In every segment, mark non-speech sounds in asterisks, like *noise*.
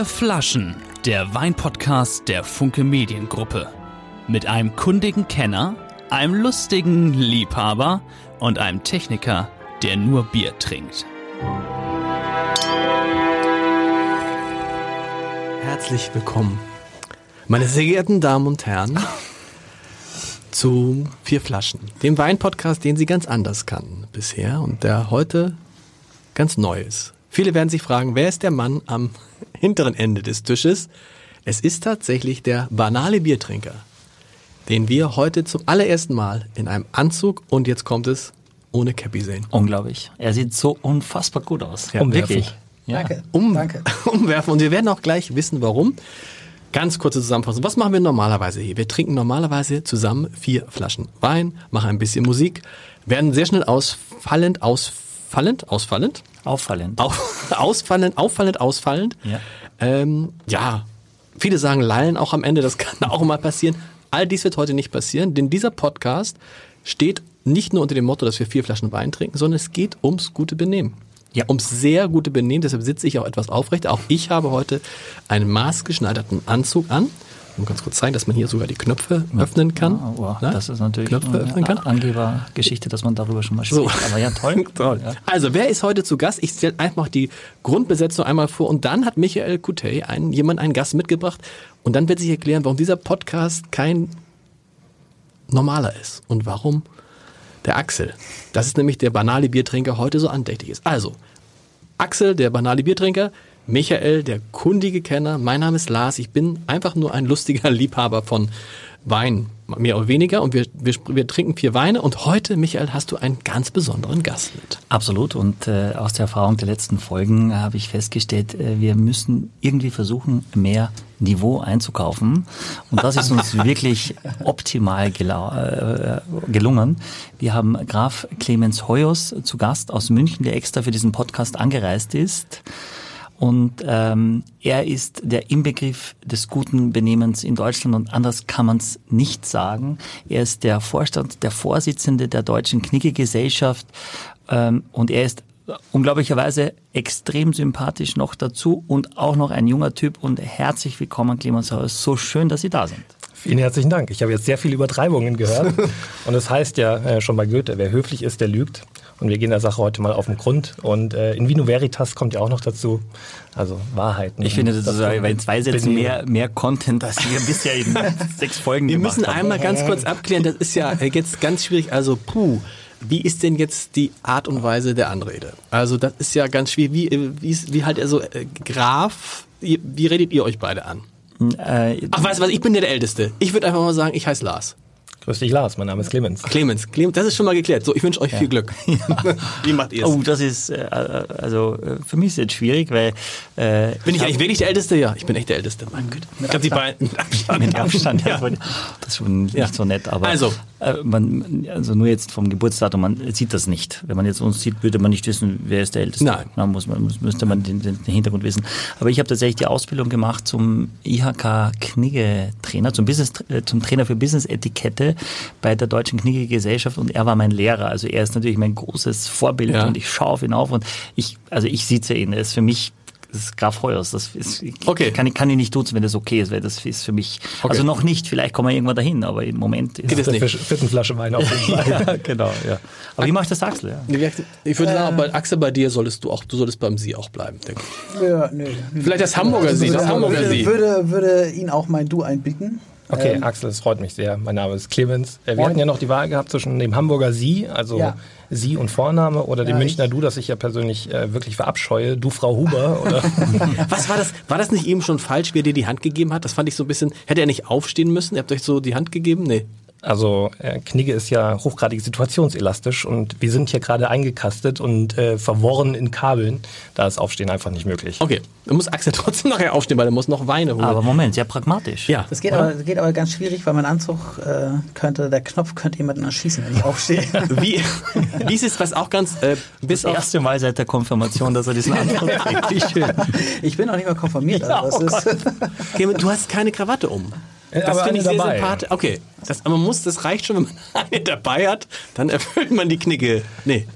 Vier Flaschen, der Weinpodcast der Funke Mediengruppe. Mit einem kundigen Kenner, einem lustigen Liebhaber und einem Techniker, der nur Bier trinkt. Herzlich willkommen, meine sehr geehrten Damen und Herren, zu Vier Flaschen, dem Weinpodcast, den Sie ganz anders kannten bisher und der heute ganz neu ist. Viele werden sich fragen, wer ist der Mann am *laughs* hinteren Ende des Tisches? Es ist tatsächlich der banale Biertrinker, den wir heute zum allerersten Mal in einem Anzug und jetzt kommt es ohne Cappy sehen. Unglaublich. Er sieht so unfassbar gut aus. Ja, Wirklich. Ja. Danke. um, Danke. *laughs* umwerfen. Und wir werden auch gleich wissen, warum. Ganz kurze Zusammenfassung. Was machen wir normalerweise hier? Wir trinken normalerweise zusammen vier Flaschen Wein, machen ein bisschen Musik, werden sehr schnell ausfallend, ausfallend, ausfallend, Auffallend. auf, *laughs* ausfallend, auffallend, ausfallend. Ja. Ähm, ja, viele sagen lallen auch am Ende, das *laughs* kann auch mal passieren. All dies wird heute nicht passieren, denn dieser Podcast steht nicht nur unter dem Motto, dass wir vier Flaschen Wein trinken, sondern es geht ums gute Benehmen. Ja. Ums sehr gute Benehmen, deshalb sitze ich auch etwas aufrecht. Auch ich habe heute einen maßgeschneiderten Anzug an. Muss ganz kurz zeigen, dass man hier sogar die Knöpfe öffnen kann. Ah, wow, Na? das ist natürlich Knöpfe öffnen eine kann. Angebergeschichte, dass man darüber schon mal So. spricht. Aber ja, toll. *laughs* Toll. Ja. Also, wer ist heute zu Gast? Ich stelle einfach die Grundbesetzung einmal vor und dann hat Michael Kutey einen, jemand einen Gast mitgebracht und dann wird sich erklären, warum dieser Podcast kein normaler ist und warum der Axel, das ist nämlich der banale Biertrinker, heute so andächtig ist. Also, Axel, der banale Biertrinker, Michael, der kundige Kenner, mein Name ist Lars, ich bin einfach nur ein lustiger *laughs* Liebhaber von Wein, mehr oder weniger und wir, wir, wir trinken vier Weine und heute, Michael, hast du einen ganz besonderen Gast mit. Absolut. Und äh, aus der Erfahrung der letzten Folgen habe ich festgestellt, äh, wir müssen irgendwie versuchen, mehr Niveau einzukaufen. Und das ist uns *laughs* wirklich optimal gelau- äh, gelungen. Wir haben Graf Clemens Hoyos zu Gast aus München, der extra für diesen Podcast angereist ist. Und ähm, er ist der Inbegriff des guten Benehmens in Deutschland und anders kann man es nicht sagen. Er ist der Vorstand, der Vorsitzende der Deutschen Knigge-Gesellschaft ähm, und er ist unglaublicherweise extrem sympathisch noch dazu und auch noch ein junger Typ und herzlich willkommen, Clemens Haus. So schön, dass Sie da sind. Vielen herzlichen Dank. Ich habe jetzt sehr viele Übertreibungen gehört. *laughs* Und es heißt ja äh, schon bei Goethe, wer höflich ist, der lügt. Und wir gehen der Sache heute mal auf den Grund. Und äh, in Vino Veritas kommt ja auch noch dazu. Also Wahrheiten. Ich finde, das ist in zwei Sätzen mehr, mehr Content, als wir bisher in *laughs* sechs Folgen Wir gemacht müssen haben. einmal ganz kurz abklären, das ist ja jetzt ganz schwierig, also puh. Wie ist denn jetzt die Art und Weise der Anrede? Also das ist ja ganz schwierig. Wie, wie, ist, wie halt also äh, Graf, wie, wie redet ihr euch beide an? Äh, Ach, weißt du was, ich bin der Älteste. Ich würde einfach mal sagen, ich heiße Lars. Grüß dich, Lars. Mein Name ist Clemens. Clemens, Clemens, das ist schon mal geklärt. So, ich wünsche euch viel Glück. *laughs* Wie macht ihr es? Oh, das ist, äh, also äh, für mich ist es jetzt schwierig, weil äh, bin ich eigentlich wirklich der Älteste? Ja, ich bin echt der Älteste. Mein Gott. Ich glaube, die beiden mit Abstand. mit Abstand, ja. Ja. das ist schon nicht Ja. so nett, aber Also. äh, man, also nur jetzt vom Geburtsdatum, man sieht das nicht. Wenn man jetzt uns sieht, würde man nicht wissen, wer ist der Älteste. Nein. Dann muss man, muss, müsste man den, den Hintergrund wissen. Aber ich habe tatsächlich die Ausbildung gemacht zum IHK Knigge-Trainer, zum, Business, äh, zum Trainer für Business-Etikette bei der Deutschen Knigge-Gesellschaft und er war mein Lehrer. Also er ist natürlich mein großes Vorbild Ja. und ich schaue auf ihn auf und ich, also ich sitze ihn. Er ist für mich das ist Graf Heuers. Das ist, ich Okay. kann, ich kann ihn nicht duzen, wenn das okay ist, weil das ist für mich, Okay. also noch nicht, vielleicht kommen wir irgendwann dahin, aber im Moment ist Geht es nicht. Vierten Flasche Wein auf jeden *laughs* Fall. ja, genau, ja. Aber wie macht das Axel? Ja? Ich würde sagen, bei Axel, bei dir solltest du auch, du solltest beim Sie auch bleiben. denke ich. Ja, nö. Vielleicht das Hamburger Sie, das Hamburger würde, Sie. würde, würde ihn auch mein Du einbieten. Okay, Ähm, Axel, es freut mich sehr. Mein Name ist Clemens. Äh, Wir hatten ja noch die Wahl gehabt zwischen dem Hamburger Sie, also Ja. Sie und Vorname, oder dem Ja, Münchner Du, das ich ja persönlich äh, wirklich verabscheue. Du, Frau Huber. Oder *laughs* Was war das? War das nicht eben schon falsch, wie er dir die Hand gegeben hat? Das fand ich so ein bisschen. Hätte er nicht aufstehen müssen? Ihr habt euch so die Hand gegeben? Nee. Also äh, Knigge ist ja hochgradig situationselastisch und wir sind hier gerade eingekastet und äh, verworren in Kabeln. Da ist Aufstehen einfach nicht möglich. Okay. Dann muss Axel *laughs* trotzdem nachher aufstehen, weil er muss noch Weine holen. Aber Moment, sehr pragmatisch. ja. Das geht aber, das geht aber ganz schwierig, weil mein Anzug äh, könnte, der Knopf könnte jemanden erschießen, wenn ich aufstehe. *laughs* Wie, wie ist es, was auch ganz, äh, bis Das auf, erste Mal seit der Konfirmation, dass er diesen Antrag kriegt. Wie schön. Ich bin noch nicht mal konformiert. Ja, Also oh das ist, Clemens, *laughs* du hast keine Krawatte um. Äh, Das finde ich sehr dabei. sympathisch. Okay. Das, aber man muss, das reicht schon, wenn man *laughs* eine dabei hat, dann erfüllt man die Knicke. Nee.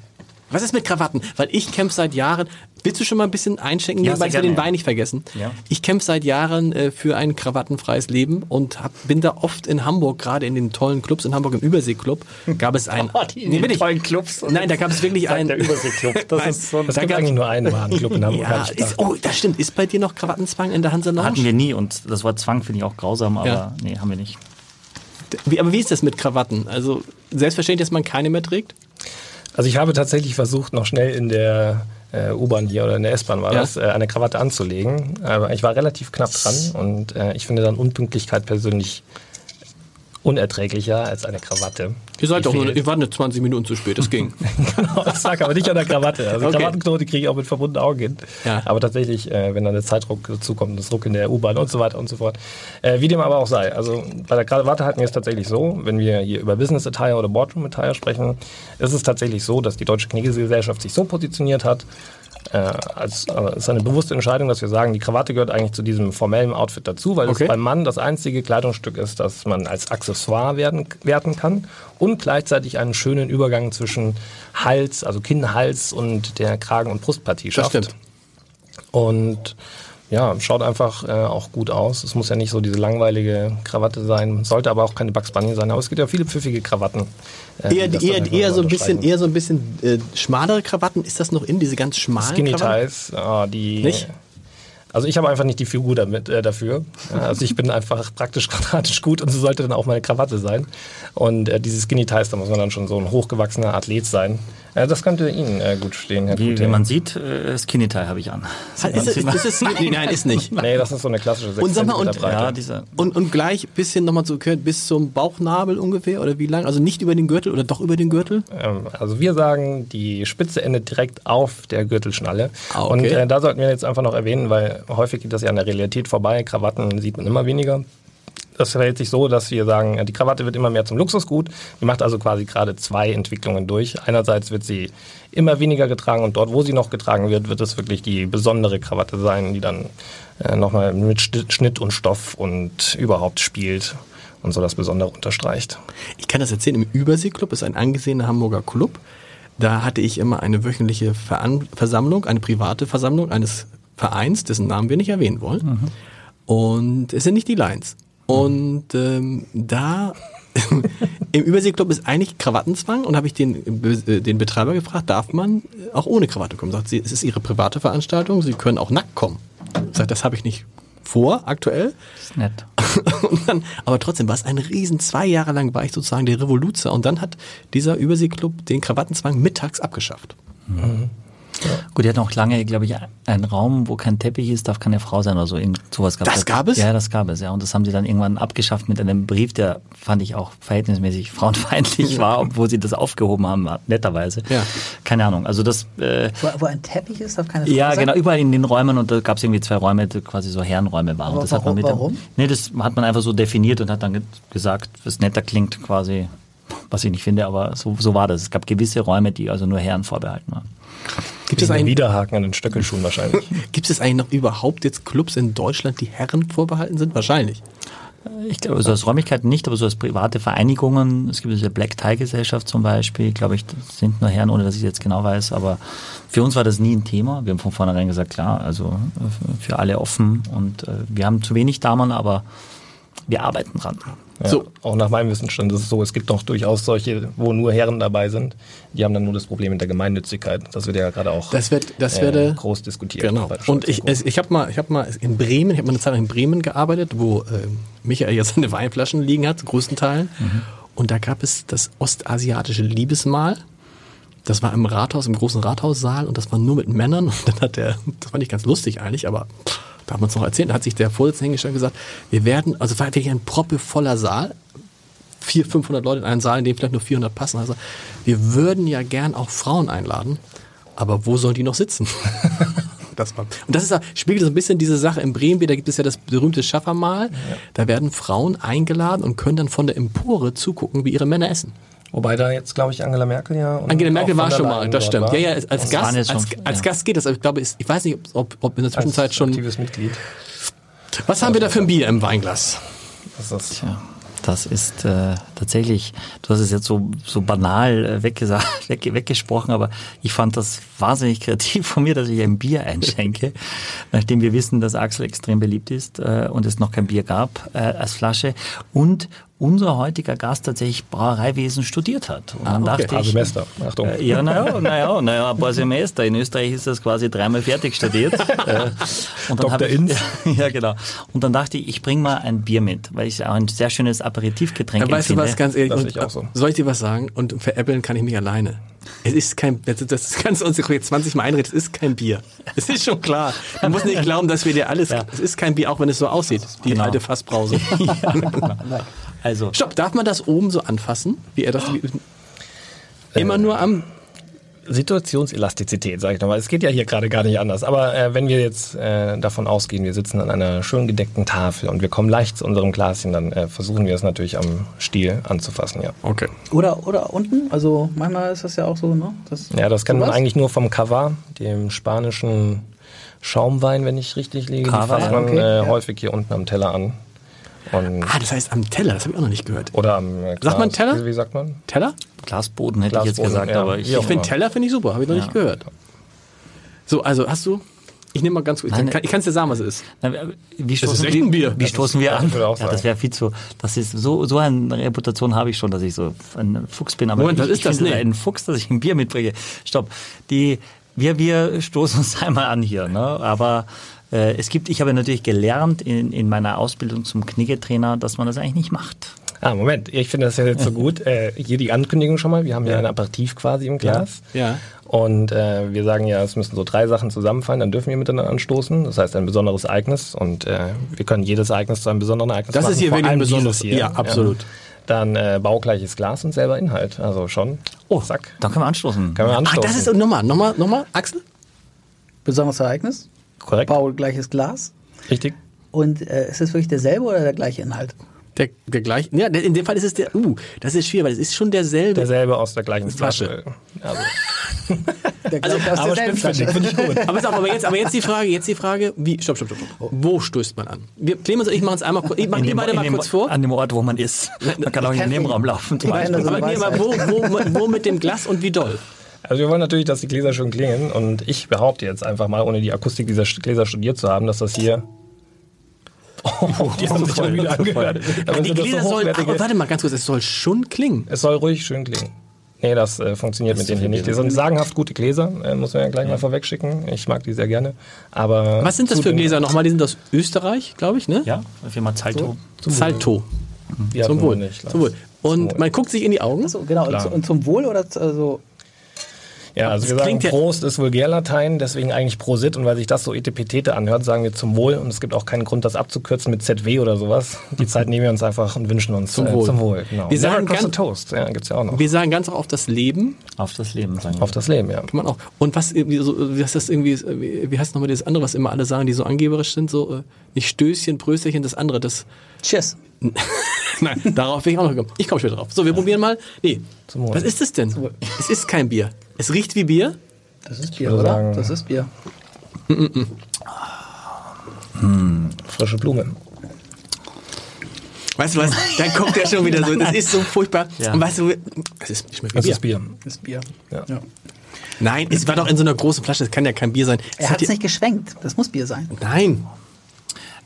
Was ist mit Krawatten? Weil ich kämpfe seit Jahren. Willst du schon mal ein bisschen einschenken, Ja, weil gerne, den. Wein nicht vergessen? Ja. Ich kämpfe seit Jahren äh, für ein krawattenfreies Leben und hab, bin da oft in Hamburg, gerade in den tollen Clubs in Hamburg im Überseeclub, gab es ein. *laughs* Oh, die Nee, wirklich. tollen Clubs. Und Nein, da gab es wirklich einen. der Überseeclub. *laughs* Das Nein, ist so ein- Es da gibt gab- eigentlich nur einen wahren Club in Hamburg. Ja, ist, oh, das stimmt. Ist bei dir noch Krawattenzwang in der Hansa Lounge? Hatten wir nie und das Wort Zwang finde ich auch grausam, aber Ja. nee, haben wir nicht. Wie, aber wie ist das mit Krawatten? Also selbstverständlich, dass man keine mehr trägt? Also ich habe tatsächlich versucht, noch schnell in der äh, U-Bahn hier oder in der S-Bahn war Ja. das, äh, eine Krawatte anzulegen. Aber ich war relativ knapp dran und äh, ich finde dann Unpünktlichkeit persönlich unerträglicher als eine Krawatte. Ihr seid doch nur, ihr wart nur 20 Minuten zu spät, das ging. *laughs* genau, das lag aber nicht an der Krawatte. Also Okay. Krawattenknote kriege ich auch mit verbundenen Augen hin. Ja. Aber tatsächlich, äh, wenn dann der Zeitdruck dazukommt, das Ruck in der U-Bahn und so weiter und so fort. Äh, wie dem aber auch sei. Also bei der Krawatte halten wir es tatsächlich so, wenn wir hier über Business Attire oder Boardroom Attire sprechen, ist es tatsächlich so, dass die Deutsche Kniggesellschaft sich so positioniert hat, äh, als, äh, es ist eine bewusste Entscheidung, dass wir sagen, die Krawatte gehört eigentlich zu diesem formellen Outfit dazu, weil Okay. es beim Mann das einzige Kleidungsstück ist, das man als Accessoire werden, werten kann und gleichzeitig einen schönen Übergang zwischen Hals, also Kinnhals und der Kragen- und Brustpartie Das schafft. stimmt. Und ja, schaut einfach äh, auch gut aus. Es muss ja nicht so diese langweilige Krawatte sein, sollte aber auch keine Bugs Bunny sein. Aber es gibt ja viele pfiffige Krawatten. äh, Eher, eher, eher so ein bisschen, eher so ein bisschen äh, schmalere Krawatten. Ist das noch in diese ganz schmalen Skinny Krawatten? Ties, ah, die. Nicht? Also ich habe einfach nicht die Figur damit, äh, dafür. Ja, Also ich bin einfach praktisch quadratisch gut und so sollte dann auch meine Krawatte sein. Und äh, diese Skinny Ties, da muss man dann schon so ein hochgewachsener Athlet sein. Äh, das könnte Ihnen äh, gut stehen, Herr Wie, wie man sieht, äh, Skinny Tie habe ich an. Ist es, ist es, nee, *laughs* nein, ist nicht. Nee, das ist so eine klassische 6 Und sag mal, und- ja, dieser, Und, und gleich bisschen nochmal zu gehört, bis zum Bauchnabel ungefähr oder wie lang? Also nicht über den Gürtel oder doch über den Gürtel? Ähm, Also wir sagen, die Spitze endet direkt auf der Gürtelschnalle. Ah, okay. Und äh, da sollten wir jetzt einfach noch erwähnen, weil häufig geht das ja an der Realität vorbei. Krawatten sieht man immer weniger. Das verhält sich so, dass wir sagen, die Krawatte wird immer mehr zum Luxusgut. Die macht also quasi gerade zwei Entwicklungen durch. Einerseits wird sie immer weniger getragen und dort, wo sie noch getragen wird, wird es wirklich die besondere Krawatte sein, die dann äh, nochmal mit Schnitt und Stoff und überhaupt spielt und so das Besondere unterstreicht. Ich kann das erzählen, im Überseeclub ist ein angesehener Hamburger Club. Da hatte ich immer eine wöchentliche Veran Versammlung, eine private Versammlung eines Vereins, dessen Namen wir nicht erwähnen wollen. Und es sind nicht die Lions. Und ähm, da *laughs* im Überseeclub ist eigentlich Krawattenzwang und habe ich den, Be- den Betreiber gefragt, darf man äh, auch ohne Krawatte kommen? Sagt sie, es ist ihre private Veranstaltung, sie können auch nackt kommen. Sagt, das habe ich nicht vor aktuell. ist nett. *laughs* Und dann, aber trotzdem war es ein Riesen. Zwei Jahre lang war ich sozusagen der Revoluzer. Und dann hat dieser Überseeclub den Krawattenzwang mittags abgeschafft. Gut, die hatten auch lange, glaube ich, einen Raum, wo kein Teppich ist, darf keine Frau sein oder so. Irgend sowas gab Das gab es? Ja, das gab es, ja. Und das haben sie dann irgendwann abgeschafft mit einem Brief, der fand ich auch verhältnismäßig frauenfeindlich *laughs* war, obwohl sie das aufgehoben haben, netterweise. Ja. Keine Ahnung. Also das, äh, Wo, wo ein Teppich ist, darf keine Frau ja, sein? genau, überall in den Räumen und da gab es irgendwie zwei Räume, die quasi so Herrenräume waren. Aber und das hat man mit dem- warum? Nee, das hat man einfach so definiert und hat dann ge gesagt, was netter klingt quasi, was ich nicht finde, aber so, so war das. Es gab gewisse Räume, die also nur Herren vorbehalten waren. Gibt es, Ein eigentlich, Widerhaken an den Stöckelschuhen wahrscheinlich. *laughs* gibt es eigentlich noch überhaupt jetzt Clubs in Deutschland, die Herren vorbehalten sind? Wahrscheinlich. Ich glaube, so als Räumlichkeiten nicht, aber so als private Vereinigungen, es gibt diese Black Tie Gesellschaft zum Beispiel, glaube ich, das sind nur Herren, ohne dass ich jetzt genau weiß, aber für uns war das nie ein Thema. Wir haben von vornherein gesagt, klar, also äh, für alle offen und äh, wir haben zu wenig Damen, aber wir arbeiten dran. Ja, So. Auch nach meinem Wissensstand ist es so, es gibt noch durchaus solche, wo nur Herren dabei sind. Die haben dann nur das Problem mit der Gemeinnützigkeit. Das wird ja gerade auch Das wird, das äh, werde, groß diskutiert. Genau. Und ich, es, ich habe mal, ich habe mal in Bremen, ich habe mal eine Zeit lang in Bremen gearbeitet, wo äh, Michael jetzt seine Weinflaschen liegen hat, zu größten Teilen. Und da gab es das ostasiatische Liebesmahl. Das war im Rathaus, im großen Rathaussaal und das war nur mit Männern. *laughs* Und dann hat der, das fand ich ganz lustig eigentlich, aber pff, da hat man es noch erzählt, da hat sich der Vorsitzende hingestellt und gesagt, wir werden, also war wirklich ein proppevoller Saal, 400, 500 Leute in einen Saal, in dem vielleicht nur 400 passen. Also wir würden ja gern auch Frauen einladen, aber wo sollen die noch sitzen? *laughs* das war, und das ist, spiegelt so ein bisschen diese Sache in Bremen wieder, da gibt es ja das berühmte Schaffermahl. Da werden Frauen eingeladen und können dann von der Empore zugucken, wie ihre Männer essen. Wobei da jetzt, glaube ich, Angela Merkel ja. und Angela Merkel war schon mal, das stimmt. war. Ja, ja, als, Das Gast, als, als ja. Gast geht das. Ich glaube, ich weiß nicht, ob, ob in der Zwischenzeit Als schon. aktives Mitglied. Was haben wir da für ein Bier im Weinglas? Das ist Tja. Das ist äh, tatsächlich, du hast es jetzt so, so banal äh, weggesa- *laughs* wegge weggesprochen, aber ich fand das wahnsinnig kreativ von mir, dass ich ein Bier einschenke, *laughs* nachdem wir wissen, dass Axel extrem beliebt ist äh, und es noch kein Bier gab äh, als Flasche. Und unser heutiger Gast tatsächlich Brauereiwesen studiert hat. Und dann okay. dachte Paar ich, Semester. Achtung. äh, Ja, naja, naja, naja, ein paar Semester. In Österreich ist das quasi dreimal fertig studiert. *laughs* Äh, und Dr. hab ich, Inz. *laughs* Ja, genau. Und dann dachte ich, ich bringe mal ein Bier mit, weil ich auch ein sehr schönes Aperitivgetränk Ja, weißt du empfinde. was, ganz ehrlich, und, ich auch so. soll ich dir was sagen? Und veräppeln kann ich mich alleine. Es ist kein, das, du uns jetzt 20 Mal einreden, es ist kein Bier. Es ist schon klar. Du musst nicht glauben, dass wir dir alles, es ist kein Bier, auch wenn es so aussieht, die Genau. alte Fassbrause. *laughs* ja, genau. Also, Stopp, darf man das oben so anfassen? Wie er das, wie, immer nur am, Situationselastizität, sage ich nochmal. Es geht ja hier gerade gar nicht anders. Aber äh, wenn wir jetzt äh, davon ausgehen, wir sitzen an einer schön gedeckten Tafel und wir kommen leicht zu unserem Glaschen, dann äh, versuchen wir es natürlich am Stiel anzufassen, ja. okay. Oder, oder unten, also manchmal ist das ja auch so, ne? Das, Ja, das kennt man eigentlich nur vom Cava, dem spanischen Schaumwein, wenn ich richtig liege. Cava, die fasst man okay, äh, ja. häufig hier unten am Teller an. Und, Ah, das heißt am Teller, das habe ich auch noch nicht gehört. oder am äh, Sagt man Glas. Teller? Wie, wie sagt man? Teller? Glasboden hätte ich jetzt Glasboden, gesagt, ja. aber ich, Ich finde. Teller finde ich super, habe ich noch Ja. nicht gehört. So, also hast du, ich nehme mal ganz kurz, ich Nein, kann ich kann es dir sagen, was es ist. Na, Wie stoßen, echt ein Bier. Wie stoßen wir an? ja, das wäre viel zu. Das ist so so eine Reputation habe ich schon, dass ich so ein Fuchs bin. Aber Moment, was ich, ist ich das? finde Nee. ein Fuchs, dass ich ein Bier mitbringe. Stopp. Die wir wir stoßen uns einmal an hier, ne? Aber äh, es gibt, ich habe natürlich gelernt in, in meiner Ausbildung zum Kniggetrainer, dass man das eigentlich nicht macht. Ah, Moment, ich finde das ja jetzt so *laughs* gut. Äh, hier die Ankündigung schon mal. Wir haben ja, ein Aperitif quasi im Glas. Ja. Und äh, wir sagen ja, es müssen so drei Sachen zusammenfallen, dann dürfen wir miteinander anstoßen. Das heißt, ein besonderes Ereignis. Und äh, wir können jedes Ereignis zu einem besonderen Ereignis Das machen. ist hier wirklich ein besonderes- dieses ja, absolut. Dann äh, baugleiches Glas und selber Inhalt. Also schon. Oh, zack. dann können wir anstoßen. Können wir Ach, anstoßen. das ist, nochmal, nochmal, nochmal, Axel? Besonderes Ereignis, korrekt. Bau gleiches Glas. Richtig. Und äh, ist es wirklich derselbe oder der gleiche Inhalt? Der, der gleiche, ja, in dem Fall ist es der, uh, das ist schwierig, weil es ist schon derselbe. Derselbe aus der gleichen Flasche. Flasche. *laughs* Also, Der gleiche aus aber derselben Flasche. finde ich gut. aber, sag, aber, jetzt, aber jetzt die Frage, jetzt die Frage, wie, stopp, stopp, stopp, stopp. Wo stößt man an? Wir, Clemens und ich machen es einmal kurz, ich mach In die beide mal dem- kurz vor. An dem Ort, wo man ist. Man kann auch in den Nebenraum laufen. zum Ich Beispiel. das. Aber, nee, aber wo, wo, wo mit dem Glas und wie doll? Also wir wollen natürlich, dass die Gläser schön klingen und ich behaupte jetzt einfach mal, ohne die Akustik dieser Gläser studiert zu haben, dass das hier... Oh, die haben sich *laughs* schon wieder angehört. Aber die das so Gläser sollen, hochwertige- aber warte mal ganz kurz, es soll schon klingen. Es soll ruhig schön klingen. Nee, das äh, funktioniert mit denen hier nicht. Die sind sagenhaft gute Gläser, äh, muss man ja gleich mal vorwegschicken. Ich mag die sehr gerne. Aber Was sind das für Gläser nochmal? Die sind aus Österreich, glaube ich, ne? Ja, Firma Zalto. Salto. Die hatten Zum Wohl. nicht, Zum Wohl. Und Wohl. man guckt sich in die Augen. So, genau. Und, Klar. und zum Wohl oder also Ja, also wir sagen, klingt ja- Prost ist Vulgärlatein, deswegen eigentlich Prosit. Und weil sich das so etepetete anhört, sagen wir zum Wohl. Und es gibt auch keinen Grund, das abzukürzen mit ZW oder sowas. Die Zeit nehmen wir uns einfach und wünschen uns Zum äh, Wohl. zum Wohl. Genau. Wir sagen ganz- the toast. Ja, gibt's ja auch noch. Wir sagen ganz auch auf das Leben. Auf das Leben, sagen wir. Auf das Leben, ja. Kann man auch. Und was irgendwie so, wie heißt das irgendwie, wie wie heißt nochmal das andere, was immer alle sagen, die so angeberisch sind, so, äh, nicht Stößchen, Prösterchen, das andere, das, Tschüss. *laughs* nein, darauf bin ich auch noch gekommen. Ich komme später drauf. So, wir probieren mal, nee, Zum Wohl. was ist das denn? Es ist kein Bier. Es riecht wie Bier. Das ist Bier, oder? sagen- das ist Bier. Frische Blume. Weißt du was? Dann kommt der schon wieder so, das ist so furchtbar. Ja. Und weißt du, es ist, schmeckt wie Das Bier. ist Bier. Das ist Bier. Ja. Ja. Nein, es war doch in so einer großen Flasche, das kann ja kein Bier sein. Es Er hat es nicht geschwenkt. Das muss Bier sein. Nein.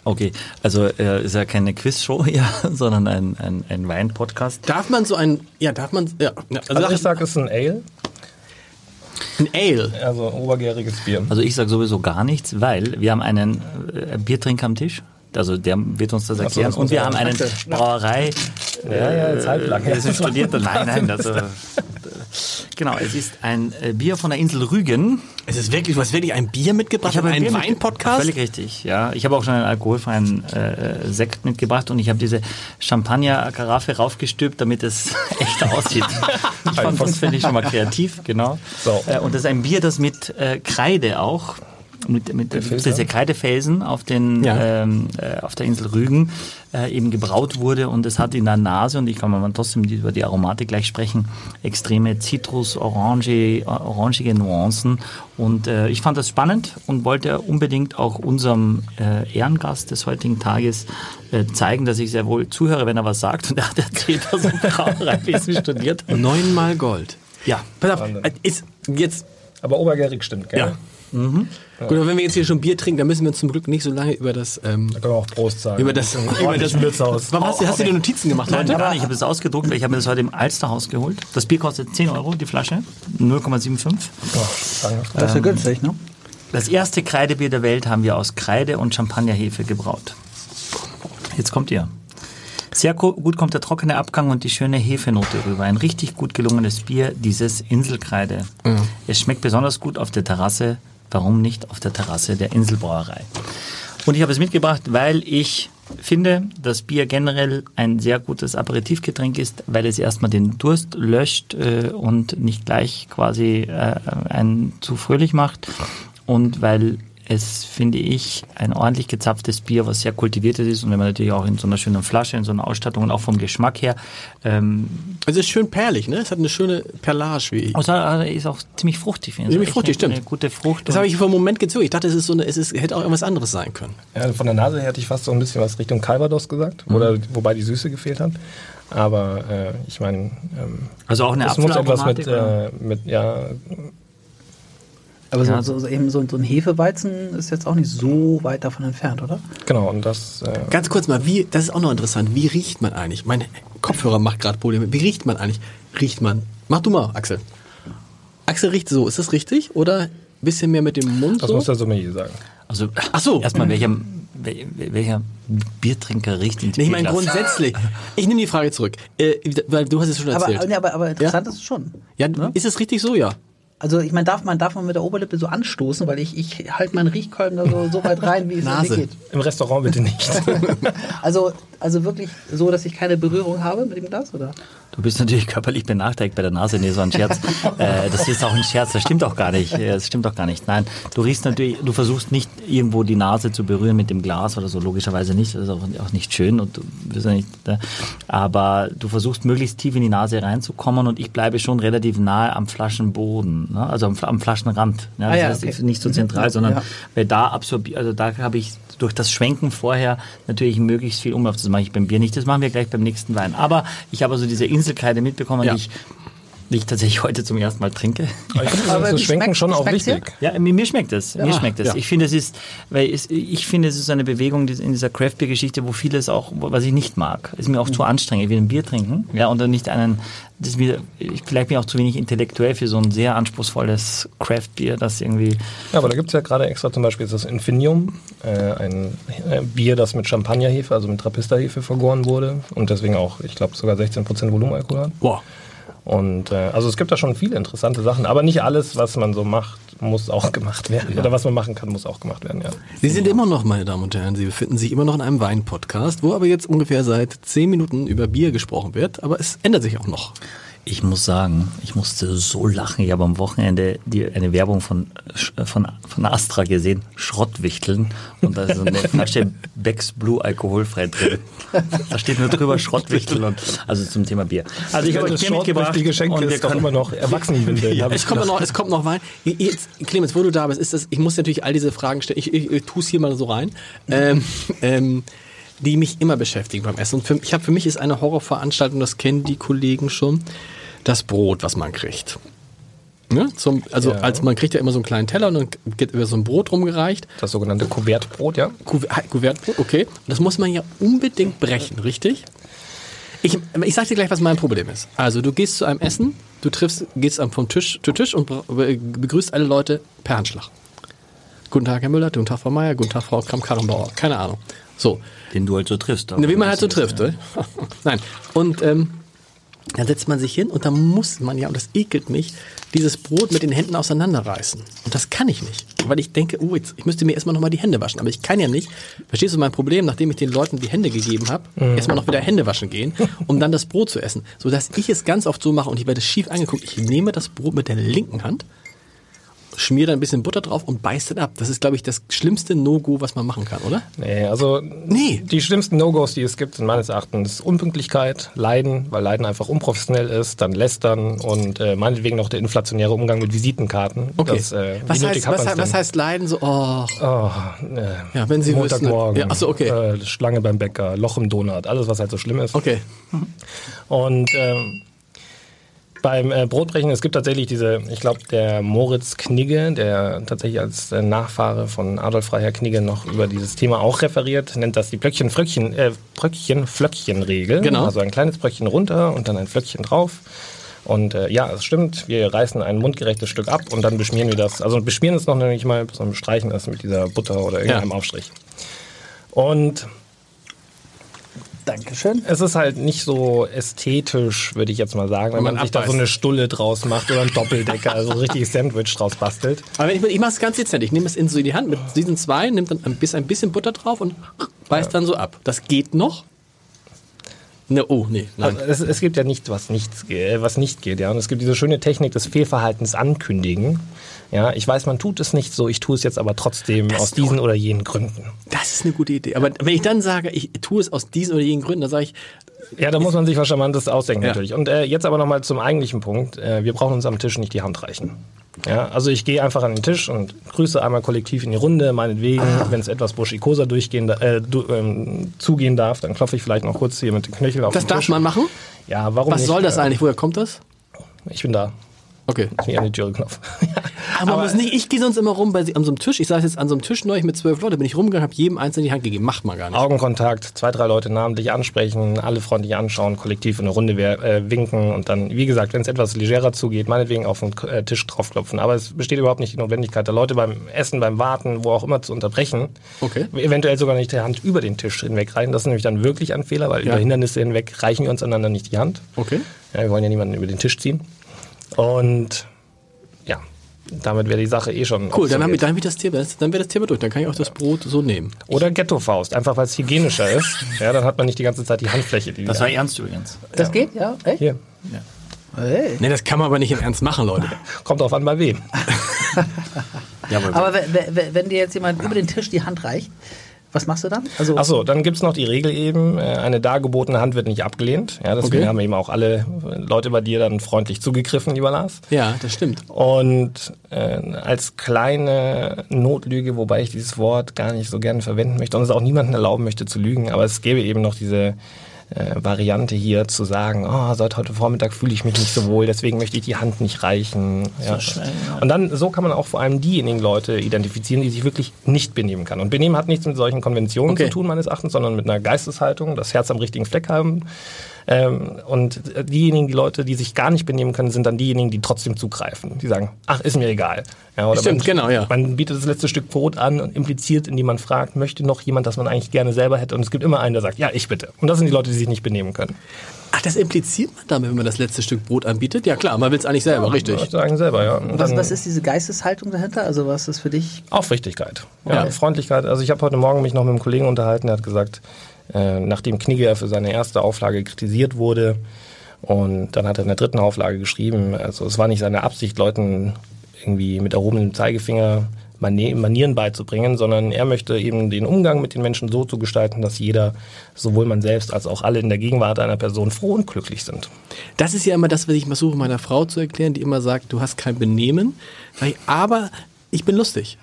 Okay, also äh, ist ja keine Quizshow hier, *laughs* sondern ein, ein, ein Wein-Podcast. Darf man so ein, ja, darf man, ja, ja also, Also ich sage, es ist ein Ale, ein Ale. also obergäriges Bier. Also ich sage sowieso gar nichts, weil wir haben einen äh, Biertrinker am Tisch. Also der wird uns das so, erklären. das muss und wir haben einen Brauerei. Ja, ja, jetzt halt lang. Wir sind Studierter. *laughs* Nein, nein. Also, äh, genau, es ist ein äh, Bier von der Insel Rügen. Es ist wirklich, du hast wirklich ein Bier mitgebracht, habe einen Wein-Podcast. Völlig richtig, ja. Ich habe auch schon einen alkoholfreien äh, Sekt mitgebracht und ich habe diese Champagner-Karaffe raufgestülpt, damit es *laughs* echt aussieht. Ich fand das finde ich schon mal kreativ, genau. So. Äh, und das ist ein Bier, das mit äh, Kreide auch mit, mit Der diese Kreidefelsen auf, den, Ja. ähm, äh, auf der Insel Rügen äh, eben gebraut wurde und es hat in der Nase, und ich kann mal trotzdem über die Aromatik gleich sprechen, extreme Zitrus, Orange, orangige Nuancen und äh, ich fand das spannend und wollte unbedingt auch unserem äh, Ehrengast des heutigen Tages äh, zeigen, dass ich sehr wohl zuhöre, wenn er was sagt und er hat erzählt, dass er *laughs* Brauereiwesen studiert hat. Neunmal Gold. Ja, Pass auf, ist jetzt Aber obergärig stimmt, gell? Ja. Gut, aber wenn wir jetzt hier schon Bier trinken, dann müssen wir uns zum Glück nicht so lange über das ähm, Da können wir auch Prost sagen. über das *laughs* über das Wirtshaus. Warum hast, du- hast du dir Notizen gemacht Nein, heute? gar nicht. Ich habe es ausgedruckt, weil ich habe mir das heute im Alsterhaus geholt. Das Bier kostet 10 Euro, die Flasche, 0,75. Oh, sagenhaft. Das ist ja günstig, ne? Das erste Kreidebier der Welt haben wir aus Kreide und Champagnerhefe gebraut. Jetzt kommt ihr. Sehr gut kommt der trockene Abgang und die schöne Hefenote rüber. Ein richtig gut gelungenes Bier, dieses Inselkreide. Es schmeckt besonders gut auf der Terrasse. Warum nicht auf der Terrasse der Inselbrauerei? Und ich habe es mitgebracht, weil ich finde, dass Bier generell ein sehr gutes Aperitivgetränk ist, weil es erstmal den Durst löscht äh, und nicht gleich quasi äh, einen zu fröhlich macht. Und weil es, finde ich, ein ordentlich gezapftes Bier, was sehr kultiviertes ist und wenn man natürlich auch in so einer schönen Flasche, in so einer Ausstattung und auch vom Geschmack her, ähm, Also es ist schön perlig, ne? Es hat eine schöne Perlage wie ich. außer ist auch ziemlich fruchtig. finde ich. Ziemlich fruchtig, eine, stimmt. Eine gute Frucht. Das habe ich für einen Moment gezogen. Ich dachte, es ist so eine, es ist, hätte auch irgendwas anderes sein können. Ja, von der Nase her hätte ich fast so ein bisschen was Richtung Calvados gesagt, oder, wobei die Süße gefehlt hat. Aber äh, ich meine, ähm, also auch eine es muss etwas Apfelaromatik. mit, äh, mit, ja, Aber so, Ja. so, so, eben so, so ein Hefeweizen ist jetzt auch nicht so weit davon entfernt, oder? genau, und das, äh, Ganz kurz mal, wie, das ist auch noch interessant. Wie riecht man eigentlich? Mein Kopfhörer macht gerade Probleme. Wie riecht man eigentlich? Riecht man? Mach du mal, Axel. Axel riecht so. Ist das richtig? Oder ein bisschen mehr mit dem Mund? das so? muss der Sommelier sagen. Also Ach so. erstmal welcher, wel- welcher Biertrinker riecht ins Nee, ich meine grundsätzlich. Ich nehme die Frage zurück, äh, weil du hast es schon Aber, erzählt. nee, aber, aber interessant ist es schon. ja, ne? ist es richtig so? Ja. Also ich meine, darf man, darf man mit der Oberlippe so anstoßen, weil ich, ich halte meinen Riechkolben da so, so weit rein, wie es Nase. geht. Im Restaurant bitte nicht. *laughs* Also, also wirklich so, dass ich keine Berührung habe mit dem Glas, oder? Du bist natürlich körperlich benachteiligt bei der Nase, nee, so ein Scherz. *laughs* äh, das ist auch ein Scherz, das stimmt auch gar nicht. Das stimmt auch gar nicht. Nein, du riechst natürlich, du versuchst nicht irgendwo die Nase zu berühren mit dem Glas oder so, logischerweise nicht. Das ist auch, auch nicht schön und du bist ja nicht, äh, aber du versuchst möglichst tief in die Nase reinzukommen und ich bleibe schon relativ nahe am Flaschenboden, ne? also am, am Flaschenrand. Ja, Ah das ja, heißt, okay. nicht so zentral, sondern Ja. weil da absorbiert, also da habe ich durch das Schwenken vorher natürlich möglichst viel Umlauf. Das mache ich beim Bier nicht. Das machen wir gleich beim nächsten Wein. Aber ich habe also diese Inselkreide mitbekommen, Ja. die, ich, die ich tatsächlich heute zum ersten Mal trinke. Aber ich finde Aber das wie Schwenken schmeckt- schon auch wichtig. Ja, mir, mir schmeckt es. Mir schmeckt es. ja. Ich finde, es ist, weil es, ich finde, es ist eine Bewegung in dieser Craft Beer Geschichte, wo vieles auch, was ich nicht mag, ist mir auch zu anstrengend. Ich will ein Bier trinken, ja, und dann nicht einen, das ist mir, ich, vielleicht bin ich auch zu wenig intellektuell für so ein sehr anspruchsvolles Craft Bier, das irgendwie, Ja, aber da gibt es ja gerade extra zum Beispiel das Infinium, äh, ein äh, Bier, das mit Champagnerhefe, also mit Trapista-Hefe vergoren wurde und deswegen auch, ich glaube, sogar 16% Volumenalkohol hat. Boah. Und äh, also es gibt da schon viele interessante Sachen, aber nicht alles, was man so macht, muss auch *laughs* gemacht werden. Oder was man machen kann, muss auch gemacht werden, ja. Sie sind immer noch, meine Damen und Herren, Sie befinden sich immer noch in einem Wein-Podcast, wo aber jetzt ungefähr seit zehn Minuten über Bier gesprochen wird, aber es ändert sich auch noch. Ich muss sagen, ich musste so lachen. Ich habe am Wochenende die, eine Werbung von, von, von Astra gesehen, Schrottwichteln. Und da ist eine Flasche *laughs* Becks Blue alkoholfrei drin. Da steht nur drüber Schrottwichteln. Und, also zum Thema Bier. Also ich habe euch Bier mitgebracht. die Geschenke und wir können- immer noch Erwachsenenwindel. *laughs* hab ich Es kommt noch, es kommt noch Wein. Jetzt, Clemens, wo du da bist, ist das, ich muss natürlich all diese Fragen stellen. Ich, ich, ich tue es hier mal so rein. Ähm, ähm, die mich immer beschäftigen beim Essen. Und für, ich habe für mich ist eine Horrorveranstaltung, das kennen die Kollegen schon, das Brot, was man kriegt. Ne? Zum, also Ja. als man kriegt ja immer so einen kleinen Teller und dann wird über so ein Brot rumgereicht. Das sogenannte Kuvertbrot, ja. Kuver- Kuvertbrot, okay. Und das muss man ja unbedingt brechen, richtig? Ich, ich sag dir gleich, was mein Problem ist. Also du gehst zu einem Essen, du triffst, gehst vom Tisch zu Tisch und begrüßt alle Leute per Handschlag. Guten Tag, Herr Müller, guten Tag, Frau Meier, guten Tag, Frau Kramp-Karrenbauer. Keine Ahnung. So, Den du halt so triffst. wie man halt so trifft. Ne? *laughs* Nein. Und ähm, dann setzt man sich hin und dann muss man ja, und das ekelt mich, dieses Brot mit den Händen auseinanderreißen. Und das kann ich nicht. Weil ich denke, oh, jetzt, ich müsste mir erstmal nochmal die Hände waschen. Aber ich kann ja nicht. Verstehst du mein Problem, nachdem ich den Leuten die Hände gegeben habe, erstmal noch wieder Hände waschen gehen, um dann das Brot zu essen. So dass ich es ganz oft so mache und ich werde schief angeguckt. Ich nehme das Brot mit der linken Hand, schmier da ein bisschen Butter drauf und beiß dann ab. Das ist, glaube ich, das schlimmste No-Go, was man machen kann, oder? Nee, also Nee. die schlimmsten No-Gos, die es gibt, sind meines Erachtens Unpünktlichkeit, Leiden, weil Leiden einfach unprofessionell ist, dann Lästern und äh, meinetwegen noch der inflationäre Umgang mit Visitenkarten. Okay. Das, äh, was, heißt, was, he- was heißt Leiden? So, oh, Oh, äh, Ja, wenn Sie Montagmorgen, wüssten- Ja, ach so, okay. äh, Schlange beim Bäcker, Loch im Donut, alles, was halt so schlimm ist. okay. Und ähm, beim äh, Brotbrechen, es gibt tatsächlich diese, ich glaube, der Moritz Knigge, der tatsächlich als äh, Nachfahre von Adolf Freiherr Knigge noch über dieses Thema auch referiert, nennt das die Blöckchen-Fröckchen, äh, Bröckchen-Flöckchen-Regel. Genau. Also ein kleines Bröckchen runter und dann ein Flöckchen drauf. Und äh, ja, es stimmt, wir reißen ein mundgerechtes Stück ab und dann beschmieren wir das. Also beschmieren es noch nicht mal, sondern bestreichen es mit dieser Butter oder irgendeinem Ja. Aufstrich. Und Dankeschön. es ist halt nicht so ästhetisch, würde ich jetzt mal sagen, wenn man man, sich da so eine Stulle draus macht oder ein Doppeldecker, also ein richtiges Sandwich draus bastelt. Aber ich, ich mache es ganz dezent. Ich nehme es in so in die Hand mit diesen zwei, nehme dann ein bisschen, ein bisschen Butter drauf und beiß dann so ab. Das geht noch? Ne, oh, nee, nein. Also es, es gibt ja nichts, was, nichts, was nicht geht, ja. Und es gibt diese schöne Technik des Fehlverhaltens ankündigen. Ja, ich weiß, man tut es nicht so, ich tue es jetzt aber trotzdem aus diesen oder jenen Gründen. Das ist eine gute Idee. Aber wenn ich dann sage, ich tue es aus diesen oder jenen Gründen, dann sage ich, Ja, da muss man sich was Charmantes ausdenken Ja. natürlich. Und äh, jetzt aber nochmal zum eigentlichen Punkt. Äh, wir brauchen uns am Tisch nicht die Hand reichen. Ja, also ich gehe einfach an den Tisch und grüße einmal kollektiv in die Runde, meinetwegen, Ah. wenn es etwas buschikoser durchgehen, äh, du, ähm, zugehen darf, dann klopfe ich vielleicht noch kurz hier mit dem Knöchel auf das den darf Tisch. man machen? Ja, warum Was nicht? soll das eigentlich? Woher kommt das? Ich bin da. Okay. Ich an die Türe Knopf. Aber, man muss nicht, ich gehe sonst immer rum bei, an so einem Tisch. Ich saß jetzt an so einem Tisch neulich mit zwölf Leuten, bin ich rumgegangen, habe jedem einzeln die Hand gegeben. Macht man gar nicht. Augenkontakt, zwei, drei Leute namentlich ansprechen, alle freundlich anschauen, kollektiv in eine Runde äh, winken und dann, wie gesagt, wenn es etwas legerer zugeht, meinetwegen auf den äh, Tisch draufklopfen. Aber es besteht überhaupt nicht die Notwendigkeit, da Leute beim Essen, beim Warten, wo auch immer zu unterbrechen. Okay. Eventuell sogar nicht die Hand über den Tisch hinweg reichen. Das ist nämlich dann wirklich ein Fehler, weil Ja. über Hindernisse hinweg reichen wir uns einander nicht die Hand. Okay. Ja, wir wollen ja niemanden über den Tisch ziehen. Und ja, damit wäre die Sache eh schon. Cool, dann, haben wir, dann, hab ich das Thema, dann wäre das Thema durch. Dann kann ich auch das Brot so nehmen. Oder Ghetto-Faust, einfach weil es hygienischer ist. *laughs* Ja, dann hat man nicht die ganze Zeit die Handfläche. Die Das war ernst übrigens. Das geht, ja? Echt? Hier. Hey. Nee, das kann man aber nicht im Ernst machen, Leute. *laughs* Kommt drauf an, bei wem. *laughs* Ja, aber, Aber wenn dir jetzt jemand über den Tisch die Hand reicht, was machst du dann? Also, Achso, dann gibt's noch die Regel eben, äh, eine dargebotene Hand wird nicht abgelehnt. Ja, deswegen Okay. haben eben auch alle Leute bei dir dann freundlich zugegriffen, lieber Lars. Ja, das stimmt. Und äh, als kleine Notlüge, wobei ich dieses Wort gar nicht so gerne verwenden möchte und es auch niemandem erlauben möchte zu lügen, aber es gäbe eben noch diese äh, Variante hier zu sagen, oh, seit heute Vormittag fühle ich mich nicht so wohl, deswegen möchte ich die Hand nicht reichen. Ja. schnell, ja. Und dann, so kann man auch vor allem diejenigen Leute identifizieren, die sich wirklich nicht benehmen kann. Und benehmen hat nichts mit solchen Konventionen Okay. zu tun, meines Erachtens, sondern mit einer Geisteshaltung, das Herz am richtigen Fleck haben. Ähm, und diejenigen, die Leute, die sich gar nicht benehmen können, sind dann diejenigen, die trotzdem zugreifen. Die sagen, ach, ist mir egal. Ja, oder Stimmt, man, genau, ja. Man bietet das letzte Stück Brot an und impliziert, indem man fragt, möchte noch jemand, das man eigentlich gerne selber hätte. Und es gibt immer einen, der sagt, ja, ich bitte. Und das sind die Leute, die sich nicht benehmen können. Ach, das impliziert man damit, wenn man das letzte Stück Brot anbietet? Ja klar, man will es eigentlich selber, richtig. Ich sagen selber, ja. Und was, was ist diese Geisteshaltung dahinter? Also, was ist für dich? Aufrichtigkeit, ja, Ja. Freundlichkeit. Also ich habe heute Morgen mich noch mit einem Kollegen unterhalten, der hat gesagt, äh, nachdem Knigge für seine erste Auflage kritisiert wurde und dann hat er in der dritten Auflage geschrieben, also es war nicht seine Absicht, Leuten irgendwie mit erhobenem Zeigefinger Mani- Manieren beizubringen, sondern er möchte eben den Umgang mit den Menschen so zu gestalten, dass jeder, sowohl man selbst als auch alle in der Gegenwart einer Person froh und glücklich sind. Das ist ja immer das, was ich versuche meiner Frau zu erklären, die immer sagt, du hast kein Benehmen. Aber ich bin lustig.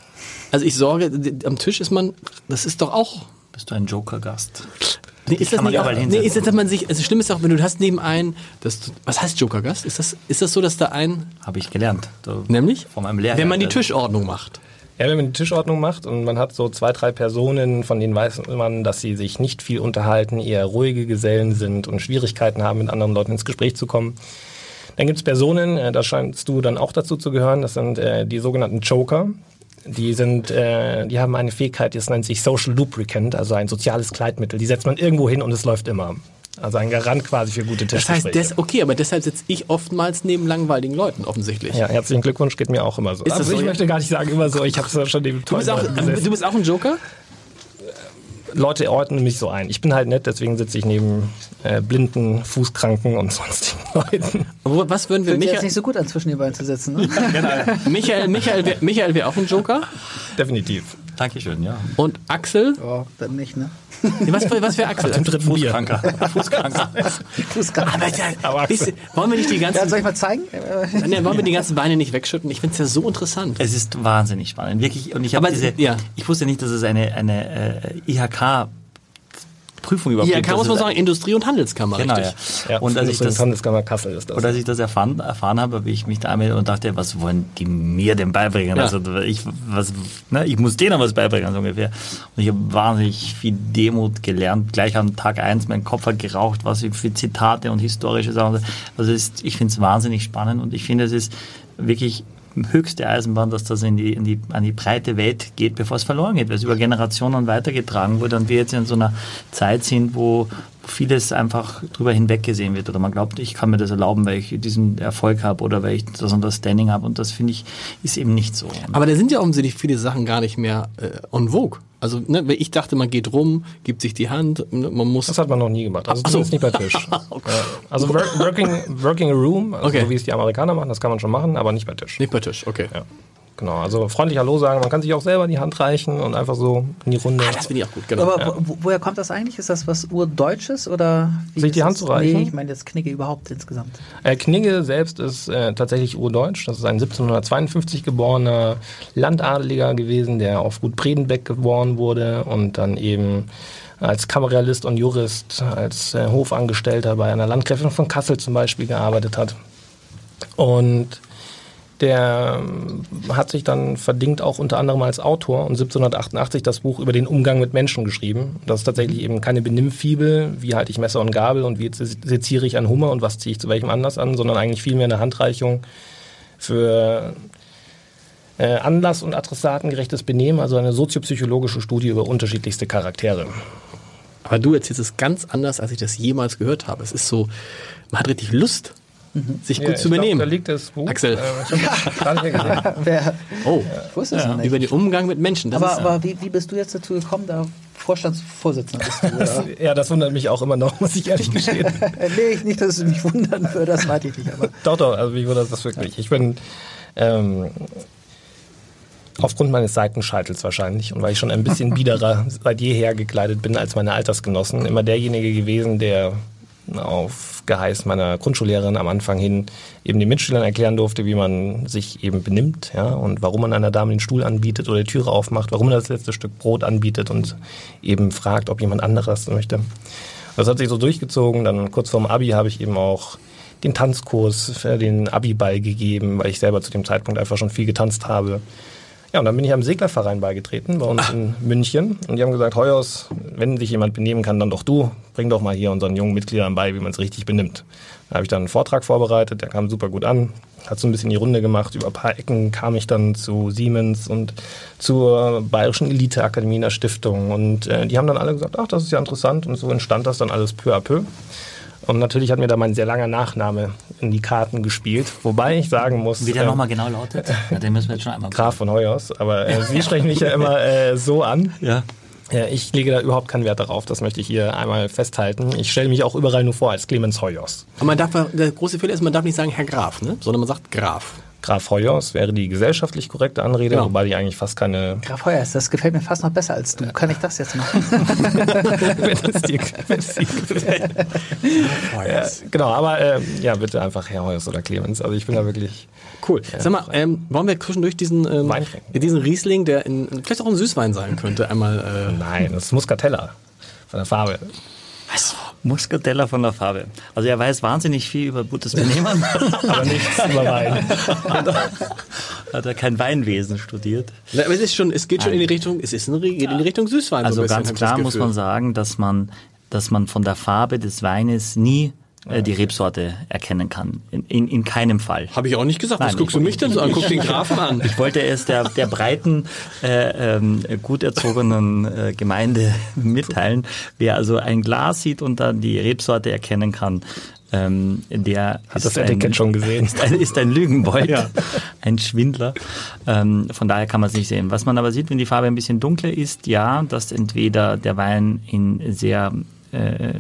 Also ich sorge, am Tisch ist man, das ist doch auch bist du ein Joker-Gast? Nee, ist das kann man nicht auch, nee, ist das, dass man sich, also schlimm ist auch, wenn du hast neben einen, das, was heißt Jokergast? Ist das, ist das so, dass da ein, Habe ich gelernt. Da- nämlich? Von meinem Lehrer. Wenn man die Der- Tischordnung macht. Ja, wenn man die Tischordnung macht und man hat so zwei, drei Personen, von denen weiß man, dass sie sich nicht viel unterhalten, eher ruhige Gesellen sind und Schwierigkeiten haben, mit anderen Leuten ins Gespräch zu kommen. Dann gibt's Personen, äh, da scheinst du dann auch dazu zu gehören, das sind äh, die sogenannten Joker. Die sind, äh, die haben eine Fähigkeit, das nennt sich Social Lubricant, also ein soziales Kleidmittel. Die setzt man irgendwo hin und es läuft immer. Also ein Garant quasi für gute Das Tischgespräche. heißt, des, okay, aber deshalb sitze ich oftmals neben langweiligen Leuten, offensichtlich. ja, herzlichen Glückwunsch, geht mir auch immer so. Ist das also so, ich möchte gar nicht sagen immer so, ich habe es schon dem Du, bist auch, du bist auch ein Joker? Leute ordnen mich so ein. Ich bin halt nett, deswegen sitze ich neben äh, blinden, Fußkranken und *laughs* sonstigen Leuten. Wo- Was würden wir Fühlt sich jetzt Michael, nicht so gut an, zwischen die beiden zu sitzen. Ne? *laughs* Michael, Michael, wär- Michael wäre auch ein Joker Definitiv. Dankeschön, ja. und Axel, oh, dann nicht, ne? Nee, was, was wäre Axel? Im dritten Bier. Fußkranker. Fußkranker. Fußkrank. Aber, ja, Aber ihr, wollen wir nicht die Ja, ganzen, soll ich mal zeigen? Nee, wollen wir die ganzen Beine nicht wegschütten? Ich finde es ja so interessant. Es ist wahnsinnig spannend, wirklich. Und ich habe Aber, diese, ja. ich wusste nicht, dass es eine, eine äh, IHK Prüfung überhaupt gibt. kann Das muss man sagen, Industrie- und Handelskammer, Genau, ja. richtig. Ja, und als ich das Handelskammer Kassel ist das. Und als ich das erfahren, erfahren habe, habe ich mich da einmal und dachte, was wollen die mir denn beibringen? Ja. Also ich, was, ne, ich muss denen was beibringen, so ungefähr. Und ich habe wahnsinnig viel Demut gelernt. Gleich am Tag eins mein Kopf hat geraucht, was ich für Zitate und historische Sachen. Also ist, ich finde es wahnsinnig spannend und ich finde, es ist wirklich höchste Eisenbahn, dass das in die, in die, an die breite Welt geht, bevor es verloren geht, weil es über Generationen weitergetragen wurde. Und wir jetzt in so einer Zeit sind, wo vieles einfach drüber hinweggesehen wird oder man glaubt, ich kann mir das erlauben, weil ich diesen Erfolg habe oder weil ich das und das Standing habe und das finde ich ist eben nicht so. Aber da sind ja offensichtlich viele Sachen gar nicht mehr äh, en vogue. Also, ne, weil ich dachte, man geht rum, gibt sich die Hand, ne, man muss. Das hat man noch nie gemacht. Also Ach so. zumindest nicht bei Tisch. *laughs* Ja. Also work, working, working a room, also Okay. so wie es die Amerikaner machen, das kann man schon machen, aber nicht bei Tisch. nicht bei Tisch, okay. Ja. Genau, also freundlich Hallo sagen, man kann sich auch selber die Hand reichen und einfach so in die Runde. Ah, das finde ich auch gut, genau. Aber wo, woher kommt das eigentlich? Ist das was Urdeutsches oder? wie Sich ist die Hand das? zu reichen? Nee, ich meine jetzt Knigge überhaupt insgesamt. Äh, Knigge selbst ist äh, tatsächlich urdeutsch. Das ist ein 1752 geborener Landadeliger gewesen, der auf Gut Bredenbeck geboren wurde und dann eben als Kameralist und Jurist, als äh, Hofangestellter bei einer Landgräfin von Kassel zum Beispiel gearbeitet hat. Und der ähm, hat sich dann verdingt auch unter anderem als Autor und 1788 das Buch über den Umgang mit Menschen geschrieben. Das ist tatsächlich eben keine Benimmfibel, wie halte ich Messer und Gabel und wie se- seziere ich einen Hummer und was ziehe ich zu welchem Anlass an, sondern eigentlich vielmehr eine Handreichung für äh, Anlass- und adressatengerechtes Benehmen, also eine soziopsychologische Studie über unterschiedlichste Charaktere. Aber du erzählst es ganz anders, als ich das jemals gehört habe. Es ist so, man hat richtig Lust, sich gut Ja, zu ich glaub, benehmen. da liegt das Buch. Axel. Äh, ich das. *laughs* *laughs* Wer, oh, ich wusste es noch nicht. über den Umgang mit Menschen. Das aber ist, aber wie, wie bist du jetzt dazu gekommen, da Vorstandsvorsitzender bist du? Oder? Ja, das wundert mich auch immer noch, *laughs* muss ich ehrlich gestehen. Nee, nicht, dass es mich wundern würde, das meinte ich nicht. Aber Doch, doch, also mich wundert das wirklich. Ich bin ähm, aufgrund meines Seitenscheitels wahrscheinlich und weil ich schon ein bisschen biederer seit jeher gekleidet bin als meine Altersgenossen, immer derjenige gewesen, der auf Geheiß meiner Grundschullehrerin am Anfang hin eben den Mitschülern erklären durfte, wie man sich eben benimmt, ja, und warum man einer Dame den Stuhl anbietet oder die Türe aufmacht, warum man das letzte Stück Brot anbietet und eben fragt, ob jemand anderes möchte. Das hat sich so durchgezogen. Dann kurz vorm Abi habe ich eben auch den Tanzkurs für den Abi-Ball gegeben, weil ich selber zu dem Zeitpunkt einfach schon viel getanzt habe. Ja, und dann bin ich einem Seglerverein beigetreten bei uns in München. Und die haben gesagt, Heuers, wenn sich jemand benehmen kann, dann doch du. Bring doch mal hier unseren jungen Mitgliedern bei, wie man es richtig benimmt. Da habe ich dann einen Vortrag vorbereitet, der kam super gut an. Hat so ein bisschen die Runde gemacht. Über ein paar Ecken kam ich dann zu Siemens und zur Bayerischen Eliteakademie in der Stiftung. Und äh, die haben dann alle gesagt, ach, das ist ja interessant. Und so entstand das dann alles peu à peu. Und natürlich hat mir da mein sehr langer Nachname in die Karten gespielt. Wobei ich sagen muss, Wie der ähm, nochmal genau lautet, ja, den müssen wir jetzt schon einmal Graf von Hoyos, aber äh, Sie sprechen mich ja immer *laughs* äh, so an. Ja. Ja, ich lege da überhaupt keinen Wert darauf, das möchte ich hier einmal festhalten. Ich stelle mich auch überall nur vor als Clemens Hoyos. aber man darf, der große Fehler ist, man darf nicht sagen Herr Graf, ne? sondern man sagt Graf. Graf Hoyos wäre die gesellschaftlich korrekte Anrede, Genau. wobei die eigentlich fast keine. Graf Heuers, das gefällt mir fast noch besser als du. Kann ich das jetzt machen? *laughs* wenn es dir, wenn es dir gefällt. ja, genau, aber äh, ja, bitte einfach Herr Hoyos oder Clemens. Also ich bin da wirklich. Cool. Sag mal, ähm, wollen wir zwischendurch diesen, ähm, diesen Riesling, der in, vielleicht auch ein Süßwein sein könnte, einmal. Äh, Nein, das ist Muscatella von der Farbe. Was? Muscatella von der Farbe. Also er weiß wahnsinnig viel über gutes Benehmen. *laughs* Aber nichts über Wein. *laughs* Hat er kein Weinwesen studiert. Na, aber es ist schon, es geht schon in die Richtung, es ist in, die- geht in die Richtung Süßwein. so Also ein bisschen, ganz klar muss man sagen, dass man, dass man von der Farbe des Weines nie äh, die Rebsorte erkennen kann. In, in, in keinem Fall. Habe ich auch nicht gesagt. Was Nein, guckst du ich- mich denn so an? Guck den *laughs* Grafen an. Ich wollte es der, der breiten, äh, ähm, gut erzogenen äh, Gemeinde *laughs* mitteilen. Wer also ein Glas sieht und dann die Rebsorte erkennen kann, Ähm, der Hat das Etikett schon gesehen? *laughs* Ist ein, ist ein Lügenbold, Ja. ein Schwindler. Ähm, von daher kann man es nicht sehen. Was man aber sieht, wenn die Farbe ein bisschen dunkler ist, ja, dass entweder der Wein in sehr äh,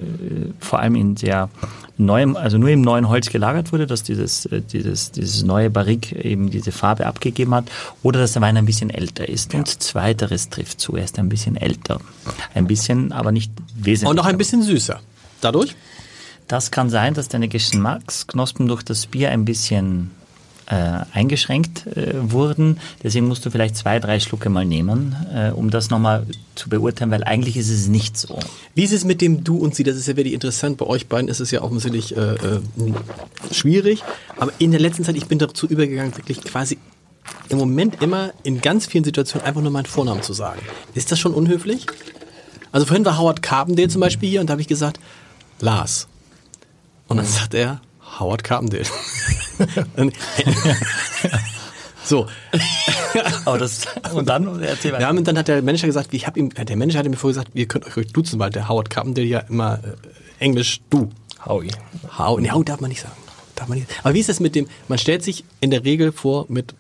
vor allem in sehr neuem, also nur im neuen Holz gelagert wurde, dass dieses, äh, dieses, dieses neue Barrik eben diese Farbe abgegeben hat, oder dass der Wein ein bisschen älter ist. Und zweiteres trifft zu, er ist ein bisschen älter. Ein bisschen, aber nicht wesentlich. Und noch ein bisschen süßer. Dadurch? Das kann sein, dass deine Geschmacksknospen durch das Bier ein bisschen äh, eingeschränkt äh, wurden. Deswegen musst du vielleicht zwei, drei Schlucke mal nehmen, äh, um das nochmal zu beurteilen, weil eigentlich ist es nicht so. Wie ist es mit dem Du und Sie? Das ist ja wirklich interessant. Bei euch beiden ist es ja offensichtlich äh, äh, schwierig. Aber in der letzten Zeit, ich bin dazu übergegangen, wirklich quasi im Moment immer in ganz vielen Situationen einfach nur meinen Vornamen zu sagen. Ist das schon unhöflich? Also vorhin war Howard Carpendale zum Beispiel hier und da habe ich gesagt, Lars. Und dann sagt er, Howard Carpendale. Dann- so, Aber das, und dann erzähl ja, und dann hat der Manager gesagt, ich habe ihm, der Manager hatte mir vorher gesagt, ihr könnt euch ruhig duzen, weil der Howard Carpendale ja immer äh, Englisch du. Howie. Hau, nee, Hau darf man nicht sagen. Darf man nicht. Aber wie ist das mit dem, man stellt sich in der Regel vor mit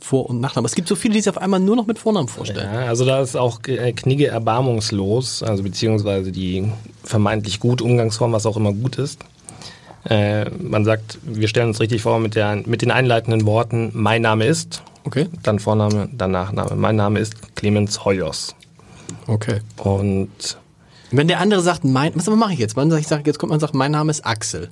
Vor- und Nachnamen. Es gibt so viele, die sich auf einmal nur noch mit Vornamen vorstellen. Ja, also da ist auch äh, Knigge erbarmungslos, also beziehungsweise die vermeintlich gut Umgangsform, was auch immer gut ist. Äh, man sagt, wir stellen uns richtig vor mit, der, mit den einleitenden Worten, mein Name ist, Okay. dann Vorname, dann Nachname. Mein Name ist Clemens Hoyos. Okay. Und Wenn der andere sagt, mein, was mache ich jetzt? Man sagt, ich sage, jetzt kommt man und sagt, mein Name ist Axel.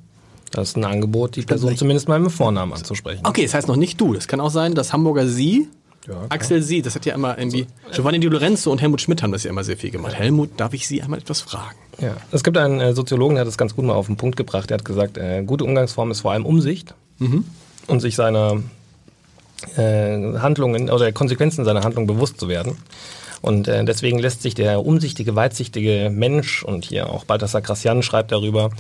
das ist ein Angebot, die Person zumindest mal mit Vornamen anzusprechen. Okay, das heißt noch nicht du. Das kann auch sein, dass Hamburger Sie, Ja. Axel Sie, das hat ja immer irgendwie, Giovanni Di Lorenzo und Helmut Schmidt haben das ja immer sehr viel gemacht. Helmut, darf ich Sie einmal etwas fragen? Ja, es gibt einen äh, Soziologen, der hat das ganz gut mal auf den Punkt gebracht. Der hat gesagt, äh, gute Umgangsform ist vor allem Umsicht und sich seiner äh, Handlungen oder der Konsequenzen seiner Handlung bewusst zu werden. Und äh, deswegen lässt sich der umsichtige, weitsichtige Mensch, und hier auch Balthasar Gracian schreibt darüber,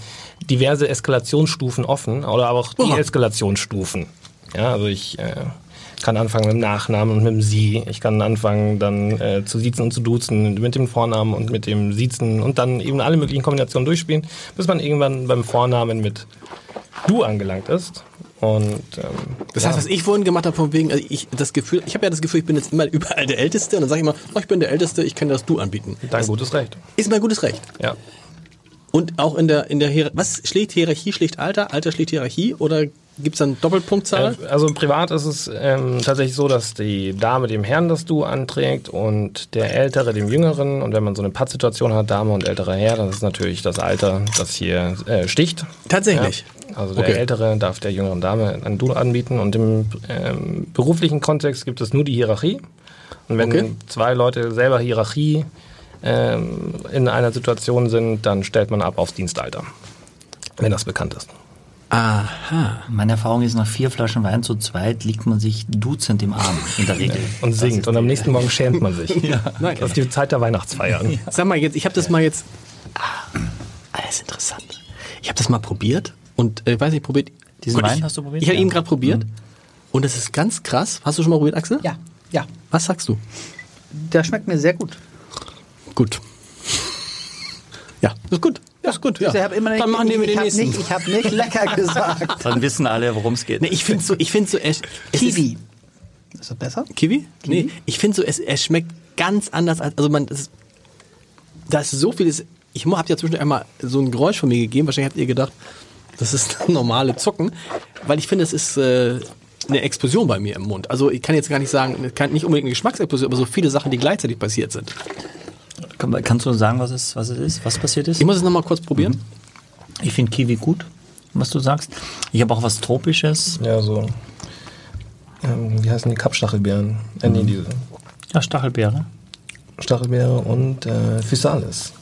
diverse Eskalationsstufen offen oder aber auch Deeskalationsstufen. Ja, also ich äh, kann anfangen mit dem Nachnamen und mit dem Sie. Ich kann anfangen dann äh, zu siezen und zu duzen mit dem Vornamen und mit dem Siezen und dann eben alle möglichen Kombinationen durchspielen, bis man irgendwann beim Vornamen mit Du angelangt ist. Und ähm, Das heißt, was ich vorhin gemacht habe, von wegen, also ich das Gefühl, ich habe ja das Gefühl, ich bin jetzt immer *laughs* überall der Älteste und dann sage ich immer, oh, ich bin der Älteste, ich kann das Du anbieten. dein gutes Recht. Ist mein gutes Recht. Ja. Und auch in der, in der Hier was schlägt Hierarchie, schlägt Alter, Alter schlägt Hierarchie oder gibt es dann Doppelpunktzahl? Äh, Also privat ist es ähm, tatsächlich so, dass die Dame dem Herrn das Du anträgt und der Ältere dem Jüngeren. Und wenn man so eine Pattsituation hat, Dame und älterer Herr, dann ist natürlich das Alter, das hier äh, sticht. Tatsächlich. Ja. Also der Okay. Ältere darf der jüngeren Dame ein Du anbieten und im ähm, beruflichen Kontext gibt es nur die Hierarchie. Und wenn Okay. zwei Leute selber Hierarchie ähm, in einer Situation sind, dann stellt man ab aufs Dienstalter, wenn das bekannt ist. Aha. Meine Erfahrung ist, nach vier Flaschen Wein zu zweit liegt man sich duzend im Arm, in der *laughs* Regel. Und singt. Und am nächsten Morgen schämt man sich. *laughs* Nein. Das ist die Zeit der Weihnachtsfeiern. Sag mal jetzt, ich habe das mal jetzt. Ah, das ist interessant. Ich habe das mal probiert und äh, weiß nicht, probiert. Diesen Gut, Wein ich, hast du probiert? Ich habe Ja. ihn gerade probiert und das ist ganz krass. Hast du schon mal probiert, Axel? Ja, ja. Was sagst du? Der schmeckt mir sehr gut. Gut. Ja, ist gut. Ja, ist gut. Ja. Ich habe immer nicht, Dann machen wir den habe nächsten. nicht, ich hab nicht lecker *laughs* gesagt. Dann wissen alle, worum es geht. Nee, ich finde so, ich finde so, es, es Kiwi. Ist das besser? Ist, Kiwi? Nee, ich finde so, es, es schmeckt ganz anders als, also man, das, da ist so vieles, ich habe ja zwischendurch einmal so ein Geräusch von mir gegeben, wahrscheinlich habt ihr gedacht, das ist *laughs* normale Zucken, weil ich finde, es ist äh, eine Explosion bei mir im Mund. Also ich kann jetzt gar nicht sagen, kann nicht unbedingt eine Geschmacksexplosion, aber so viele Sachen, die gleichzeitig passiert sind. Kann- Kannst du sagen, was es, was es ist, was passiert ist? Ich muss es nochmal kurz probieren. Ich finde Kiwi gut, was du sagst. Ich habe auch was Tropisches. Ja, so. Ähm, wie heißen die Kapstachelbeeren? Äh, nee, diese Ja, Stachelbeere. Stachelbeere und äh, Physalis.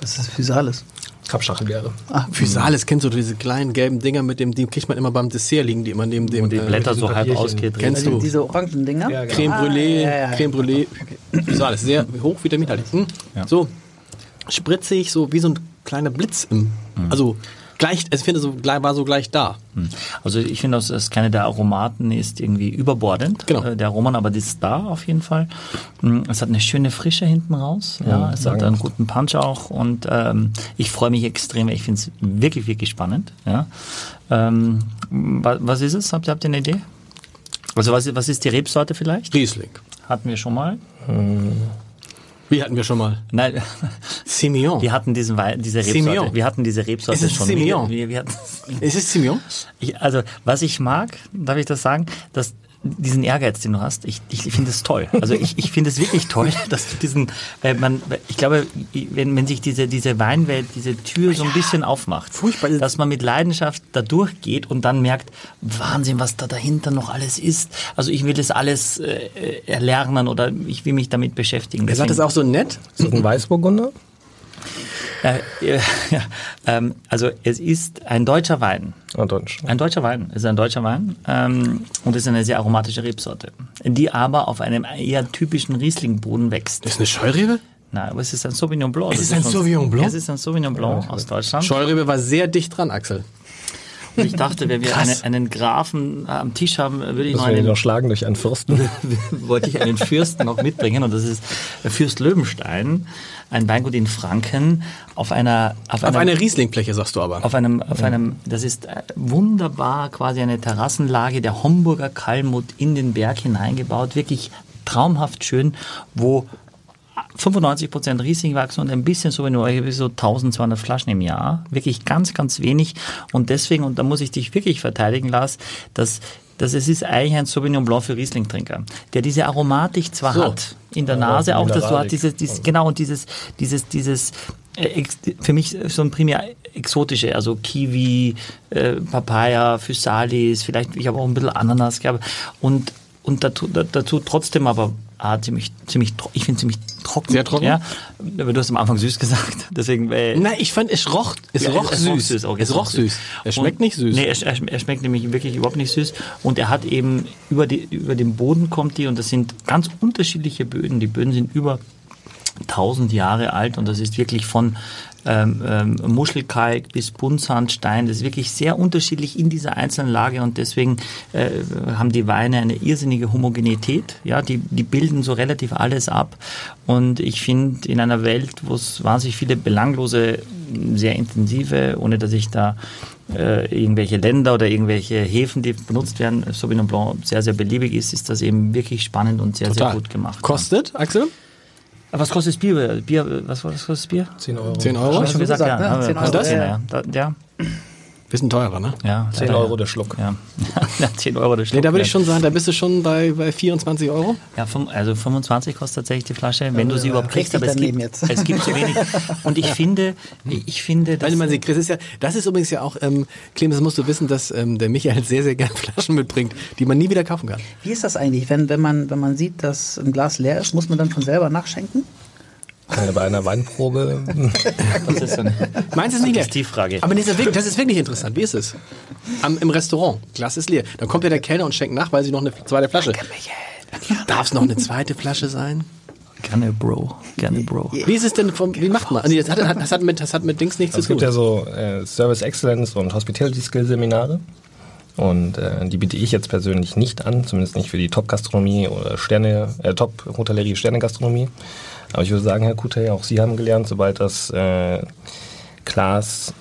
Was ist Physalis? Kapstachelbeere. Ah, Physalis, kennst du diese kleinen gelben Dinger mit dem, die kriegt man immer beim Dessert liegen, die immer neben dem Und die äh, Blätter so halb ausgedreht. Kennst du? diese orangen Dinger? Ja, genau. Creme Brûlée, Ah, ja, ja, ja. Creme Brûlée. Physalis, sehr hoch vitaminhaltig. Hm? So spritzig, so wie so ein kleiner Blitz im, also gleich, ich finde, so gleich- war so gleich da. Also ich finde, dass das keine der Aromaten ist irgendwie überbordend. Genau. Äh, Der Roman, aber das ist da auf jeden Fall. Mm, Es hat eine schöne Frische hinten raus. Ja, es hat einen guten Punch auch und ähm, ich freue mich extrem. Ich finde es wirklich, wirklich spannend. Ja. Ähm, wa- was ist es? Habt ihr, habt ihr eine Idee? Also was, was ist die Rebsorte vielleicht? Riesling. Hatten wir schon mal? Wie hatten wir schon mal? Nein, Simeon. wir hatten diesen Wein, diese Rebsorte. Simeon. Wir hatten diese Rebsorte Ist es schon. Simeon? Wir, wir, wir hatten, Ist es Simeon? Ich, also, was ich mag, darf ich das sagen, dass diesen Ehrgeiz, den du hast, ich, ich finde es toll. Also ich, ich finde es wirklich toll, *laughs* dass du diesen, weil man, ich glaube, wenn, wenn sich diese, diese Weinwelt, diese Tür so ein bisschen aufmacht, Furchtbar. dass man mit Leidenschaft da durchgeht und dann merkt, Wahnsinn, was da dahinter noch alles ist. Also ich will das alles äh, erlernen oder ich will mich damit beschäftigen. Er sagt es auch so nett. Das ein Weißburgunder? Äh, ja, ähm, also es ist ein deutscher Wein. Ah, Deutsch. Ein deutscher Wein, ist ein deutscher Wein ähm, und ist eine sehr aromatische Rebsorte, die aber auf einem eher typischen Rieslingboden wächst. Ist eine Scheurebe? Nein, aber es ist ein Sauvignon Blanc. Es Das ist ein Sauvignon Blanc? Es ist ein Sauvignon Blanc aus Deutschland. Scheurebe war sehr dicht dran, Axel. Und ich dachte, wenn wir eine, einen Grafen äh, am Tisch haben, würde ich noch Müssen wir ihn einen, noch schlagen durch einen Fürsten? *laughs* wollte ich einen Fürsten noch mitbringen und das ist Fürst Löwenstein, ein Weingut in Franken auf einer Auf einer, eine Rieslingfläche, sagst du aber. Auf einem, auf einem, das ist äh, wunderbar, quasi eine Terrassenlage der Homburger Kalmut in den Berg hineingebaut, wirklich traumhaft schön, wo 95 Prozent Riesling wachsen und ein bisschen Sauvignon, so 1200 Flaschen im Jahr, wirklich ganz, ganz wenig. Und deswegen, und da muss ich dich wirklich verteidigen, Lars, dass dass es ist eigentlich ein Sauvignon Blanc für Riesling-Trinker, der diese Aromatik zwar So. hat in der Nase, auch dass du hast dieses, dieses genau und dieses dieses dieses äh, für mich so ein primär exotische, also Kiwi, äh, Papaya, Physalis, vielleicht ich habe auch ein bisschen Ananas gehabt. Und und dazu, da- dazu trotzdem aber ah, ziemlich ziemlich ich finde ziemlich trocken. Sehr trocken? Ja, aber du hast am Anfang süß gesagt, *laughs* deswegen äh, Nein, ich fand, es roch, es ja, roch süß. süß auch, es roch süß. Er schmeckt Und- nicht süß. Nee, er, er, er schmeckt nämlich wirklich überhaupt nicht süß. Und er hat eben über, die, über den Boden kommt die und das sind ganz unterschiedliche Böden. Die Böden sind über 1000 Jahre alt und das ist wirklich von ähm, ähm, Muschelkalk bis Buntsandstein. Das ist wirklich sehr unterschiedlich in dieser einzelnen Lage und deswegen äh, haben die Weine eine irrsinnige Homogenität. Ja, die, die bilden so relativ alles ab und ich finde in einer Welt, wo es wahnsinnig viele belanglose, sehr intensive, ohne dass ich da äh, irgendwelche Länder oder irgendwelche Häfen, die benutzt werden, Sauvignon Blanc sehr, sehr beliebig ist, ist das eben wirklich spannend und sehr, sehr gut gemacht. Kostet, Axel? Was kostet das Bier? Bier was war das kostet das Bier? 10 Euro. 10 Euro? Schon gesagt, gesagt, ja. ne? Aber 10 kostet Euro, das? Ja, ja. Bisschen teurer, ne? ja 10 leider, Euro der Schluck. Ja. *laughs* ja, 10 Euro der Schluck. Nee, da würde ich schon sagen, da bist du schon bei, bei 24 Euro. Ja, also 25 kostet tatsächlich die Flasche, wenn du sie überhaupt kriegst. Aber es gibt, jetzt. es gibt zu wenig. Und ich finde, ich finde, dass, Weil man sie kriegt. Das ist, ja, das ist übrigens ja auch, ähm, Clemens, das musst du wissen, dass ähm, der Michael sehr, sehr gerne *laughs* Flaschen mitbringt, die man nie wieder kaufen kann. Wie ist das eigentlich, wenn, wenn, man, wenn man sieht, dass ein Glas leer ist, muss man dann von selber nachschenken? Äh, Bei einer Weinprobe. *laughs* das ist eine, Meins ist nicht leer. Das ist die Frage. Aber das ist, wirklich, das ist wirklich interessant. Wie ist es? Am, Im Restaurant. Glas ist leer. Dann kommt ja der Kellner und schenkt nach, weil sie noch eine zweite Flasche. Darf es noch eine zweite Flasche sein? gerne Bro, gerne Bro. Wie ist es denn vom, wie macht man? Nee, Das hat, das hat, mit, das hat mit Dings nichts Es zu gibt tun. ja so äh, Service Excellence und Hospitality Skill Seminare. Und äh, die biete ich jetzt persönlich nicht an, zumindest nicht für die Top-Gastronomie oder Sterne, äh, Top-Hotellerie, Sterne-Gastronomie. Aber ich würde sagen, Herr Kute, auch Sie haben gelernt, sobald das äh, Glas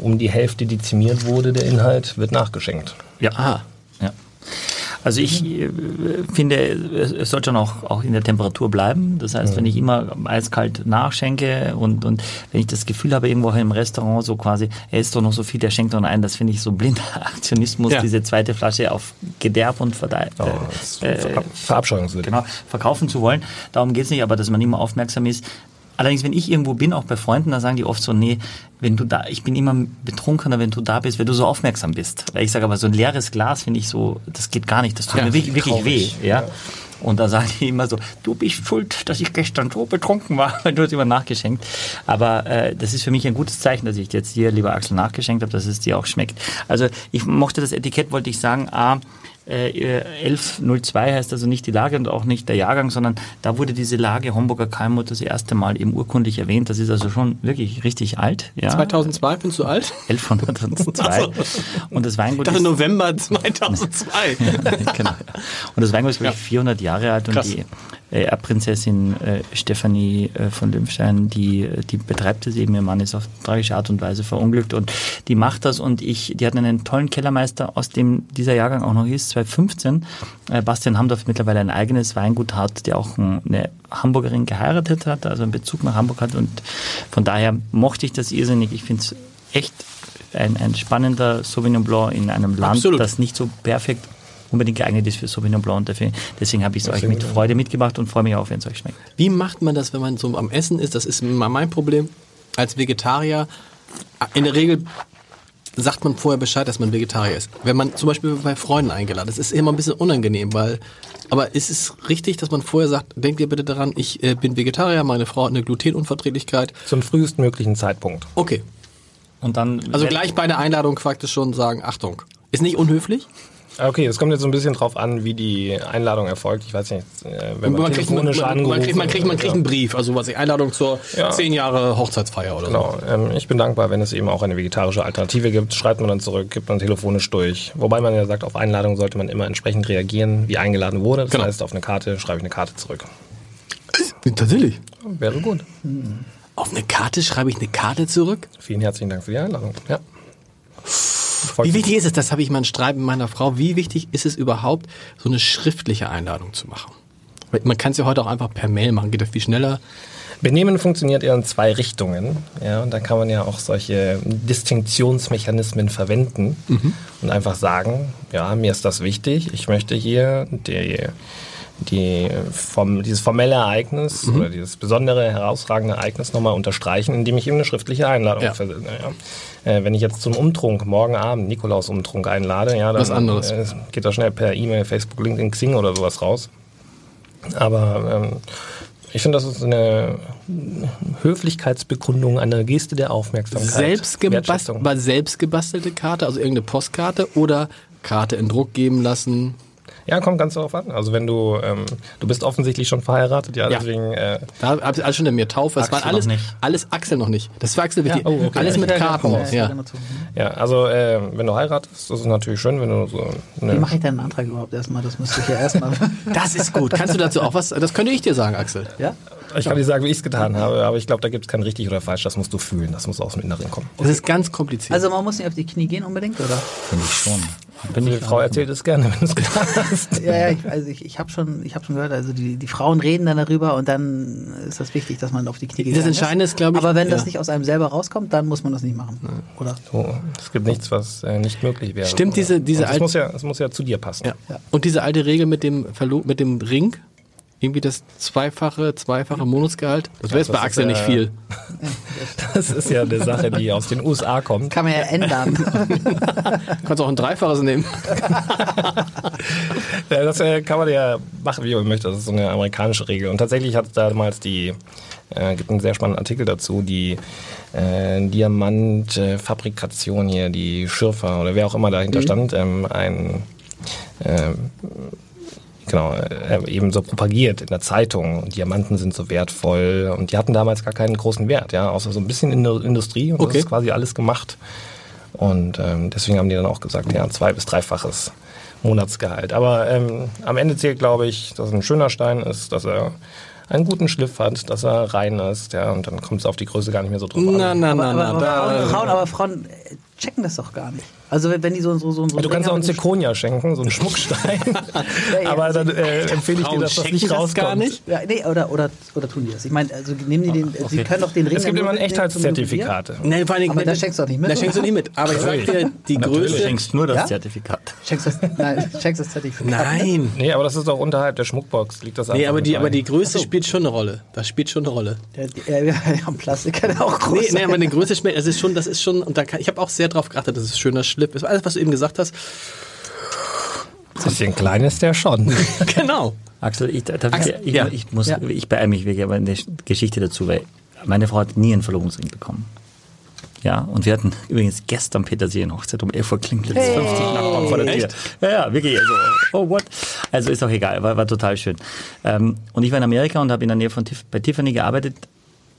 um die Hälfte dezimiert wurde, der Inhalt, wird nachgeschenkt. Ja. Aha. Ja. Also ich äh, finde, es es sollte schon auch, auch in der Temperatur bleiben. Das heißt, wenn ich immer eiskalt nachschenke und, und wenn ich das Gefühl habe, irgendwo im Restaurant so quasi, er ist doch noch so viel, der schenkt noch ein, das finde ich so blinder *laughs* Aktionismus, Ja. diese zweite Flasche auf Gederb und Verdeih Oh, äh, ver verabscheuungswürdig. genau, verkaufen zu wollen. Darum geht's nicht, aber dass man immer aufmerksam ist. Allerdings, wenn ich irgendwo bin, auch bei Freunden, da sagen die oft so, nee, wenn du da, ich bin immer betrunkener, wenn du da bist, wenn du so aufmerksam bist. Weil ich sage aber, so ein leeres Glas finde ich so, das geht gar nicht, das tut Ja, mir wirklich, wirklich weh. Ja. Und da sagen die immer so, du bist schuld, dass ich gestern so betrunken war, *laughs* weil du hast immer nachgeschenkt. Aber äh, das ist für mich ein gutes Zeichen, dass ich jetzt dir, lieber Axel, nachgeschenkt habe, dass es dir auch schmeckt. Also ich mochte das Etikett, wollte ich sagen, A, Äh, 1102 heißt also nicht die Lage und auch nicht der Jahrgang, sondern da wurde diese Lage Homburger Kalmut das erste Mal eben urkundlich erwähnt. Das ist also schon wirklich richtig alt. Ja. 2002, findest du alt? 1102. Und das Weingut Ich ist, November 2002. *laughs* genau. Und das Weingut ist, glaube ich, 400 Jahre alt und Krass. die äh, Erbprinzessin äh, Stefanie äh, von Lümstein, die, die betreibt es eben. Ihr Mann ist auf tragische Art und Weise verunglückt und die macht das und ich, die hatten einen tollen Kellermeister, aus dem dieser Jahrgang auch noch ist, 2015. Äh, Bastian Hamdorf mittlerweile ein eigenes Weingut hat, der auch ein- eine Hamburgerin geheiratet hat, also einen Bezug nach Hamburg hat und von daher mochte ich das irrsinnig. Ich finde es echt ein, ein spannender Sauvignon Blanc in einem Land, Absolut. das nicht so perfekt unbedingt geeignet ist für Sauvignon Blanc. Deswegen habe ich es euch mit Freude mitgebracht und freue mich auch, wenn es euch schmeckt. Wie macht man das, wenn man so am Essen ist? Das ist immer mein Problem als Vegetarier. In der Regel sagt man vorher Bescheid, dass man Vegetarier ist. Wenn man zum Beispiel bei Freunden eingeladen ist, ist immer ein bisschen unangenehm, weil, aber ist es richtig, dass man vorher sagt, denkt ihr bitte daran, ich äh, bin Vegetarier, meine Frau hat eine Glutenunverträglichkeit. Zum frühestmöglichen Zeitpunkt. Okay. Und dann Also gleich bei der Einladung praktisch schon sagen, Achtung. Ist nicht unhöflich? Okay, es kommt jetzt so ein bisschen drauf an, wie die Einladung erfolgt. Ich weiß nicht, äh, wenn man, Man kriegt, man, telefonisch man, angerufen man, kriegt, man, kriegt, man kriegt einen. Brief, also was ich Einladung zur Ja. zehn Jahre Hochzeitsfeier oder so. Genau, ähm, ich bin dankbar, wenn es eben auch eine vegetarische Alternative gibt. Schreibt man dann zurück, gibt man telefonisch durch. Wobei man ja sagt, auf Einladung sollte man immer entsprechend reagieren, wie eingeladen wurde. Das Genau. heißt, auf eine Karte schreibe ich eine Karte zurück. Tatsächlich. Wäre gut. Auf eine Karte schreibe ich eine Karte zurück? Vielen herzlichen Dank für die Einladung. Ja. Wie wichtig ist es, das habe ich mal einen Streit mit meiner Frau, wie wichtig ist es überhaupt, so eine schriftliche Einladung zu machen? Man kann es ja heute auch einfach per Mail machen, geht das viel schneller. Benehmen funktioniert eher in zwei Richtungen. Ja, und da kann man ja auch solche Distinktionsmechanismen verwenden und einfach sagen, ja, mir ist das wichtig. Ich möchte hier die, die vom, dieses formelle Ereignis oder dieses besondere, herausragende Ereignis nochmal unterstreichen, indem ich ihm eine schriftliche Einladung Ja. versende. Ja. Äh, wenn ich jetzt zum Umtrunk morgen Abend Nikolaus-Umtrunk einlade, ja, dann Was anderes. Äh, geht das schnell per E-Mail, Facebook, LinkedIn, Xing oder sowas raus. Aber ähm, ich finde, das ist eine Höflichkeitsbekundung, eine Geste der Aufmerksamkeit. Selbst gebast Wertschätzung. war selbst gebastelte Karte, also irgendeine Postkarte oder Karte in Druck geben lassen. Ja, kommt ganz darauf an. Also wenn du, ähm, du bist offensientlich schon verheiratet, ja, Ja. deswegen, äh, Da habe ich alles schon in mir Taufe. Das Axel waren alles, noch nicht. alles Axel noch nicht. Das war Axel wichtig. oh, okay. Alles mit Ja, ja, Karten. ja, Ja. genau so. ja, also äh, wenn du heiratest, das ist natürlich schön, wenn du so Wie eine, mache ich denn einen Antrag überhaupt erstmal? Das müsste ich ja erstmal. *laughs* Das ist gut. Kannst du dazu auch was? Das könnte ich dir sagen, Axel. ja? ich kann dir sagen, wie ich es getan habe, aber ich glaube, da gibt es kein richtig oder falsch, das musst du fühlen, das muss aus dem Inneren kommen. Das ist ganz kompliziert. Also man muss nicht auf die Knie gehen unbedingt, oder? finde ich schon. Bin Die Frau erzählt es gerne, wenn du es *laughs* getan hast. Ja, ja, ich, also ich, ich habe schon, ich hab schon gehört, also die, die Frauen reden dann darüber und dann ist das wichtig, dass man auf die Knie geht. Das Entscheidende ist, glaube ich, Aber wenn das ja. nicht aus einem selber rauskommt, dann muss man das nicht machen, oder? So, es gibt nichts, was äh, nicht möglich wäre. Stimmt diese- diese Und es alte- muss ja, es muss ja zu dir passen. Ja. Und diese alte Regel mit dem Verlo mit dem Ring, irgendwie das zweifache, zweifache Monatsgehalt, das wäre jetzt bei Axel nicht äh, viel. *laughs* Das ist ja eine Sache, die aus den USA kommt. Kann man ja ändern. Du *laughs* kannst auch ein Dreifaches nehmen. *laughs* Ja, das äh, kann man ja machen, wie man möchte. Das ist so eine amerikanische Regel. Und tatsächlich hat damals die, äh, gibt einen sehr spannenden Artikel dazu, die äh, Diamantfabrikation hier, die Schürfer oder wer auch immer dahinter stand, ähm, ein ähm, genau, äh, eben so propagiert in der Zeitung. Diamanten sind so wertvoll. Und die hatten damals gar keinen großen Wert, ja, außer so ein bisschen in der Industrie. Und Okay. das ist quasi alles gemacht. Und ähm, deswegen haben die dann auch gesagt, ja, zwei- bis dreifaches Monatsgehalt. Aber ähm, am Ende zählt, glaube ich, dass es ein schöner Stein ist, dass er einen guten Schliff hat, dass er rein ist, ja, und dann kommt es auf die Größe gar nicht mehr so drauf Na, an. na, aber, na, aber, na. aber, Da, Frauen, aber Frauen äh, checken das doch gar nicht. Also wenn die so so so so Du kannst auch einen Zirkonia schenken, so einen Schmuckstein. *laughs* Ja, ja, *laughs* aber dann äh, empfehle ich dir, dass das nicht das rauskommt. gar nicht? Ja, nee, oder, oder, oder tun die das? Ich meine, also nehmen die den, sie können doch den Ring Es gibt immer ein Echtheitszertifikat. Nee, vor allen Dingen, Aber da schenkst du doch nicht mit, Da schenkst du nicht mit. Aber ich sag dir, die Du Größe. schenkst nur das Ja? Zertifikat. Checkst das, nein, *laughs* checkst das Zertifikat. Ne? Nein. Nee, aber das ist doch unterhalb der Schmuckbox. Liegt das Nee, aber die, aber die Größe spielt schon eine Rolle. Das spielt schon eine Rolle. Der, der, ja, ja, Plastik kann auch groß Nee, nee, sein. aber eine Größe spielt, das ist schon, das ist schon, und da kann, ich habe auch sehr drauf geachtet, dass es schöner Schliff ist. Alles, was du eben gesagt hast. bisschen klein ist der schon. *laughs* Genau. Axel, ich, darf Axel, ich, ich, ja. ich muss, Ja. ich beeile mich wirklich, aber eine Geschichte dazu, weil meine Frau hat nie einen Verlobungsring bekommen. Ja, und wir hatten übrigens gestern Petersilienhochzeit um 11 Uhr klingelt hey. 50 Nachbarn vor der Tür. Ja, ja, wirklich. Also, oh, what? Also ist auch egal, war, war total schön. Ähm, und ich war in Amerika und habe in der Nähe von Tiff bei Tiffany gearbeitet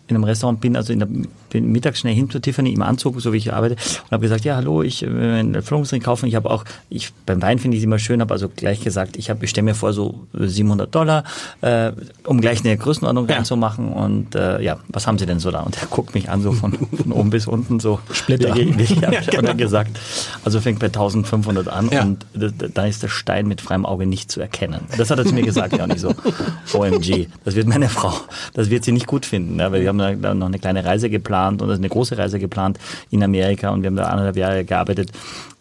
in einem Restaurant bin, also in der, bin mittags schnell hin zu Tiffany im Anzug, so wie ich arbeite, und habe gesagt, ja, hallo, ich will einen Füllungsring kaufen. Ich habe auch, ich beim Wein finde ich es immer schön, habe also gleich gesagt, ich habe, ich stelle mir vor so 700 Dollar, äh, um gleich eine Größenordnung ja. reinzumachen. Und äh, ja, was haben Sie denn so da? Und er guckt mich an so von, von oben bis unten so. Splitter. Wie, wie, *laughs* ja, ja, genau. Und dann gesagt, also fängt bei 1500 an ja. und da ist der Stein mit freiem Auge nicht zu erkennen. Das hat er zu mir gesagt, ja, nicht so. *laughs* OMG, das wird meine Frau, das wird sie nicht gut finden, ja, weil wir haben da noch eine kleine Reise geplant und also eine große Reise geplant in Amerika und wir haben da anderthalb Jahre gearbeitet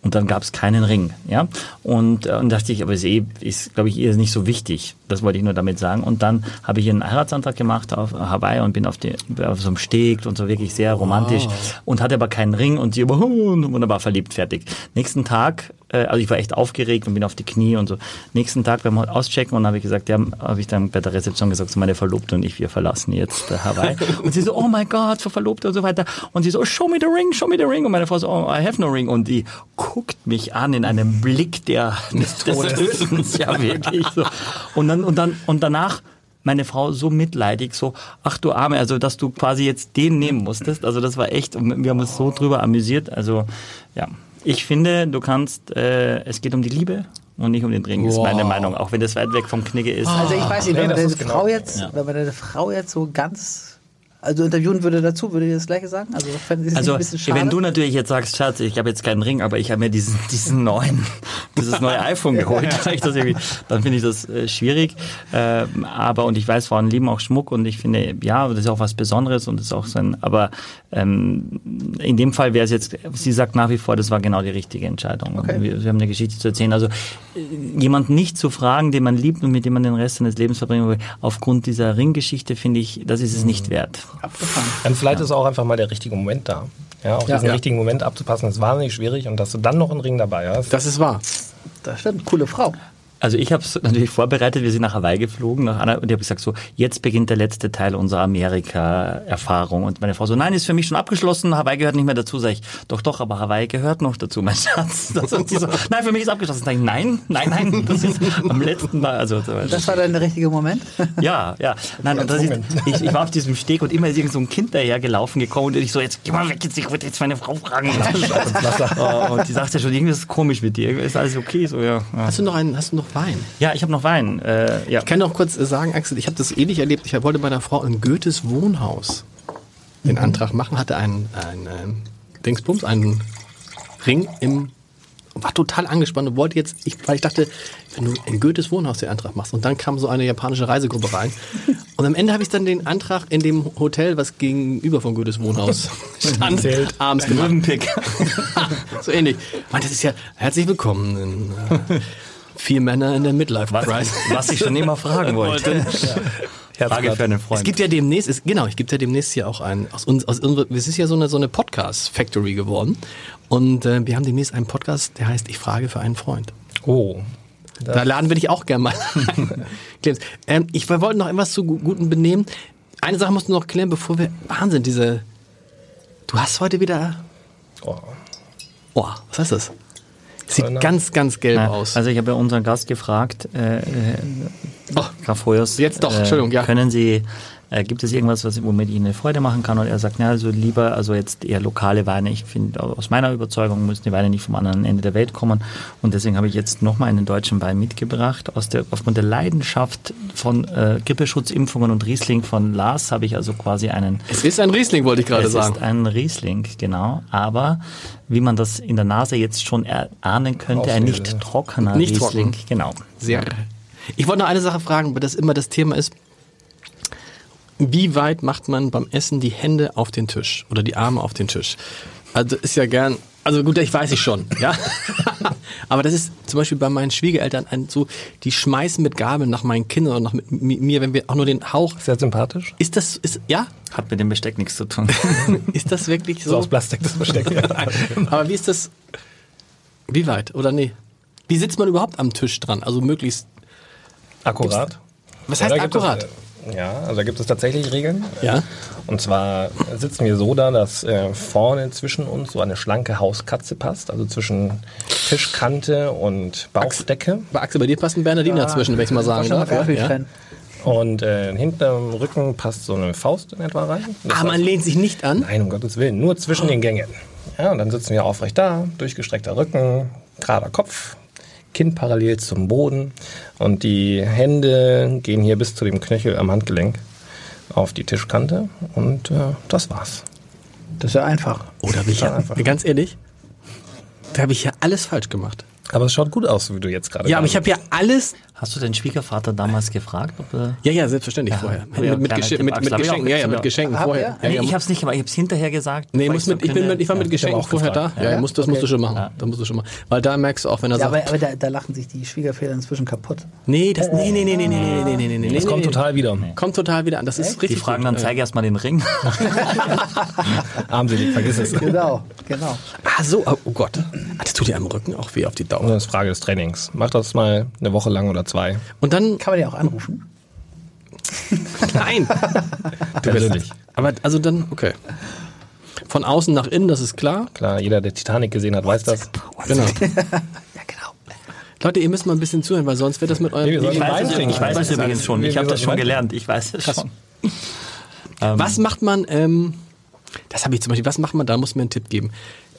und dann gab es keinen Ring, ja. Und, äh, und dachte ich, aber ist, eh, ist glaube ich, eher nicht so wichtig. Das wollte ich nur damit sagen. Und dann habe ich einen Heiratsantrag gemacht auf Hawaii und bin auf, die, auf so einem Steg und so wirklich sehr romantisch wow. und hatte aber keinen Ring und sie über wunderbar verliebt, fertig. Nächsten Tag äh, also ich war echt aufgeregt und bin auf die Knie und so. Nächsten Tag beim Auschecken und habe ich gesagt, ja, habe ich dann bei der Rezeption gesagt, so meine Verlobte und ich, wir verlassen jetzt äh, Hawaii. *laughs* und sie so, oh my God, für Verlobte und so weiter. Und sie so, show me the ring, show me the ring. Und meine Frau so, oh, I have no ring. Und die guckt mich an in einem Blick der des Tötens, *laughs* ja wirklich so. Und dann und dann und danach meine Frau so mitleidig, so, ach du Arme, also dass du quasi jetzt den nehmen musstest. Also das war echt, und wir haben uns so drüber amüsiert. Also ja, ich finde, du kannst, äh, es geht um die Liebe und nicht um den Ring, wow. ist meine Meinung, auch wenn das weit weg vom Knigge ist. Also ich weiß nicht, wenn man deine Frau genau. jetzt, ja. wenn man deine Frau jetzt so ganz also interviewen würde dazu, würde ich das gleiche sagen? Also, also wenn du natürlich jetzt sagst, Schatz, ich habe jetzt keinen Ring, aber ich habe mir diesen, *laughs* diesen neuen, dieses neue iPhone geholt, *laughs* dann finde ich das äh, schwierig. Äh, aber und ich weiß, Frauen lieben auch Schmuck und ich finde, ja, das ist auch was Besonderes und das ist auch so ein, aber ähm, in dem Fall wäre es jetzt, sie sagt nach wie vor, das war genau die richtige Entscheidung. Okay. Wir, wir, haben eine Geschichte zu erzählen. Also äh, jemand nicht zu fragen, den man liebt und mit dem man den Rest seines Lebens verbringen will, aufgrund dieser Ringgeschichte finde ich, das ist es nicht wert. Abgefahren. Dann vielleicht ja. ist auch einfach mal der richtige Moment da. Ja, auch ja, diesen ja. richtigen Moment abzupassen, ist wahnsinnig schwierig und dass du dann noch einen Ring dabei hast. Das ist wahr. Das stimmt, coole Frau. Also ich habe es natürlich vorbereitet, wir sind nach Hawaii geflogen nach einer, und ich habe gesagt, so, jetzt beginnt der letzte Teil unserer Amerika-Erfahrung. Und meine Frau so, nein, ist für mich schon abgeschlossen, Hawaii gehört nicht mehr dazu. Sag ich, doch, doch, aber Hawaii gehört noch dazu, mein *laughs* Schatz. Das ist so, nein, für mich ist abgeschlossen. Sag ich, nein, nein, nein, das ist am letzten Mal. Also, das war dann der richtige Moment? *laughs* Ja, ja. Nein, und das ist, ich, ich war auf diesem Steg und immer ist irgend so ein Kind daher gelaufen gekommen und ich so, jetzt geh mal weg, jetzt, ich würde jetzt meine Frau fragen. *laughs* Oh, und die sagte schon, irgendwie ist es komisch mit dir. Ist alles okay? So, ja. Hast du noch einen, hast du noch Wein? Ja, ich habe noch Wein. Äh, ja. Ich kann noch kurz sagen, Axel, ich habe das ähnlich erlebt. Ich wollte bei einer Frau in Goethes Wohnhaus den. Antrag machen, hatte einen, einen, einen Dingsbums, einen Ring im war total angespannt und wollte jetzt, ich, weil ich dachte, wenn du in Goethes Wohnhaus den Antrag machst und dann kam so eine japanische Reisegruppe rein *laughs* und am Ende habe ich dann den Antrag in dem Hotel, was gegenüber von Goethes Wohnhaus *laughs* stand, abends gemacht. *laughs* so ähnlich. Und das ist ja herzlich willkommen in, äh, Vier Männer in der Midlife Crisis. Was, was ich schon immer fragen wollte. ja. Frage für einen Freund. Es gibt ja demnächst, es, genau, es gibt ja demnächst hier auch ein, aus uns, aus es ist ja so eine, so eine Podcast-Factory geworden. Und äh, wir haben demnächst einen Podcast, der heißt Ich frage für einen Freund. Oh. Da laden wir dich auch gerne mal *laughs* ähm, ich wir wollten noch etwas zu guten Benehmen. Eine Sache musst du noch klären, bevor wir. Wahnsinn, diese. Du hast heute wieder. Oh. Oh, was heißt das? Sieht Oder? ganz, ganz gelb ja, aus. Also ich habe ja unseren Gast gefragt, äh, äh oh, Graf Hoyers, jetzt doch, Entschuldigung, ja. Können Sie äh, gibt es irgendwas, was, womit ich Ihnen eine Freude machen kann? Und er sagt, na, also lieber, also jetzt eher lokale Weine. Ich finde, aus meiner Überzeugung müssen die Weine nicht vom anderen Ende der Welt kommen. Und deswegen habe ich jetzt nochmal einen deutschen Wein mitgebracht. Aus der, aufgrund der Leidenschaft von äh, Grippeschutzimpfungen und Riesling von Lars habe ich also quasi einen. Es ist ein Riesling, wollte ich gerade sagen. Es ist ein Riesling, genau. Aber wie man das in der Nase jetzt schon erahnen könnte, ein nicht trockener nicht Riesling. Trocken. Genau. Sehr. Ich wollte noch eine Sache fragen, weil das immer das Thema ist. Wie weit macht man beim Essen die Hände auf den Tisch oder die Arme auf den Tisch? Also ist ja gern, also gut, ich weiß ich schon, ja. *laughs* Aber das ist zum Beispiel bei meinen Schwiegereltern ein, so, die schmeißen mit Gabeln nach meinen Kindern oder nach mit mir, wenn wir auch nur den Hauch. Sehr sympathisch. Ist das, ist, ja? Hat mit dem Besteck nichts zu tun. *laughs* ist das wirklich so? So aus Plastik, das Besteck. *laughs* Aber wie ist das, wie weit oder nee? Wie sitzt man überhaupt am Tisch dran? Also möglichst. Akkurat? Was heißt akkurat? Ja, also da gibt es tatsächlich Regeln. Ja. Und zwar sitzen wir so da, dass äh, vorne zwischen uns so eine schlanke Hauskatze passt, also zwischen Tischkante und Bauchdecke. Bei Axel, bei dir passt ein Bernardiner zwischen, wenn ich mal sagen darf. Ja? Garfield-Fan. Und äh, hinterm Rücken passt so eine Faust in etwa rein. Das Ah, man heißt- lehnt sich nicht an. Nein, um Gottes Willen, nur zwischen den Gängen. Ja, und dann sitzen wir aufrecht da, durchgestreckter Rücken, gerader Kopf, Kinn parallel zum Boden und die Hände gehen hier bis zu dem Knöchel am Handgelenk auf die Tischkante und äh, das war's. Das ist ja einfach. Oder bin ich ja, einfach. ganz ehrlich, da habe ich ja alles falsch gemacht. Aber es schaut gut aus, wie du jetzt gerade Ja, aber ich habe ja alles. Hast du deinen Schwiegervater damals gefragt, ob er Ja, ja, selbstverständlich vorher. Ja, Mit, mit, kleiner Gesche- Tipp, mit, mit Geschenken, ja, ja, mit. Geschenken vorher. Ja, Nee, ja, ich habe es nicht gemacht, ich habe es hinterher gesagt. Nee, muss mit, ich, bin mit, ich war mit Ja. Geschenken auch vorher da. gefragt. Ja, ja, Ja? muss, das musst du schon machen. Ja. Das musst du schon machen. Weil da merkst du auch, wenn er Ja, sagt, aber, aber da, da lachen sich die Schwiegerväter inzwischen kaputt. nee, das, nee, nee, nee, nee, nee, nee, nee, nee, nee, nee, Das nee, kommt nee. total wieder. Kommt total wieder an. Das ist Die richtig. fragen gut. dann, zeig erst mal den Ring. Armselig, vergiss es. Genau, genau. Ah, so, oh oh Gott. Ah, Das tut dir am Rücken auch weh auf die Dauer. das ist Frage des Trainings. Mach das mal eine Woche lang oder zwei. Und dann, Kann man die auch anrufen? *laughs* nein. Du Persönlich. bist, aber also dann, okay. Von außen nach innen, das ist klar. Klar, jeder, der Titanic gesehen hat, weiß das. Genau. *laughs* Ja, genau. Leute, ihr müsst mal ein bisschen zuhören, weil sonst wird das mit eurem. Nee, Ich weiß ich weiß es übrigens schon. Ich habe das schon gelernt. Ich weiß es schon. Was macht man, ähm, das habe ich zum Beispiel, was macht man, da muss mir einen Tipp geben.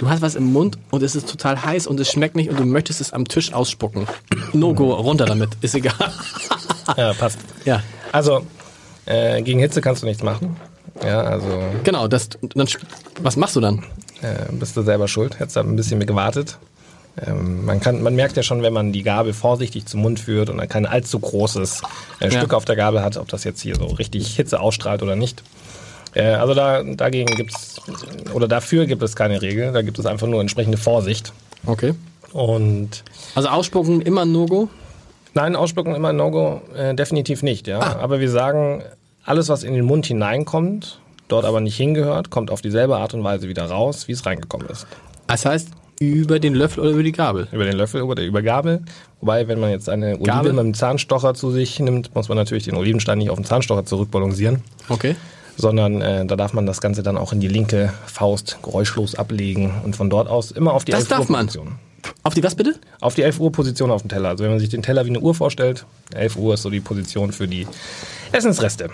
Du hast was im Mund und es ist total heiß und es schmeckt nicht und du möchtest es am Tisch ausspucken. No go, runter damit, ist egal. *laughs* Ja, passt. ja, Also, äh, gegen Hitze kannst du nichts machen. Ja, also genau, das, dann, was machst du dann? äh, bist du selber schuld. Hättest da ein bisschen mehr gewartet. Ähm, man, kann, man merkt ja schon, wenn man die Gabel vorsichtig zum Mund führt und dann kein allzu großes äh, Ja. Stück auf der Gabel hat, ob das jetzt hier so richtig Hitze ausstrahlt oder nicht. Äh, also da, dagegen gibt's oder dafür gibt es keine Regel. Da gibt es einfach nur entsprechende Vorsicht. Okay. Und Also ausspucken immer No go? Nein, Ausspucken immer ein No-Go, äh, definitiv nicht. Ja, aber wir sagen, alles was in den Mund hineinkommt, dort aber nicht hingehört, kommt auf dieselbe Art und Weise wieder raus, wie es reingekommen ist. Das heißt, über den Löffel oder über die Gabel? Über den Löffel oder über Gabel. Wobei, wenn man jetzt eine Olive Gabel? mit einem Zahnstocher zu sich nimmt, muss man natürlich den Olivenstein nicht auf den Zahnstocher zurückbalancieren, Okay. Sondern äh, da darf man das Ganze dann auch in die linke Faust geräuschlos ablegen und von dort aus immer auf die Das 11 Uhr darf man. Position. Auf die was bitte? Auf die 11 Uhr Position auf dem Teller. Also wenn man sich den Teller wie eine Uhr vorstellt, 11 Uhr ist so die Position für die Essensreste.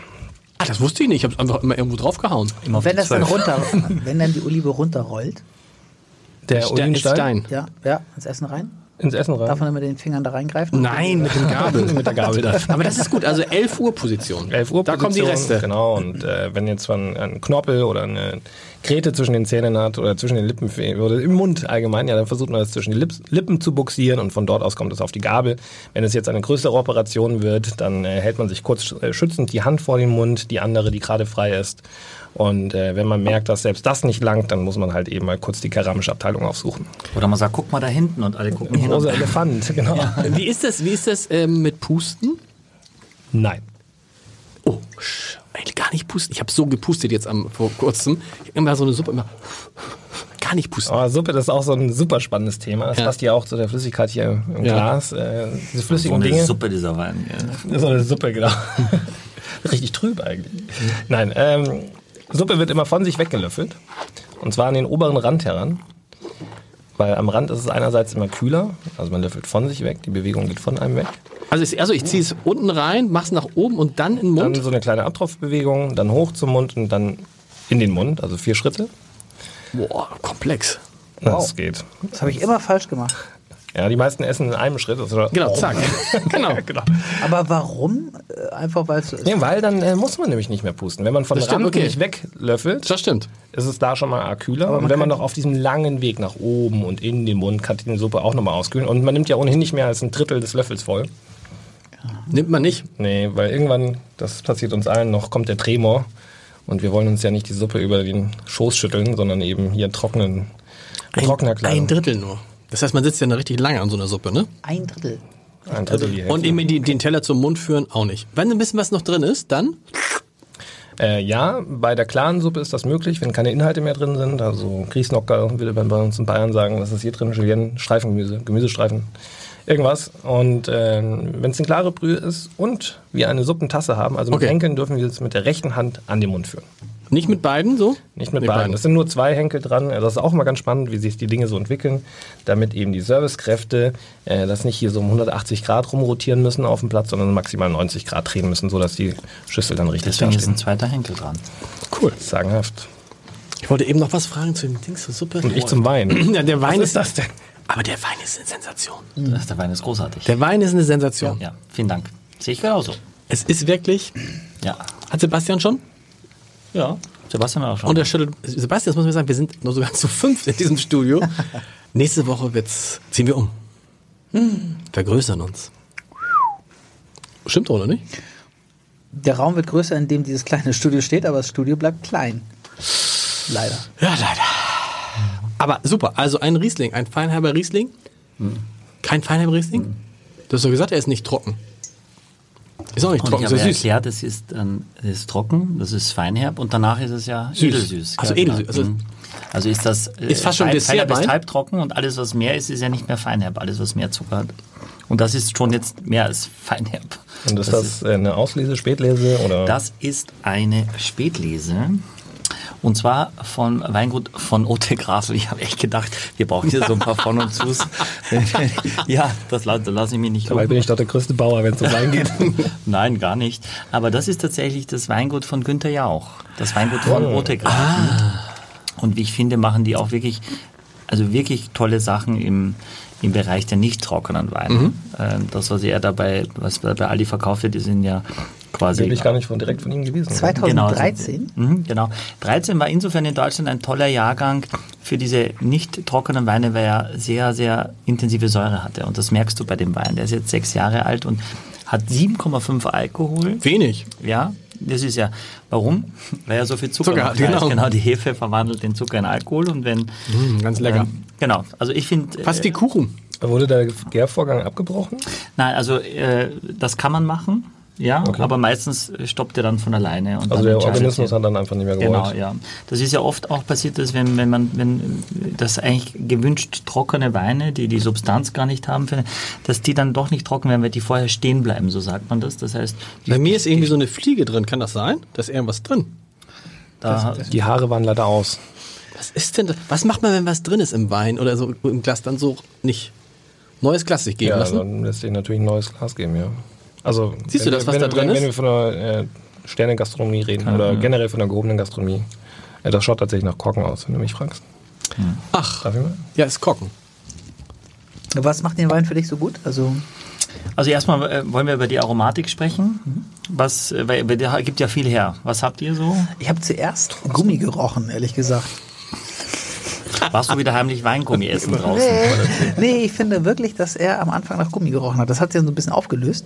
Ah, das wusste ich nicht. Ich habe einfach immer irgendwo draufgehauen. Immer Wenn das dann 12. runter, *laughs* wenn dann die Olive runterrollt, Der Olivenstein Stein. ja, ja, ins Essen rein, ins Essen rein. darf man dann mit den Fingern da reingreifen? Nein, mit dem Gabel. *laughs* mit der Gabel da. Aber das ist gut. Also 11 Uhr Position. 11 Uhr Da kommen die Position, Reste. Genau, und äh, wenn jetzt man einen Knorpel oder eine Krete zwischen den Zähnen hat oder zwischen den Lippen oder im Mund allgemein, ja, dann versucht man das zwischen die Lips, Lippen zu buxieren und von dort aus kommt es auf die Gabel. Wenn es jetzt eine größere Operation wird, dann äh, hält man sich kurz äh, schützend die Hand vor den Mund, die andere, die gerade frei ist. Und äh, wenn man merkt, dass selbst das nicht langt, dann muss man halt eben mal kurz die keramische Abteilung aufsuchen. Oder man sagt, guck mal da hinten und alle gucken hin. Rosa Elefant, *laughs* genau. Wie ist das, wie ist das ähm, mit Pusten? Nein. Oh, sch- ey, gar nicht pusten. Ich habe so gepustet jetzt am, vor kurzem. Immer so eine Suppe, immer *laughs* gar nicht pusten. Aber Suppe, das ist auch so ein super spannendes Thema. Das Ja. passt ja auch zu der Flüssigkeit hier im Ja. Glas. Äh, diese So flüssigen eine Dinge. Suppe dieser Wein. Ja. So eine Suppe, genau. *laughs* Richtig trüb eigentlich. Nein, ähm, Suppe wird immer von sich weggelöffelt. Und zwar an den oberen Rand heran. Weil am Rand ist es einerseits immer kühler. Also man löffelt von sich weg. Die Bewegung geht von einem weg. Also, ich, also ich ziehe es unten rein, mach's nach oben und dann in den Dann Mund. so eine kleine Abtropfbewegung. Dann hoch zum Mund und dann in den Mund. Also vier Schritte. Boah, komplex. Das geht. Das habe ich immer falsch gemacht. Ja, die meisten essen in einem Schritt. Ist- Genau, zack. *laughs* genau. genau. Aber warum? Äh, Einfach weil es so ist. Nee, weil dann äh, muss man nämlich nicht mehr pusten. Wenn man von Das Rand okay. nicht weglöffelt, Das stimmt. ist es da schon mal arg kühler. Aber Und wenn man noch auf diesem langen Weg nach oben und in den Mund kann die Suppe auch nochmal auskühlen. Und man nimmt ja ohnehin nicht mehr als ein Drittel des Löffels voll. Nimmt man nicht. Nee, weil irgendwann, das passiert uns allen noch, kommt der Tremor. Und wir wollen uns ja nicht die Suppe über den Schoß schütteln, sondern eben hier trocknen, Ein, Kleidung. ein Drittel nur. Das heißt, man sitzt ja noch richtig lange an so einer Suppe, ne? Ein Drittel. Ein Drittel Hälfte. Und eben die, den Teller zum Mund führen auch nicht. Wenn ein bisschen was noch drin ist, dann Äh, ja, bei der klaren Suppe ist das möglich, wenn keine Inhalte mehr drin sind. Also Grießnocker würde man bei uns in Bayern sagen, was ist hier drin? Julienne, Streifengemüse, Gemüsestreifen. Irgendwas. Und äh, wenn es eine klare Brühe ist und wir eine Suppentasse haben, also mit Okay. Henkeln dürfen wir es mit der rechten Hand an den Mund führen. Nicht mit beiden so? Nicht mit Mit beiden. Es sind nur zwei Henkel dran. Das ist auch mal ganz spannend, wie sich die Dinge so entwickeln, damit eben die Servicekräfte äh, das nicht hier so um 180 Grad rumrotieren müssen auf dem Platz, sondern maximal 90 Grad drehen müssen, sodass die Schüssel dann richtig Deswegen ist dastehen. ein zweiter Henkel dran. Cool. Sagenhaft. Ich wollte eben noch was fragen zu dem Dings zur Suppe. Und ich zum Wein. *clears throat* Ja, der Wein Was ist das denn? Aber der Wein ist eine Sensation. Das- Der Wein ist großartig. Der Wein ist eine Sensation. ja, vielen Dank. Sehe ich genauso. Es ist wirklich. Ja. Hat Sebastian schon? Ja. Sebastian auch schon. Und er schüttelt. Sebastian, das muss man sagen, wir sind nur sogar zu fünf in diesem Studio. *laughs* Nächste Woche wird's, ziehen wir um. Vergrößern uns. Stimmt, oder nicht? Der Raum wird größer, in dem dieses kleine Studio steht, aber das Studio bleibt klein. Leider. Ja, leider. Aber super. Also ein Riesling, ein Feinherber Riesling. Kein Feinherber Riesling? Du hast doch gesagt, er ist nicht trocken. Ist auch nicht Und trocken, ich ist habe süß. erklärt, es ist, ähm, es ist trocken, das ist feinherb und danach ist es ja Süß. edelsüß. Also edelsüß, also- Mhm. also ist das äh, Ist fast schon fein- feinherb Dessertwein? ist halbtrocken und alles, was mehr ist, ist ja nicht mehr feinherb. Alles, was mehr Zucker hat. Und das ist schon jetzt mehr als feinherb. Und ist das, äh, eine Auslese, Spätlese oder? Das ist eine Spätlese. Und zwar von Weingut von Ote Graf. Ich habe echt gedacht, wir brauchen hier so ein paar von und zus. *laughs* ja, das la- lasse ich mich nicht Dabei bin lumpen. ich doch der größte Bauer, wenn es um Wein geht. *laughs* Nein, gar nicht. Aber das ist tatsächlich das Weingut von Günther Jauch. Das Weingut von Oh. Ote Grafen. Und wie ich finde, machen die auch wirklich, also wirklich tolle Sachen im, im Bereich der nicht trockenen Weine. Ähm, Das, was er dabei, was bei Aldi verkauft wird, die sind ja quasi. Bin ich gar nicht von, direkt von ihm gewesen. 2013? Mhm, genau. 13 war insofern in Deutschland ein toller Jahrgang für diese nicht trockenen Weine, weil er sehr, sehr intensive Säure hatte. Und das merkst du bei dem Wein. Der ist jetzt sechs Jahre alt und hat 7,5 Alkohol. Wenig. Ja, das ist ja, warum? Weil er so viel Zucker, Zucker hat, genau. genau. Die Hefe verwandelt den Zucker in Alkohol und wenn... Mm, ganz lecker. Ähm, genau, also ich finde... Fast wie Kuchen. Wurde der Gärvorgang abgebrochen? Nein, also äh, das kann man machen, ja, Okay. aber meistens stoppt er dann von alleine. Und Also dann der Organismus hat dann einfach nicht mehr gewollt. Genau, ja. Das ist ja oft auch passiert, dass wenn, wenn man, wenn das eigentlich gewünscht trockene Weine, die die Substanz gar nicht haben, dass die dann doch nicht trocken werden, weil die vorher stehen bleiben, so sagt man das. Das heißt, Bei mir ist irgendwie so eine Fliege drin. Kann das sein? Da ist irgendwas drin. da, Die Haare waren leider aus. Was ist denn das? Was macht man, wenn was drin ist im Wein oder so im Glas? Dann so nicht neues Glas sich geben Ja, lassen? dann lässt sich natürlich ein neues Glas geben, ja. Also, Siehst du wenn, das, was wenn, da drin wenn, ist? Wenn wir von der äh, Sterne-Gastronomie reden oder generell von der gehobenen Gastronomie, äh, das schaut tatsächlich nach Korken aus, wenn du mich fragst. Ach, Darf ich mal? ja, ist Kocken. Was macht den Wein für dich so gut? Also, also erstmal äh, wollen wir über die Aromatik sprechen. Was, äh, weil, weil der gibt ja viel her. Was habt ihr so? ich habe zuerst Gummi gerochen, ehrlich gesagt. Warst du wieder heimlich Weingummi essen draußen? Nee, nee, ich finde wirklich, dass er am Anfang nach Gummi gerochen hat. Das hat sich dann so ein bisschen aufgelöst.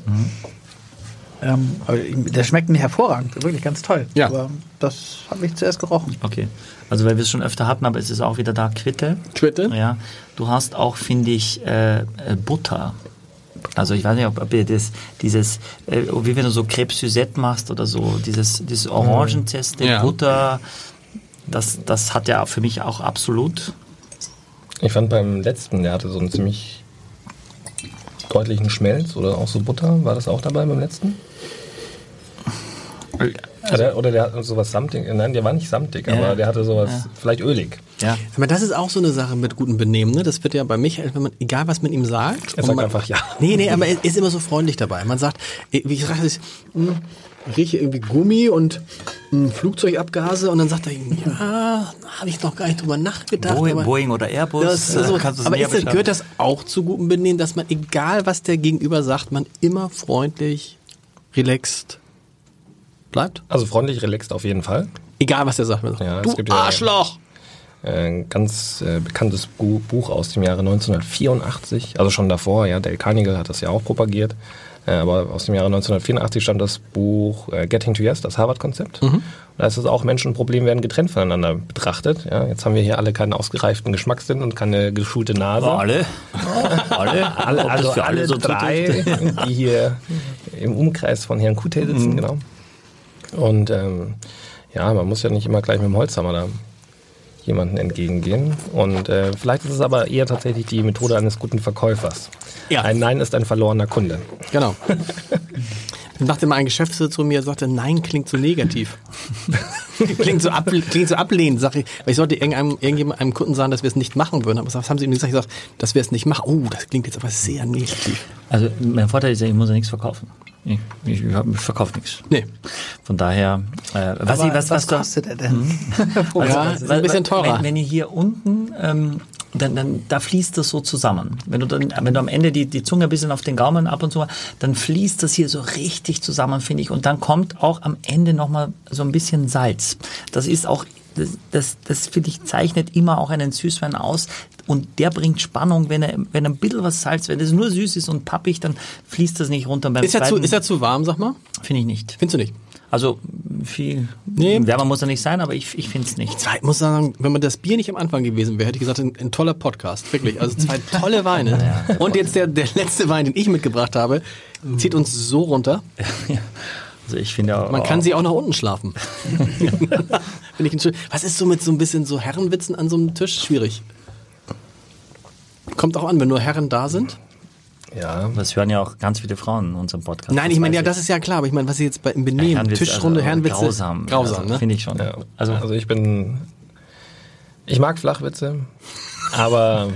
Ähm, aber der schmeckt mir hervorragend, wirklich ganz toll. Ja. Aber das habe ich zuerst gerochen. Okay. Also weil wir es schon öfter hatten, aber es ist auch wieder da Quitte. Quitte? Ja. Du hast auch, finde ich, äh, äh, Butter. Also ich weiß nicht, ob, ob ihr das, dieses, äh, wie wenn du so Crêpe Suzette machst oder so, dieses, dieses Orangenzeste, Ja. Butter, das, das hat ja für mich auch absolut. Ich fand beim letzten, der hatte so einen ziemlich deutlichen Schmelz oder auch so Butter. War das auch dabei beim letzten? Oder der, oder der hat sowas samtig. Nein, der war nicht samtig, Ja. aber der hatte sowas Ja. vielleicht ölig. Ja. Mal, das ist auch so eine Sache mit gutem Benehmen. Ne? Das wird ja bei Michael, wenn man, egal was man ihm sagt. Er sagt man, einfach ja. Nee, nee, aber er ist immer so freundlich dabei. Man sagt, wie ich rieche irgendwie Gummi und hm, Flugzeugabgase und dann sagt er, ja, habe ich noch gar nicht drüber nachgedacht. Boeing, aber- Boeing oder Airbus, Das ist so, äh, kannst du es aber ist das, gehört das auch zu gutem Benehmen, dass man, egal was der Gegenüber sagt, man immer freundlich, relaxed bleibt? Also freundlich, relaxed auf jeden Fall. Egal was der sagt. Man sagt, Ja, es du gibt ja- Arschloch! Ein ganz äh, bekanntes Bu Buch aus dem Jahre 1984, also schon davor, ja, Dale Carnegie hat das ja auch propagiert, aber aus dem Jahre 1984 stammt das Buch äh, Getting to Yes, das Harvard-Konzept. Und da ist es auch, Menschen und Probleme werden getrennt voneinander betrachtet. Ja, jetzt haben wir hier alle keinen ausgereiften Geschmackssinn und keine geschulte Nase. Aber alle? *laughs* alle? Alle, das also für alle, so drei, *laughs* die hier im Umkreis von Herrn Kutel sitzen, genau. Und ähm, ja, man muss ja nicht immer gleich mit dem Holzhammer da jemandem entgegengehen. Und äh, vielleicht ist es aber eher tatsächlich die Methode eines guten Verkäufers. Ja. Ein Nein ist ein verlorener Kunde. Genau. *laughs* Dann dachte mal ein Geschäftsführer zu mir, sagte, nein, klingt so negativ. *laughs* klingt, so ab, klingt so ablehnend. Sag ich, weil ich sollte irgendeinem, irgendjemandem einem Kunden sagen, dass wir es nicht machen würden. Aber was haben sie ihm gesagt? Ich sag, dass wir es nicht machen. Oh, das klingt jetzt aber sehr negativ. Also mein Vorteil ist ja, ich muss ja nichts verkaufen. Ich, ich, ich, verkaufe nichts. Nee. Von daher, äh, was, ich, was, was, du- kostet er denn? *laughs* Also, Ja, ist ein bisschen teurer. Wenn, wenn ihr hier unten, ähm, dann, dann da fließt das so zusammen. Wenn du dann, wenn du am Ende die, die Zunge ein bisschen auf den Gaumen ab und zu, dann fließt das hier so richtig zusammen, finde ich. Und dann kommt auch am Ende nochmal so ein bisschen Salz. Das ist auch, das, das, das finde ich, zeichnet immer auch einen Süßwein aus. Und der bringt Spannung, wenn er, wenn ein bisschen was Salz, wenn es nur süß ist und pappig, dann fließt das nicht runter. Beim Ist er, zu, ist er zu warm, sag mal? finde ich nicht. Findest du nicht? Also viel Nee. wärmer muss er nicht sein, aber ich, ich finde es nicht. Zwei, ich muss sagen, wenn man das Bier nicht am Anfang gewesen wäre, hätte ich gesagt, ein, ein toller Podcast. Wirklich. Also zwei *laughs* tolle Weine. Und jetzt der, der letzte Wein, den ich mitgebracht habe, zieht uns so runter. Also ich finde auch, Man kann sie auch nach unten schlafen. *laughs* Was ist so mit so ein bisschen so Herrenwitzen an so einem Tisch? Schwierig. Kommt auch an, wenn nur Herren da sind. Ja. Das hören ja auch ganz viele Frauen in unserem Podcast. Nein, ich meine, ja, das ist ja klar, aber ich meine, was sie jetzt bei, im Benehmen, Herrenwitz, Tischrunde, also, Herrenwitze. Grausam. Grausam, also, ne? Finde ich schon. ja. Also, Also ich bin. Ich mag Flachwitze, aber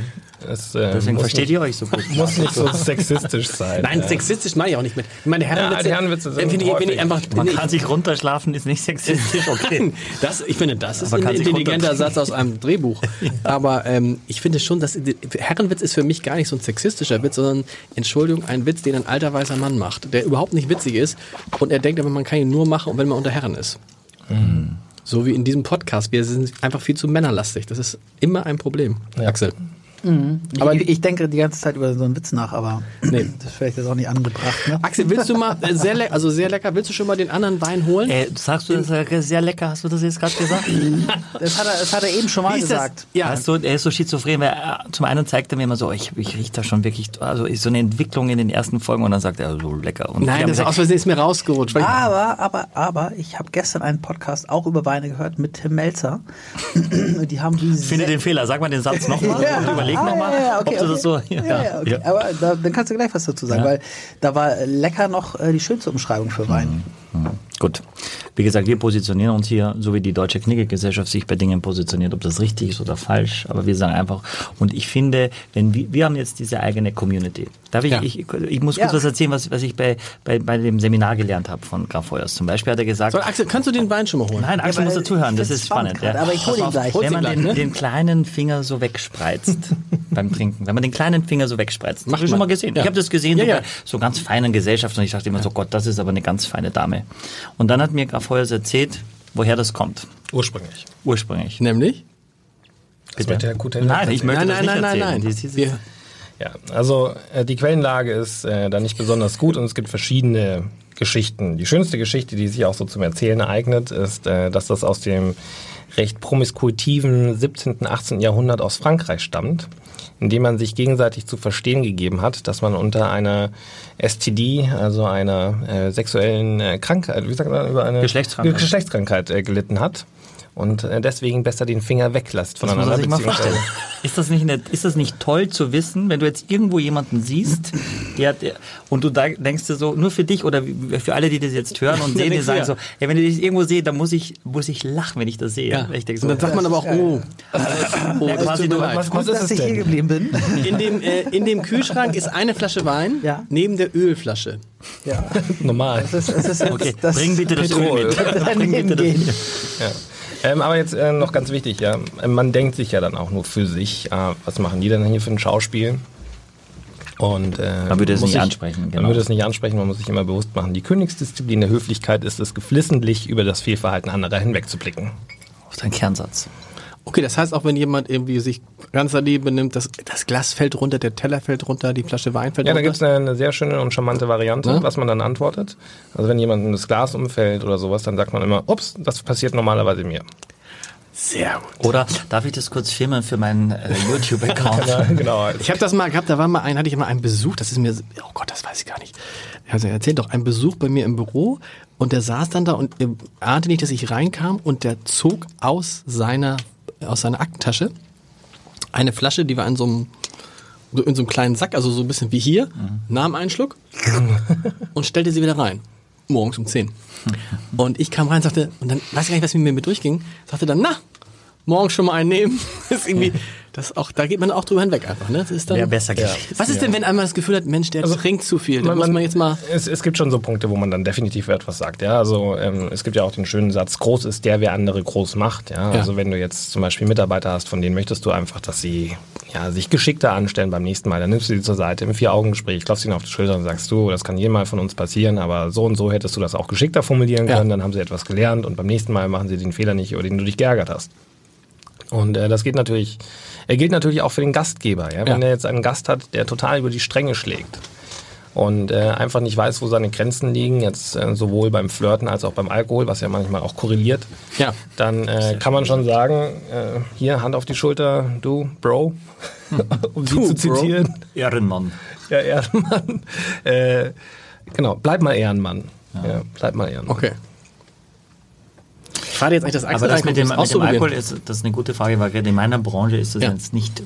es äh, deswegen muss, versteht nicht, ihr euch so gut. *laughs* muss nicht so sexistisch sein. Nein, ja. sexistisch meine ich auch nicht mit. Ich meine, Herrenwitze, die Herrenwitze sind finde ich, ich einfach. Man nee, kann sich runterschlafen, ist nicht sexistisch, okay. *laughs* Das, ich finde, das ist ein intelligenter Satz aus einem Drehbuch. *laughs* Aber ähm, ich finde schon, dass Herrenwitz ist für mich gar nicht so ein sexistischer Witz, sondern Entschuldigung, ein Witz, den ein alter weißer Mann macht, der überhaupt nicht witzig ist und er denkt aber, man kann ihn nur machen, wenn man unter Herren ist. Mhm. So wie in diesem Podcast. Wir sind einfach viel zu männerlastig. Das ist immer ein Problem, Axel. Aber ich, ich denke die ganze Zeit über so einen Witz nach, aber Nee. *laughs* das ist vielleicht jetzt auch nicht angebracht. Ne? Axel, willst du mal, äh, sehr also sehr lecker, willst du schon mal den anderen Wein holen? Äh, sagst du, das ist sehr lecker, hast du das jetzt gerade gesagt? *laughs* Das hat er, das hat er eben schon mal ist das? gesagt. Ja, Weißt du, er ist so schizophren, weil er, zum einen zeigt er mir immer so, ich, ich rieche da schon wirklich, also ist so eine Entwicklung in den ersten Folgen und dann sagt er so lecker. Und Nein, das ist haben aus Versehen ist mir rausgerutscht. Aber, aber, aber, ich habe gestern einen Podcast auch über Weine gehört mit Tim Melzer. *clears throat* Die haben die finde den Fehler, sag mal den Satz nochmal *laughs* Ja. und überleg Ah, nochmal, ja, ja, okay, ob du das so... okay. Ja, ja, okay. Aber da, dann kannst du gleich was dazu sagen, weil da war lecker noch äh, die schönste Umschreibung für Wein. Gut. Wie gesagt, wir positionieren uns hier, so wie die Deutsche Knigge-Gesellschaft sich bei Dingen positioniert, ob das richtig ist oder falsch. Aber wir sagen einfach, und ich finde, wenn wir, wir haben jetzt diese eigene Community. Darf ich, Ja. ich, ich muss Ja. kurz was erzählen, was, was ich bei, bei, bei dem Seminar gelernt habe von Graf Feuers. Zum Beispiel hat er gesagt, So, Axel, kannst du den Wein schon mal holen? Nein, Axel aber muss dazuhören, ich das ist spannend. spannend gerade, aber ich hol Pass ihn gleich. Wenn man ihn den, ne? den kleinen Finger so wegspreizt *laughs* beim Trinken, wenn man den kleinen Finger so wegspreizt, hast du schon mal. mal gesehen. Ja. Ich habe das gesehen Ja, so ja. bei so ganz feinen Gesellschaften und ich dachte immer so, Gott, das ist aber eine ganz feine Dame. Und dann hat mir Graf Feuers erzählt, woher das kommt, Ursprünglich. ursprünglich. Nämlich? Das möchte Herr Kutel Nein, ich möchte Nein, das nein, nicht nein, nein, nein. Ja, also äh, die Quellenlage ist äh, da nicht besonders gut und es gibt verschiedene Geschichten. Die schönste Geschichte, die sich auch so zum Erzählen eignet, ist, äh, dass das aus dem recht promiskuitiven 17., 18. Jahrhundert aus Frankreich stammt, in dem man sich gegenseitig zu verstehen gegeben hat, dass man unter einer STD, also einer äh, sexuellen äh, Krankheit, wie sagt man, über eine Geschlechtskrankheit. Geschlechtskrankheit äh, gelitten hat und äh, deswegen besser den Finger weglässt Das muss voneinander. man sich mal beziehungsweise- vorstellen. Ist das, nicht eine, ist das nicht toll zu wissen, wenn du jetzt irgendwo jemanden siehst, der, der, und du da denkst dir so, nur für dich oder für alle, die das jetzt hören und *laughs* Ja, sehen, die sagen ja. so, ey, wenn du dich irgendwo sehe, dann muss ich, muss ich lachen, wenn ich das sehe. ja. Ich denk so, und dann sagt man aber auch, oh, *laughs* oh Ja, das quasi was- Gut, dass ich hier denn? geblieben bin. *laughs* In dem, äh, in dem Kühlschrank ist eine Flasche Wein Ja. neben der Ölflasche. Ja. Normal. Das ist, das ist okay, das bring bitte das Petrol. Öl mit. Bring bitte das gehen. Ja. Ähm, aber jetzt äh, noch ganz wichtig, ja, man denkt sich ja dann auch nur für sich, äh, was machen die denn hier für ein Schauspiel? Und äh, Man würde es nicht sich- ansprechen, Man genau. würde es nicht ansprechen, man muss sich immer bewusst machen. Die Königsdisziplin der Höflichkeit ist es, geflissentlich über das Fehlverhalten anderer hinwegzublicken. Ist ein Kernsatz. Okay, das heißt auch, wenn jemand irgendwie sich ganz daneben benimmt, das, das Glas fällt runter, der Teller fällt runter, die Flasche Wein fällt Ja, da runter. gibt es eine, eine sehr schöne und charmante Variante, Ja. was man dann antwortet. Also wenn jemandem das Glas umfällt oder sowas, dann sagt man immer, ups, das passiert normalerweise mir. Sehr gut. Oder darf ich das kurz filmen für meinen äh, YouTube-Account? Ja, *laughs* genau. Ich habe das mal gehabt, da war mal ein, hatte ich mal einen Besuch, das ist mir, oh Gott, das weiß ich gar nicht. Also erzählt doch, ein Besuch bei mir im Büro und der saß dann da und äh, ahnte nicht, dass ich reinkam und der zog aus seiner aus seiner Aktentasche eine Flasche, die war in so einem in so einem kleinen Sack, also so ein bisschen wie hier, nahm einen Schluck *laughs* und stellte sie wieder rein. Morgens um 10. Und ich kam rein und sagte, und dann weiß ich gar nicht, was mit mir durchging, sagte dann, na, morgen schon mal einen nehmen. Das *laughs* ist irgendwie, das auch, da geht man auch drüber hinweg einfach, ne? Das ist dann, Wäre besser gewesen. was ist denn, wenn einmal das Gefühl hat, Mensch, der trinkt zu viel? Da muss man jetzt mal, Es, es gibt schon so Punkte, wo man dann definitiv etwas sagt. Ja, also ähm, es gibt ja auch den schönen Satz: Groß ist der, wer andere groß macht. Ja, Ja. also wenn du jetzt zum Beispiel Mitarbeiter hast, von denen möchtest du einfach, dass sie ja sich geschickter anstellen beim nächsten Mal, dann nimmst du sie zur Seite im Vier-Augen-Gespräch, klopfst ihnen auf die Schulter und sagst du, das kann jedem mal von uns passieren, aber so und so hättest du das auch geschickter formulieren Ja. können. Dann haben sie etwas gelernt und beim nächsten Mal machen sie den Fehler nicht, über den du dich geärgert hast. Und äh, das geht natürlich, er gilt natürlich auch für den Gastgeber. Ja? Wenn Ja. er jetzt einen Gast hat, der total über die Stränge schlägt und äh, einfach nicht weiß, wo seine Grenzen liegen, jetzt äh, sowohl beim Flirten als auch beim Alkohol, was ja manchmal auch korreliert, ja. dann äh, kann man schon sagen, äh, hier Hand auf die Schulter, du, Bro, *laughs* um sie Du, zu Bro. zitieren. Ehrenmann. Ja, Ehrenmann. äh, genau, bleib mal Ehrenmann. Ja. bleib mal Ehrenmann. Okay. Ich frage jetzt eigentlich das Axel Aber das mit dem, mit dem. Alkohol ist, das ist eine gute Frage, weil gerade in meiner Branche ist das Ja. jetzt nicht,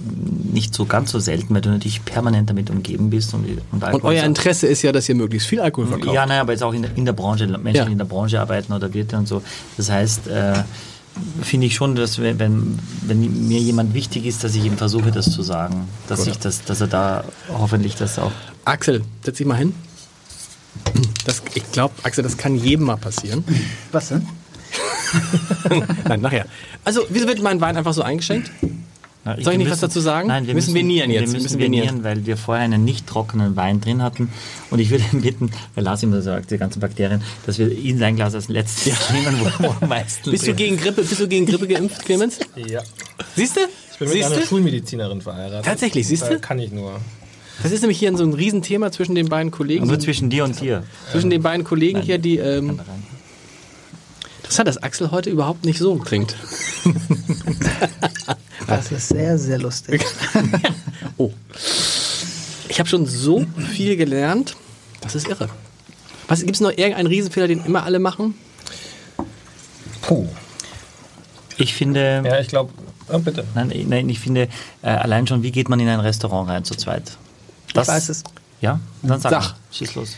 nicht so ganz so selten, weil du natürlich permanent damit umgeben bist und, und Und euer Interesse ist ja, dass ihr möglichst viel Alkohol verkauft. Ja, naja, aber jetzt auch in der, in der Branche, Menschen, Ja. die in der Branche arbeiten oder Wirte und so. Das heißt, äh, finde ich schon, dass wenn, wenn, wenn mir jemand wichtig ist, dass ich ihm versuche, das zu sagen. Dass, ich das, dass er da hoffentlich das auch. Axel, setz dich mal hin. Das, ich glaube, Axel, das kann jedem mal passieren. Was denn? *laughs* Nein, nachher. Also, wieso wird mein Wein einfach so eingeschenkt? Ja, Soll ich nicht wir was dazu sagen? Nein, wir Müssen müssen, venieren jetzt. Wir Wir müssen müssen venieren. venieren, weil wir vorher einen nicht trockenen Wein drin hatten. Und ich würde ihn *laughs* bitten, weil Lars immer sagt, die ganzen Bakterien, dass wir ihn sein Glas als letztes nehmen, wo, wo am meisten Bist du gegen Grippe, bist du gegen Grippe geimpft, Clemens? Ja. Siehst du? Ich bin mit Siehst einer du? Schulmedizinerin verheiratet. Tatsächlich, siehst du? Kann ich nur. Das ist nämlich hier so ein Riesenthema zwischen den beiden Kollegen. Nur zwischen dir und dir. zwischen den beiden Kollegen hier, die. Ähm. Interessant, dass Axel heute überhaupt nicht so trinkt. *laughs* Das ist sehr, sehr lustig. *laughs* Oh. Ich habe schon so viel gelernt. Das ist irre. Was gibt es noch irgendeinen Riesenfehler, den immer alle machen? Puh. Ich finde, Ja, ich glaube. Oh, bitte. nein, nein, ich finde, äh, allein schon, wie geht man in ein Restaurant rein zu zweit? Das, ich weiß es. Ja, dann sag, Sag. Schieß los.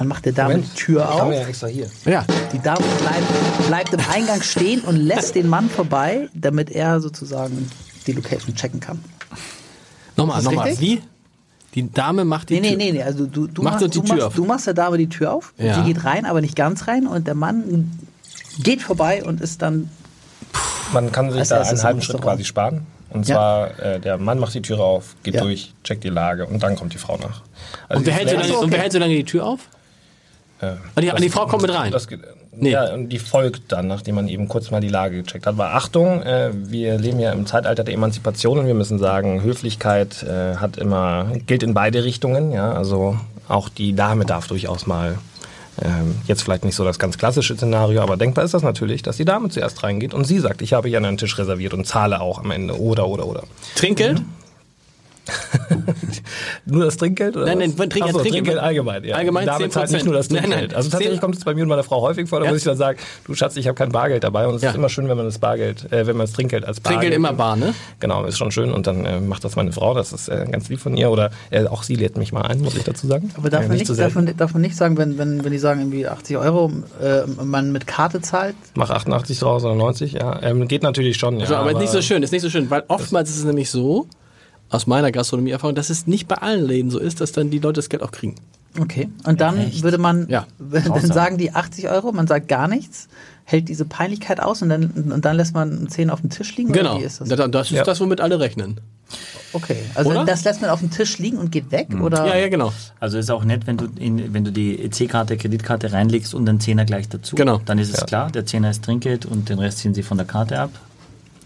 Man macht der Dame die Tür auf. ja extra hier. Ja. Die Dame bleibt, bleibt im Eingang stehen und lässt den Mann vorbei, damit er sozusagen die Location checken kann. Nochmal, nochmal. richtig? Wie? Die Dame macht die Nee, nee, Tür. nee, nee. Also du, du, machst, du, Tür machst, auf. du machst der Dame die Tür auf. Ja. Sie geht rein, aber nicht ganz rein. Und der Mann geht vorbei und ist dann. Man kann sich da einen halben Schritt quasi sparen. Und Ja. zwar, äh, der Mann macht die Türe auf, geht Ja. durch, checkt die Lage und dann kommt die Frau nach. Also Und wer, die hält so lange, und wer hält so lange die Tür auf? Und die, und die Frau kommt mit rein. Das, Nee. Ja, und die folgt dann, nachdem man eben kurz mal die Lage gecheckt hat. Aber Achtung, äh, wir leben ja im Zeitalter der Emanzipation und wir müssen sagen, Höflichkeit äh, hat immer, gilt in beide Richtungen. Ja? Also auch die Dame darf durchaus mal, ähm, jetzt vielleicht nicht so das ganz klassische Szenario, aber denkbar ist das natürlich, dass die Dame zuerst reingeht und sie sagt, ich habe hier einen Tisch reserviert und zahle auch am Ende. Oder, oder, oder. Trinkgeld? *laughs* Nur das Trinkgeld? Oder Nein, was? nein, Trinkgeld- Ach so, Trinkgeld- Trinkgeld allgemein. Ja. Allgemein 10%. zahlt nicht nur das Nein, Trinkgeld. nein, also tatsächlich 10 kommt es bei mir und meiner Frau häufig vor, da Ja. muss ich dann sagen, du Schatz, ich habe kein Bargeld dabei und es Ja. ist immer schön, wenn man das Bargeld, äh, wenn man das Trinkgeld als Bargeld. Trinkgeld immer bar, ne? Genau, ist schon schön und dann äh, macht das meine Frau, das ist äh, ganz lieb von ihr oder äh, auch sie lädt mich mal ein, muss ich dazu sagen. Aber darf, man, nicht, darf, man, darf man nicht sagen, wenn, wenn, wenn die sagen, irgendwie 80 Euro äh, man mit Karte zahlt? Mach 88 draus oder 90, ja. Ähm, geht natürlich schon, ja. So, aber, ist nicht so schön, ist nicht so schön, weil oftmals ist es nämlich so, aus meiner Gastronomieerfahrung, dass es nicht bei allen Läden so ist, dass dann die Leute das Geld auch kriegen. Okay. Und dann echt? würde man, Ja. *laughs* dann sagen die 80 Euro, man sagt gar nichts, hält diese Peinlichkeit aus und dann, und dann lässt man einen Zehn auf dem Tisch liegen? Genau. Oder wie ist das? Das, ist Ja. das, womit alle rechnen. Okay. Also Oder? das lässt man auf dem Tisch liegen und geht weg? Oder? Ja, ja, genau. Also ist auch nett, wenn du, in, wenn du die EC-Karte, Kreditkarte reinlegst und den Zehner gleich dazu. Genau. Dann ist es Ja. klar, der Zehner ist Trinkgeld und den Rest ziehen sie von der Karte ab.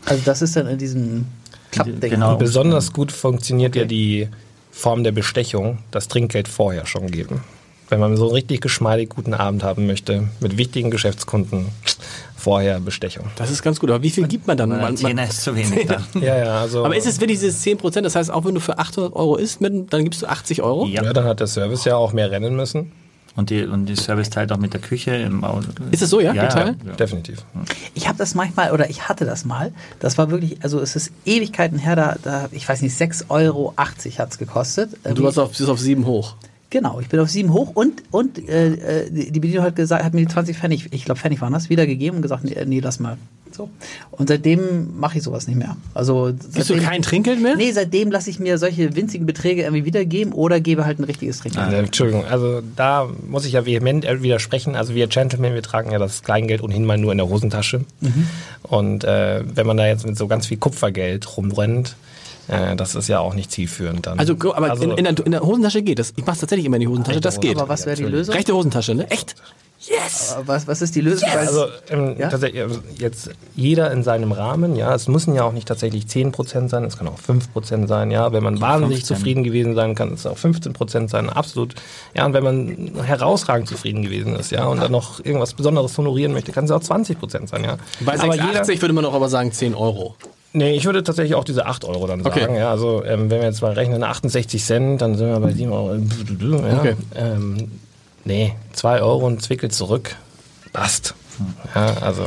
Also das ist dann in diesem Klappding. Genau. Besonders gut funktioniert ja die Form der Bestechung, das Trinkgeld vorher schon geben. Wenn man so einen richtig geschmeidig guten Abend haben möchte, mit wichtigen Geschäftskunden, vorher Bestechung. Das ist ganz gut. Aber wie viel gibt man dann? Man, ein Zehner man, ist zu wenig *laughs* da. Ja, ja, also. aber ist es wirklich dieses 10%? Das heißt, auch wenn du für 800 Euro isst, dann gibst du 80 Euro? Ja. Ja, dann hat der Service ja auch mehr rennen müssen. Und die, und die Service teilt auch mit der Küche. Im, Ist es so, ja? Ja, teilen? ja. Definitiv. Ich habe das manchmal, oder ich hatte das mal, das war wirklich, also es ist Ewigkeiten her, da, da ich weiß nicht, 6,80 Euro hat es gekostet. Und du warst auf, bist auf sieben hoch. Genau, ich bin auf sieben hoch und, und äh, äh, die die Bedienung hat gesagt, hat mir die 20 Pfennig, ich glaube Pfennig waren das, wiedergegeben und gesagt, nee, nee lass mal. So. Und seitdem mache ich sowas nicht mehr. Also du seitdem- kein Trinkgeld mehr? Nee, seitdem lasse ich mir solche winzigen Beträge irgendwie wiedergeben oder gebe halt ein richtiges Trinkgeld. Äh, Entschuldigung, also da muss ich ja vehement widersprechen. Also wir Gentlemen, wir tragen ja das Kleingeld ohnehin mal nur in der Hosentasche. Und äh, wenn man da jetzt mit so ganz viel Kupfergeld rumrennt, äh, das ist ja auch nicht zielführend dann. Also, aber in, in, der, in der Hosentasche geht das. Ich mach's tatsächlich immer in die Hosentasche, das geht. Aber was wäre die Lösung? Rechte Hosentasche, ne? Echt? Yes! Was, was ist die Lösung? Weil- Also ähm, Ja? tatsächlich, also jetzt jeder in seinem Rahmen, ja, es müssen ja auch nicht tatsächlich 10% sein, es kann auch 5% sein, ja, wenn man wahnsinnig 15. zufrieden gewesen sein kann, es auch 15% sein, absolut, ja, und wenn man herausragend zufrieden gewesen ist, ja, und dann noch irgendwas Besonderes honorieren möchte, kann es auch 20% sein, ja. Bei aber 86 würde man doch aber sagen 10 Euro. Nee, ich würde tatsächlich auch diese 8 Euro dann sagen. Okay. Ja, also ähm, wenn wir jetzt mal rechnen, 68 Cent, dann sind wir bei 7 Euro. Ja, Okay. ähm, nee, 2 Euro und Zwickel zurück. Passt. Ja, also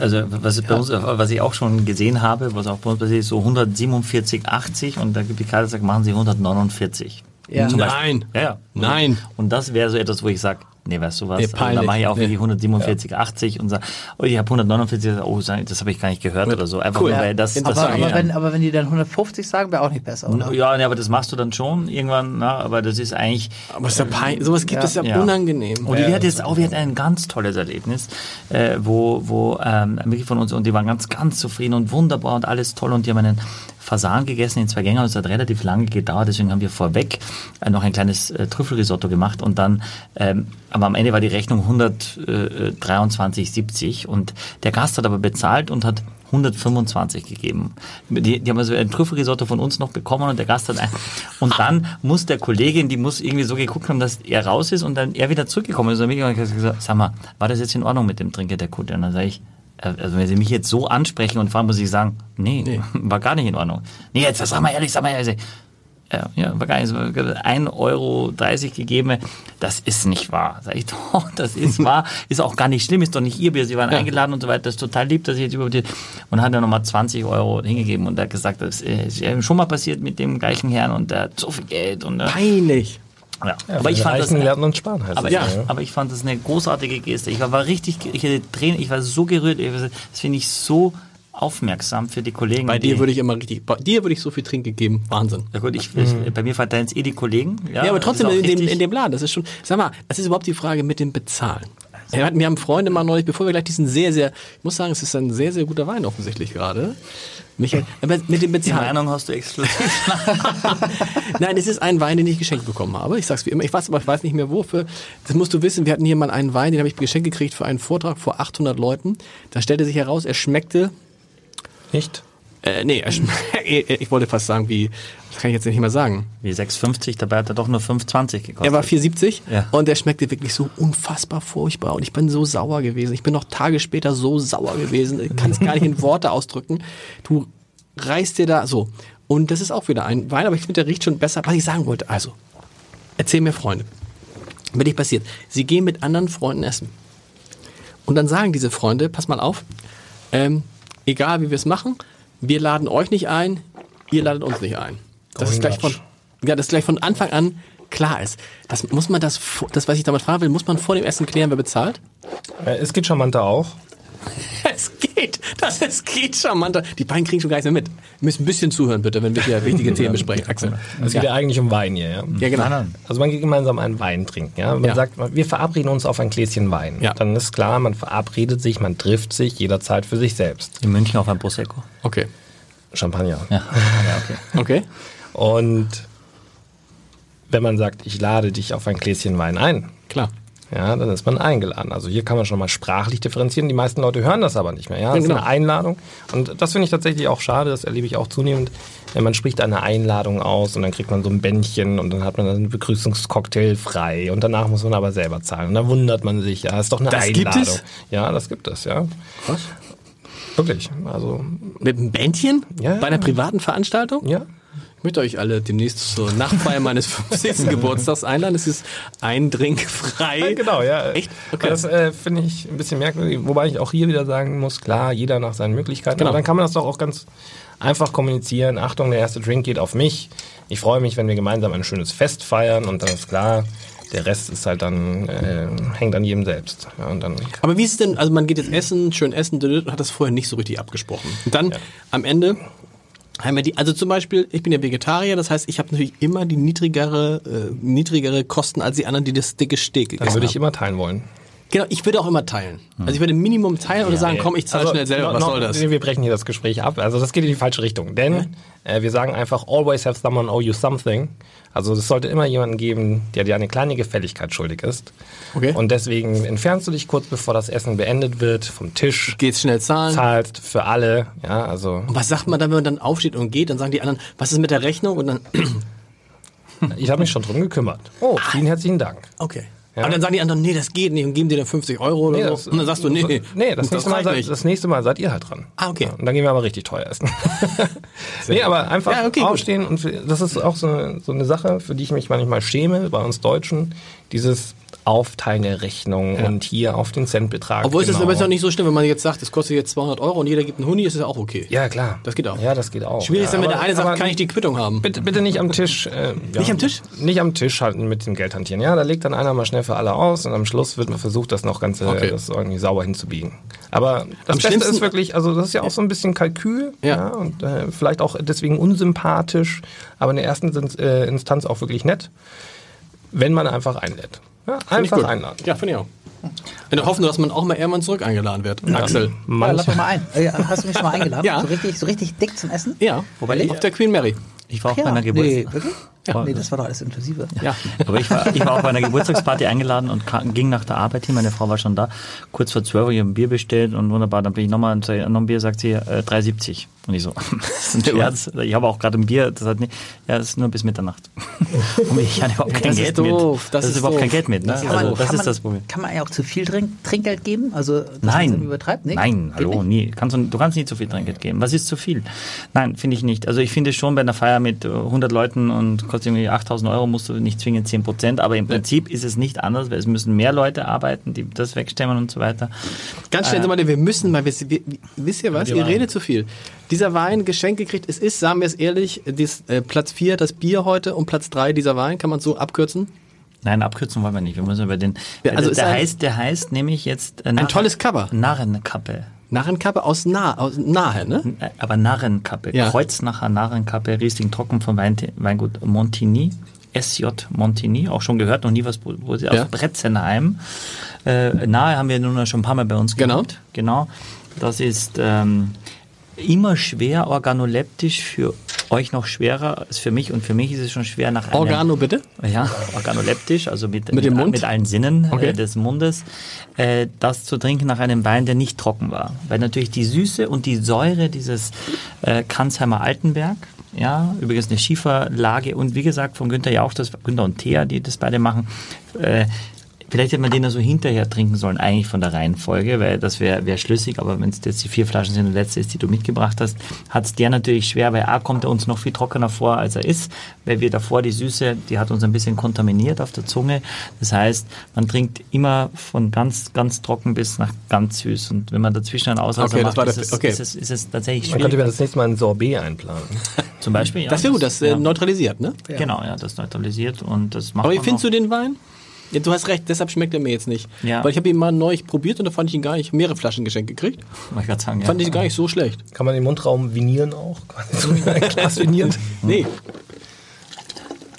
Also was, bei uns, was ich auch schon gesehen habe, was auch bei uns passiert ist, so 147,80 und da gibt die Karte sagt, machen Sie 149. Ja. Nein. Ja, ja. Nein. Und das wäre so etwas, wo ich sage, nee, weißt du was, Nee, also, da peinlich. mache ich auch Nee. wirklich 147,80 und sage, oh, ich habe 149, oh, das habe ich gar nicht gehört oder so. Einfach Cool. nur, weil das, das aber, ja. aber, wenn, aber wenn die dann 150 sagen, wäre auch nicht besser, oder? ja, nee, aber das machst du dann schon irgendwann, na, aber das ist eigentlich, Aber ist ja pein sowas gibt Ja. es ja, Ja. unangenehm. Und wir hatten jetzt auch, wir hatten ein ganz tolles Erlebnis, äh, wo, wo ähm, wirklich von uns, und die waren ganz, ganz zufrieden und wunderbar und alles toll und die haben einen Fasan gegessen in zwei Gängen und es hat relativ lange gedauert, deswegen haben wir vorweg äh, noch ein kleines äh, Trüffelrisotto gemacht und dann, ähm, aber am Ende war die Rechnung 123,70 und der Gast hat aber bezahlt und hat 125 gegeben. Die, die haben also ein Trüffelrisotto von uns noch bekommen und der Gast hat ein, und dann muss der Kollegin, die muss irgendwie so geguckt haben, dass er raus ist und dann er wieder zurückgekommen ist. Und dann habe ich gesagt, sag mal, war das jetzt in Ordnung mit dem Trinker der Kunde? Und dann sage ich, äh, also wenn Sie mich jetzt so ansprechen und fragen, muss ich sagen, nee, *laughs* war gar nicht in Ordnung. Nee, jetzt sag mal ehrlich, sag mal ehrlich. Ja, ja, war gar nicht so. 1,30 Euro gegeben. Das ist nicht wahr. Sag ich *laughs* doch, das ist wahr. Ist auch gar nicht schlimm, ist doch nicht ihr Bier. Sie waren eingeladen und so weiter. Das ist total lieb, dass ich jetzt überhaupt. Und hat dann nochmal 20 Euro hingegeben und hat gesagt, das ist äh, schon mal passiert mit dem gleichen Herrn und der hat so viel Geld und. Äh, Peinlich. ja. ja, aber ich fand das. lernen und sparen heißt Aber, es, ja. ja. aber ich fand das eine großartige Geste. Ich war, war richtig, ich hatte Tränen, ich war so gerührt. Ich- Das finde ich so aufmerksam für die Kollegen. Bei die, dir würde ich immer richtig, bei dir würde ich so viel Trinkgeld geben. Wahnsinn. Ja gut, ich, ich, bei mir verteilen es eh die Kollegen. Ja, Ja, aber trotzdem in dem, in dem Laden, das ist schon, sag mal, das ist überhaupt die Frage mit dem Bezahlen. Wir hatten- wir haben Freunde mal neulich, bevor wir gleich diesen sehr, sehr, ich muss sagen, es ist ein sehr, sehr guter Wein offensichtlich gerade. Michael, aber mit dem Die Bezahlen. Meinung hast du exklusiv. *laughs* Nein, es ist ein Wein, den ich geschenkt bekommen habe. Ich sag's wie immer, ich weiß aber, ich weiß nicht mehr wofür. Das musst du wissen, wir hatten hier mal einen Wein, den habe ich geschenkt gekriegt für einen Vortrag vor 800 Leuten. Da stellte sich heraus, er schmeckte, Nicht? äh, nee, *laughs* ich wollte fast sagen, wie, das kann ich jetzt nicht mehr sagen. Wie 6,50, dabei hat er doch nur 5,20 gekostet. Er war 4,70 Ja. und er schmeckte wirklich so unfassbar furchtbar. Und ich bin so sauer gewesen. Ich bin noch Tage später so sauer gewesen. Ich kann es gar nicht in Worte ausdrücken. Du reißt dir da so. Und das ist auch wieder ein Wein, aber ich finde, der riecht schon besser. Was ich sagen wollte, also, erzähl mir Freunde. Wenn dich passiert, sie gehen mit anderen Freunden essen. Und dann sagen diese Freunde, pass mal auf, ähm, egal wie wir es machen, wir laden euch nicht ein, ihr ladet uns nicht ein. Das ist gleich von, ja, das ist gleich von Anfang an klar ist. Das muss man das, das was ich damit fragen will, muss man vor dem Essen klären, wer bezahlt? Äh, Es geht charmanter auch. *laughs* Es geht, das es geht charmanter. Die beiden kriegen schon gar nichts mehr mit. Wir müssen ein bisschen zuhören, bitte, wenn wir hier wichtige *laughs* Themen besprechen, Axel. Es geht ja Ja, eigentlich um Wein hier, ja. ja genau. Nein, nein. Also man geht gemeinsam einen Wein trinken. Ja? Man Ja. sagt, wir verabreden uns auf ein Gläschen Wein. Ja. Dann ist klar, man verabredet sich, man trifft sich jederzeit für sich selbst. In München auf ein Prosecco. Okay. Champagner. Ja, *laughs* ja okay. Okay. Und wenn man sagt, ich lade dich auf ein Gläschen Wein ein, Klar. Ja, dann ist man eingeladen. Also hier kann man schon mal sprachlich differenzieren. Die meisten Leute hören das aber nicht mehr. Ja, das ist genau. eine Einladung. Und das finde ich tatsächlich auch schade. Das erlebe ich auch zunehmend. Man spricht eine Einladung aus und dann kriegt man so ein Bändchen und dann hat man einen Begrüßungscocktail frei und danach muss man aber selber zahlen. Und dann wundert man sich, ja, ist doch eine Das gibt Einladung. es? Ja, das gibt es, ja. Was? Wirklich. Also, Mit einem Bändchen? Ja. Bei einer privaten Veranstaltung? ja. Ich möchte euch alle demnächst zur Nachfeier meines *laughs* 50. Geburtstags einladen. Es ist ein Drink frei. Ja, genau, ja. Echt? Okay. Das äh, finde ich ein bisschen merkwürdig, wobei ich auch hier wieder sagen muss, klar, jeder nach seinen Möglichkeiten. Genau. Aber dann kann man das doch auch ganz einfach kommunizieren. Achtung, der erste Drink geht auf mich. Ich freue mich, wenn wir gemeinsam ein schönes Fest feiern und dann ist klar, der Rest ist halt dann, äh, hängt an jedem selbst. Ja, und dann Aber wie ist es denn, also man geht jetzt essen, schön essen, hat das vorher nicht so richtig abgesprochen. Und dann am Ende haben wir die, also zum Beispiel, ich bin ja Vegetarier, das heißt, ich habe natürlich immer die niedrigere, äh, niedrigere Kosten als die anderen, die das dicke Steak gegessen dann würde ich haben. immer teilen wollen. Genau, ich würde auch immer teilen. Also ich würde Minimum teilen oder sagen, komm, ich zahle Also, schnell selber, no- was no- soll das? Wir brechen hier das Gespräch ab. Also das geht in die falsche Richtung. Denn äh, wir sagen einfach, always have someone owe you something. Also es sollte immer jemanden geben, der dir eine kleine Gefälligkeit schuldig ist. Okay. Und deswegen entfernst du dich kurz bevor das Essen beendet wird vom Tisch, Geht's schnell zahlen? zahlst für alle. Ja, also Und was sagt man dann, wenn man dann aufsteht und geht? Dann sagen die anderen, was ist mit der Rechnung? Und dann, ich habe mich schon drum gekümmert. Oh, vielen herzlichen Dank. okay. Ja. Und dann sagen die anderen, nee, das geht nicht und geben dir dann 50 Euro oder Nee, so. das- und dann sagst du, nee, nee das, nächste Mal seid, das nächste Mal seid ihr halt dran. Ah, okay. Ja, und dann gehen wir aber richtig teuer essen. *laughs* nee, aber einfach Ja, okay, gut. aufstehen und für, das ist auch so eine, so eine Sache, für die ich mich manchmal schäme bei uns Deutschen. Dieses Aufteilen der Rechnung und hier auf den Centbetrag. Obwohl es ist genau. aber jetzt noch nicht so schlimm, wenn man jetzt sagt, das kostet jetzt 200 Euro und jeder gibt einen Huni, ist es ja auch okay. Ja, klar. Das geht auch. Ja, das geht auch. Schwierig ist ja, dann, wenn der eine sagt, kann ich die Quittung haben? Bitte, bitte nicht am Tisch. Äh, ja, Nicht am Tisch? Nicht am Tisch halten mit dem Geld hantieren. Ja, da legt dann einer mal schnell für alle aus und am Schluss wird man versucht, das noch ganze, Okay. das irgendwie sauber hinzubiegen. Aber das Am Beste ist wirklich, also das ist ja auch so ein bisschen Kalkül, ja, Ja. und äh, vielleicht auch deswegen unsympathisch, aber in der ersten äh, Instanz auch wirklich nett, wenn man einfach einlädt. Ja, Finde ich einfach gut. einladen. Ja, finde ich auch. In der Hoffnung, dass man auch mal irgendwann zurück eingeladen wird. Axel. Ja, lass doch mal ein. Äh, Hast du mich schon mal *laughs* eingeladen? Ja. So richtig, so richtig dick zum Essen? Ja, Wobei- auf der Queen Mary. Ich war auch Ja. bei einer Nee, Geburtstags wirklich? Ja. Nee, das war doch alles inklusive. Ja. Aber ich war, ich war auch bei einer Geburtstagsparty eingeladen und ka- ging nach der Arbeit hin. Meine Frau war schon da. Kurz vor 12 Uhr, ich habe ein Bier bestellt und wunderbar. Dann bin ich nochmal und sage, noch ein Bier, sagt sie, äh, 3,70. Und ich so, *laughs* das ist ein Scherz. Ich habe auch gerade ein Bier, das hat nicht, ja, das ist nur bis Mitternacht. *laughs* Und ich hatte überhaupt kein Das ist Geld doof, mit. das ist überhaupt doof. kein Geld mit. Ne? Das ist also, doof. das kann ist man, das Problem. Kann man eigentlich auch zu viel Trink Trinkgeld geben? Also, man Nein. übertreibt? Nee? Nein, Geht hallo, nicht? nie. Kannst du, du kannst nicht zu viel Trinkgeld geben. Was ist zu viel? Nein, finde ich nicht. Also ich finde schon bei einer Feier mit äh, 100 Leuten und kostet irgendwie 8000 Euro, musst du nicht zwingend 10 Prozent. Aber im Prinzip ist es nicht anders, weil es müssen mehr Leute arbeiten, die das wegstemmen und so weiter. Ganz schnell, äh, wir müssen mal, wir, wir, wisst ihr was? Ihr Wein. redet zu viel. Dieser Wein geschenkt gekriegt, es ist, sagen wir es ehrlich, dies, äh, Platz 4 das Bier heute und Platz 3 dieser Wein, kann man so abkürzen? Nein, abkürzen wollen wir nicht. Wir müssen über den. Also der, ein- heißt, der heißt nämlich jetzt. Äh, Narren- tolles Cover. Narrenkappe. Narrenkappe aus, nah, aus nahe, ne? Äh, Aber Narrenkappe. Ja. Kreuznacher Narrenkappe, Riesling Trocken vom Wein, Weingut Montigny. SJ Montigny, auch schon gehört, noch nie was, wo sie Ja. aus Bretzenheim. Äh, nahe haben wir nun schon ein paar Mal bei uns Genau. gehabt. Genau. Das ist ähm, immer schwer organoleptisch, für euch noch schwerer als für mich und für mich ist es schon schwer nach einem, Organo bitte? ja, *laughs* organoleptisch, also mit, Mit dem Mund? mit allen Sinnen Okay. äh, des Mundes, äh, das zu trinken nach einem Wein, der nicht trocken war. Weil natürlich die Süße und die Säure dieses äh, Kansheimer Altenberg, ja, übrigens eine Schieferlage und wie gesagt von Günther Jauch, das Günther und Thea, die das beide machen, äh, Vielleicht hätte man den ja so hinterher trinken sollen, eigentlich von der Reihenfolge, weil das wäre wär schlüssig, aber wenn es jetzt die vier Flaschen sind und die letzte ist, die du mitgebracht hast, hat es der natürlich schwer, weil A kommt er uns noch viel trockener vor, als er ist, weil wir davor die Süße, die hat uns ein bisschen kontaminiert auf der Zunge. Das heißt, man trinkt immer von ganz, ganz trocken bis nach ganz süß und wenn man dazwischen einen Ausreißer Okay, das macht, ist, es, okay. ist, es, ist es tatsächlich Man könnte schwierig. mir das nächste Mal ein Sorbet einplanen. *laughs* Zum Beispiel, ja, Das wäre gut, das äh, ja. neutralisiert, ne? Genau, ja, das neutralisiert und das macht Aber wie man findest auch. du den Wein? Ja, du hast recht, deshalb schmeckt er mir jetzt nicht. Ja. Weil ich habe ihn mal neu probiert und da fand ich ihn gar nicht, mehrere Flaschen geschenkt gekriegt. Ich grad sagen, ja. Fand ich gar nicht so schlecht. Kann man den Mundraum vinieren auch? *laughs* So wie ein *laughs* Glas viniert? *laughs* Nee.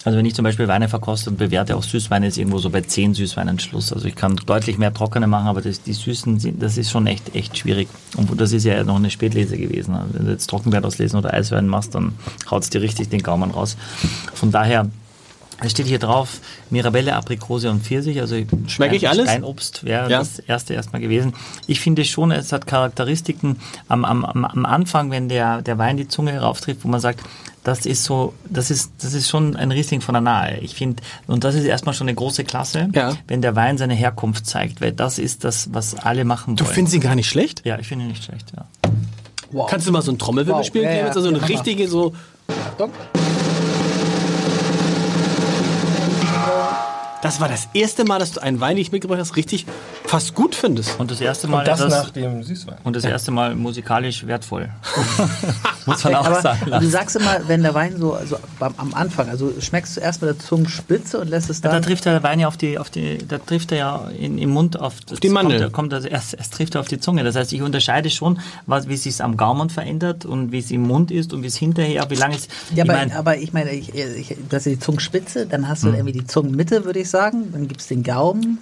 Also wenn ich zum Beispiel Weine verkoste und bewerte auch Süßweine, ist irgendwo so bei 10 Süßweinen Schluss. Also ich kann deutlich mehr trockene machen, aber das, die Süßen, sind, das ist schon echt, echt schwierig. Und das ist ja noch eine Spätlese gewesen. Also Wenn du jetzt Trockenwert auslesen oder Eiswein machst, dann haut's dir richtig den Gaumen raus. Von daher, es steht hier drauf, Mirabelle, Aprikose und Pfirsich. Also Schmeck ich alles? Steinobst wäre Ja. das erste erstmal gewesen. Ich finde schon, es hat Charakteristiken am, am, am Anfang, wenn der, der Wein die Zunge rauftrifft, wo man sagt, das ist so, das ist, das ist schon ein Riesling von der Nahe. Ich finde, und das ist erstmal schon eine große Klasse, Ja. wenn der Wein seine Herkunft zeigt, weil das ist das, was alle machen Du wollen. findest ihn gar nicht schlecht? ja, ich finde ihn nicht schlecht, ja. Wow. Kannst du mal so ein Trommelwirbel Wow. spielen, Ja, ja? Also eine ja, richtige so. Das war das erste Mal, dass du einen Wein, den ich mitgebracht hast, richtig fast gut findest. Und das erste Mal Und das etwas- nach dem Süßwein. und das erste Mal musikalisch wertvoll. *laughs* Muss man auch Aber sagen. du sagst immer, wenn der Wein so, so beim, am Anfang, also schmeckst du erst mit der Zungenspitze und lässt es Da dann. trifft der Wein ja auf die, auf die, da trifft er ja in, im Mund auf, das die Mandel. Kommt, kommt also erst, erst trifft er auf die Zunge. Das heißt, ich unterscheide schon, was, wie es sich am Gaumen verändert und wie es im Mund ist und wie es hinterher, wie lange es. ja, ich aber, mein, aber ich meine, ich, ich, hast ja die Zungenspitze, dann hast Hm. du irgendwie die Zungenmitte, würde ich sagen, dann gibt es den Gaumen.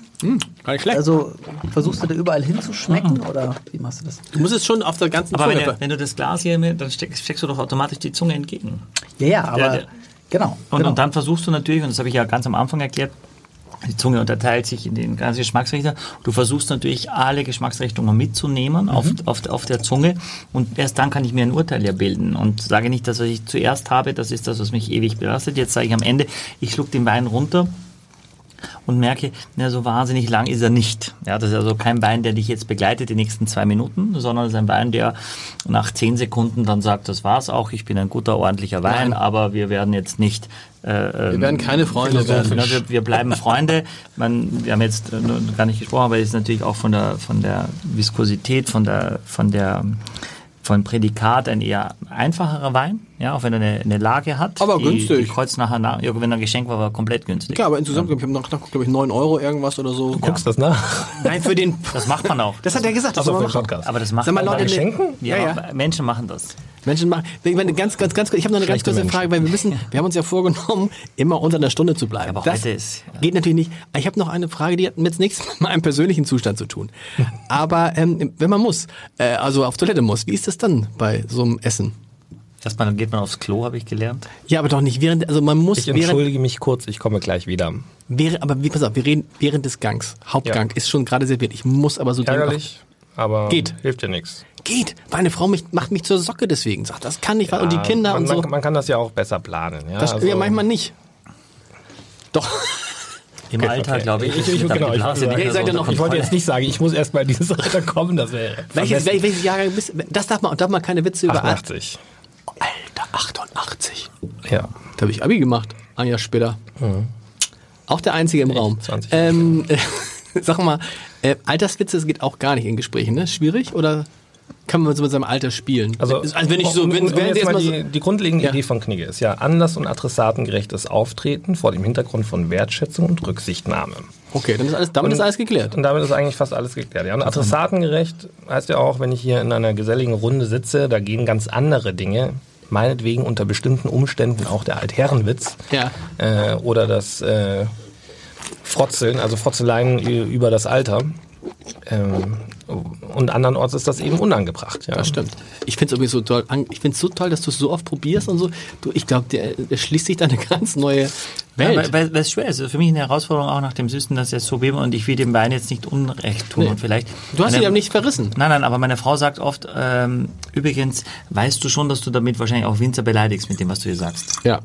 Gar nicht schlecht. Also versuchst du da überall hinzuschmecken oder wie machst du das? du musst es schon auf der ganzen aber wenn, Zunge. du- wenn du das Glas hier, mit- dann steckst, steckst du doch automatisch die Zunge entgegen. Ja, ja, aber Der- der- genau. Und, genau. und dann versuchst du natürlich, und das habe ich ja ganz am Anfang erklärt, die Zunge unterteilt sich in den ganzen Geschmacksrichter. Du versuchst natürlich alle Geschmacksrichtungen mitzunehmen auf, auf, auf der Zunge und erst dann kann ich mir ein Urteil ja bilden und sage nicht, dass was ich zuerst habe, das ist das, was mich ewig belastet. Jetzt sage ich am Ende, ich schluck den Wein runter und merke, na, so wahnsinnig lang ist er nicht. Ja, das ist also kein Wein, der dich jetzt begleitet die nächsten zwei Minuten, sondern es ist ein Wein, der nach zehn Sekunden dann sagt, das war's auch, ich bin ein guter, ordentlicher Wein, Nein. aber wir werden jetzt nicht äh, Wir werden keine Freunde werden. ja, wir, wir bleiben Freunde. Man, wir haben jetzt äh, gar nicht gesprochen, aber es ist natürlich auch von der, von der Viskosität, von der, von der, von Prädikat ein eher einfacherer Wein, ja, auch wenn er eine, eine Lage hat. Aber die, günstig. Die kreuzt nachher nach, ja, wenn er ein Geschenk war, war er komplett günstig. Ja, aber insgesamt, ich habe noch glaube ich, 9 Euro irgendwas oder so. Guckst das nach? Nein, für den. Das macht man auch. Das hat er gesagt. Das Also für man den. Podcast. aber das macht Sag mal, man Leute, Geschenken? Ja, Ja, aber Menschen machen das. Menschen machen. Ich meine, ganz, ganz, ganz kurz. Ich habe noch eine ganz kurze. Frage, weil wir müssen, wir haben uns ja vorgenommen, immer unter einer Stunde zu bleiben. Aber das heute ist- ja. geht natürlich nicht. Ich habe noch eine Frage, die hat jetzt nichts mit meinem persönlichen Zustand zu tun. *laughs* Aber ähm, wenn man muss, äh, also auf Toilette muss, wie ist das dann bei so einem Essen? Erstmal dann geht man aufs Klo, habe ich gelernt. Ja, aber doch nicht während, also man muss Ich während, entschuldige mich kurz, ich komme gleich wieder. während, aber wie, pass auf, wir reden während des Gangs. Hauptgang ist schon gerade serviert. Ich muss aber so Ärgerlich, aber Geht. hilft dir nichts. Geht. Meine Frau mich, macht mich zur Socke deswegen. Sagt, das kann nicht. und die Ja, Kinder man, und so. Man, man kann das ja auch besser planen. Ja, das, also- ja, manchmal nicht. Doch. Im Okay, Alter, okay. glaube ich. Ich, ich, genau, ich, Blase ja so noch- ich wollte jetzt nicht sagen, ich muss erst mal in dieses Alter kommen, das wäre Welches, welches Jahrgang bist du? Das darf man, darf man keine Witze über 88. Alter, 88. Ja. Da habe ich Abi gemacht, ein Jahr später. Auch der Einzige im Raum. 20. Ähm, *laughs* sag mal, äh, Alterswitze, das geht auch gar nicht in Gesprächen, ne? Schwierig oder kann man so mit seinem Alter spielen? Also, also wenn ich so, wenn, um jetzt mal die, so, die grundlegende Ja. Idee von Knigge ist ja anlass- und adressatengerechtes Auftreten vor dem Hintergrund von Wertschätzung und Rücksichtnahme. Okay, dann ist alles, damit ist alles geklärt. Und damit ist eigentlich fast alles geklärt. Ja. Und adressatengerecht heißt ja auch, wenn ich hier in einer geselligen Runde sitze, da gehen ganz andere Dinge, meinetwegen unter bestimmten Umständen auch der Altherrenwitz Ja. äh, oder das äh, Frotzeln, also Frotzeleien über das Alter. Ähm, und andernorts ist das eben unangebracht. Ja. Das stimmt. Ich finde es irgendwie so toll. Ich finde es so toll, dass du es so oft probierst und so. Du, ich glaube, der, der schließt sich da eine *laughs* ganz neue Ja, Welt. weil, weil, weil es schwer ist. Für mich eine Herausforderung auch nach dem Süßen, das jetzt so probieren und ich will dem Wein jetzt nicht Unrecht tun Nee. und vielleicht. du hast meine- ihn ja nicht verrissen. Nein, nein, aber meine Frau sagt oft, ähm, übrigens, weißt du schon, dass du damit wahrscheinlich auch Winzer beleidigst mit dem, was du hier sagst? Ja.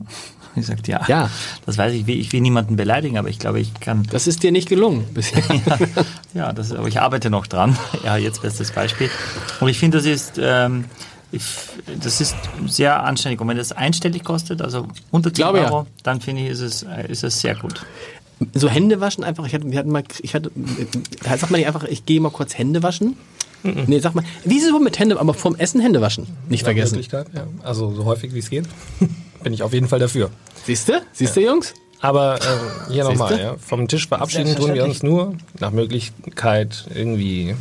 Ich sagt ja. Ja. Das weiß ich, ich will, niemanden beleidigen, aber ich glaube, ich kann. Das ist dir nicht gelungen bisher. *laughs* Ja, das, aber ich arbeite noch dran. *laughs* Ja, jetzt bestes Beispiel. Und ich finde, das ist, ähm, ich, das ist sehr anständig. Und wenn das einstellig kostet, also unter 10 Glaube ja. Euro, dann finde ich, ist es, ist es sehr gut. So Hände waschen einfach. Ich hatte, wir hatten mal, ich hatte, äh, sagt man nicht einfach, ich gehe mal kurz Hände waschen? Nee, sag mal, wie ist es so mit Hände, aber vorm Essen Hände waschen? Nicht Nach vergessen. Ja. Also so häufig wie es geht, *laughs* bin ich auf jeden Fall dafür. Siehst du? Siehst du, Jungs? Aber äh, hier nochmal, ja, vom Tisch verabschieden tun wir uns nur nach Möglichkeit irgendwie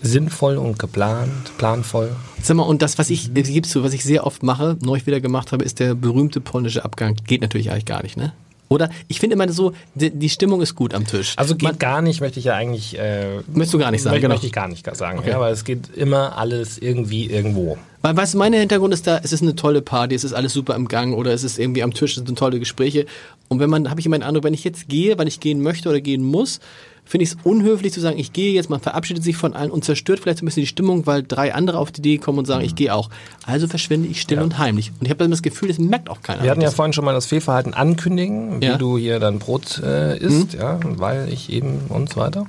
sinnvoll und geplant, planvoll. Sag mal, und das, was ich, äh, gibst du, was ich sehr oft mache, neulich wieder gemacht habe, ist der berühmte polnische Abgang. Geht natürlich eigentlich gar nicht, ne? Oder? Ich finde immer so, die, die Stimmung ist gut am Tisch. Also geht Man- gar nicht, möchte ich ja eigentlich. Äh, Möchtest du gar nicht sagen, möchte, genau. möchte ich gar nicht sagen, Okay. ja, weil es geht immer alles irgendwie irgendwo. Weil, weißt du, mein Hintergrund ist da, es ist eine tolle Party, es ist alles super im Gang oder es ist irgendwie am Tisch, es sind tolle Gespräche. Und wenn man, habe ich immer den Eindruck, wenn ich jetzt gehe, weil ich gehen möchte oder gehen muss, finde ich es unhöflich zu sagen, ich gehe jetzt, man verabschiedet sich von allen und zerstört vielleicht so ein bisschen die Stimmung, weil drei andere auf die Idee kommen und sagen, ich gehe auch. Also verschwinde ich still und heimlich. Und ich habe dann das Gefühl, das merkt auch keiner. Wir hatten ja Das- vorhin schon mal das Fehlverhalten ankündigen, wie Ja. du hier dein Brot äh, isst, ja, weil ich eben und so weiter.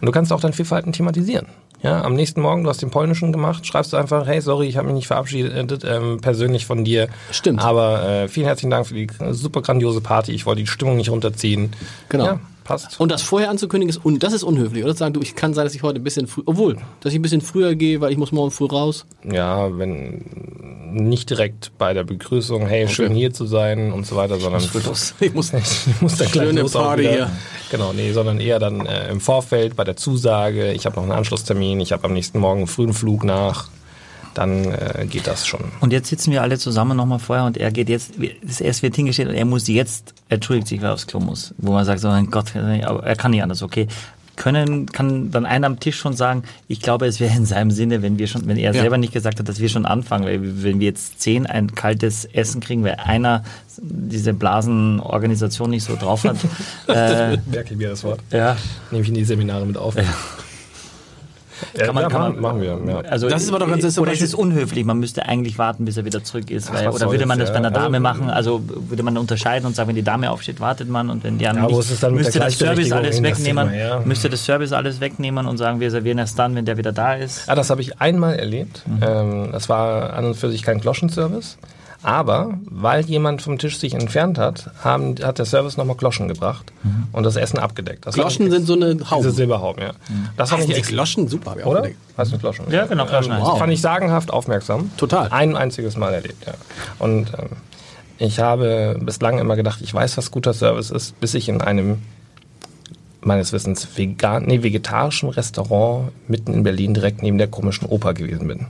Und du kannst auch dein Fehlverhalten thematisieren. Ja, am nächsten Morgen, du hast den polnischen gemacht, schreibst du einfach, hey, sorry, ich habe mich nicht verabschiedet, ähm, persönlich von dir. Stimmt. Aber äh, vielen herzlichen Dank für die super grandiose Party. Ich wollte die Stimmung nicht runterziehen. Genau. Ja, passt. Und das vorher anzukündigen ist, un das ist unhöflich, oder? Zu sagen, du, ich kann sein, dass ich heute ein bisschen früh, obwohl, dass ich ein bisschen früher gehe, weil ich muss morgen früh raus. Ja, wenn nicht direkt bei der Begrüßung, hey, schön hier zu sein und so weiter, sondern Ich muss, *laughs* *laughs* ich muss dann gleich los auch Party wieder. hier. Genau, nee, sondern eher dann äh, im Vorfeld bei der Zusage, ich habe noch einen Anschlusstermin, ich habe am nächsten Morgen einen frühen Flug nach, dann äh, geht das schon. Und jetzt sitzen wir alle zusammen nochmal vorher und er geht jetzt, das erst wird hingestellt und er muss jetzt, entschuldigt sich, weil er aufs Klo muss. Wo man sagt, so, mein Gott, aber er kann nicht anders, okay. Können, kann dann einer am Tisch schon sagen, ich glaube, es wäre in seinem Sinne, wenn wir schon, wenn er Ja. selber nicht gesagt hat, dass wir schon anfangen, weil wenn wir jetzt zehn ein kaltes Essen kriegen, weil einer diese Blasenorganisation nicht so drauf hat, *laughs* äh, Merke ich mir das Wort. ja, Nehme ich in die Seminare mit auf. Ja, Kann man- ja, kann machen, man- machen wir. Ja. Also, Das ist aber doch ganz- das oder es ist unhöflich. Man müsste eigentlich warten, bis er wieder zurück ist. Weil, oder würde man das bei einer ja. Dame Also, machen? Also würde man unterscheiden und sagen, wenn die Dame aufsteht, wartet man und wenn die andere Ja, wo nicht, ist es dann mit müsste der das Service alles das wegnehmen, Thema, ja. müsste das Service alles wegnehmen und sagen, wir servieren erst dann, wenn der wieder da ist. Ah, das habe ich einmal erlebt. Ähm, das war an und für sich kein Gloschenservice. Aber weil jemand vom Tisch sich entfernt hat, haben, hat der Service nochmal Gloschen gebracht und das Essen abgedeckt. Das Gloschen sind so eine Diese Hauben. Silberhauben, ja. Das fand ich Gloschen, super. hab ich auch oder? gedacht. Heißt mit Gloschen? Ja, genau, Gloschen Ähm, wow. Fand ich sagenhaft aufmerksam. Total. Ein einziges Mal erlebt, ja. Und ähm, ich habe bislang immer gedacht, ich weiß, was guter Service ist, bis ich in einem meines Wissens vegan, nee, vegetarischen Restaurant mitten in Berlin direkt neben der komischen Oper gewesen bin.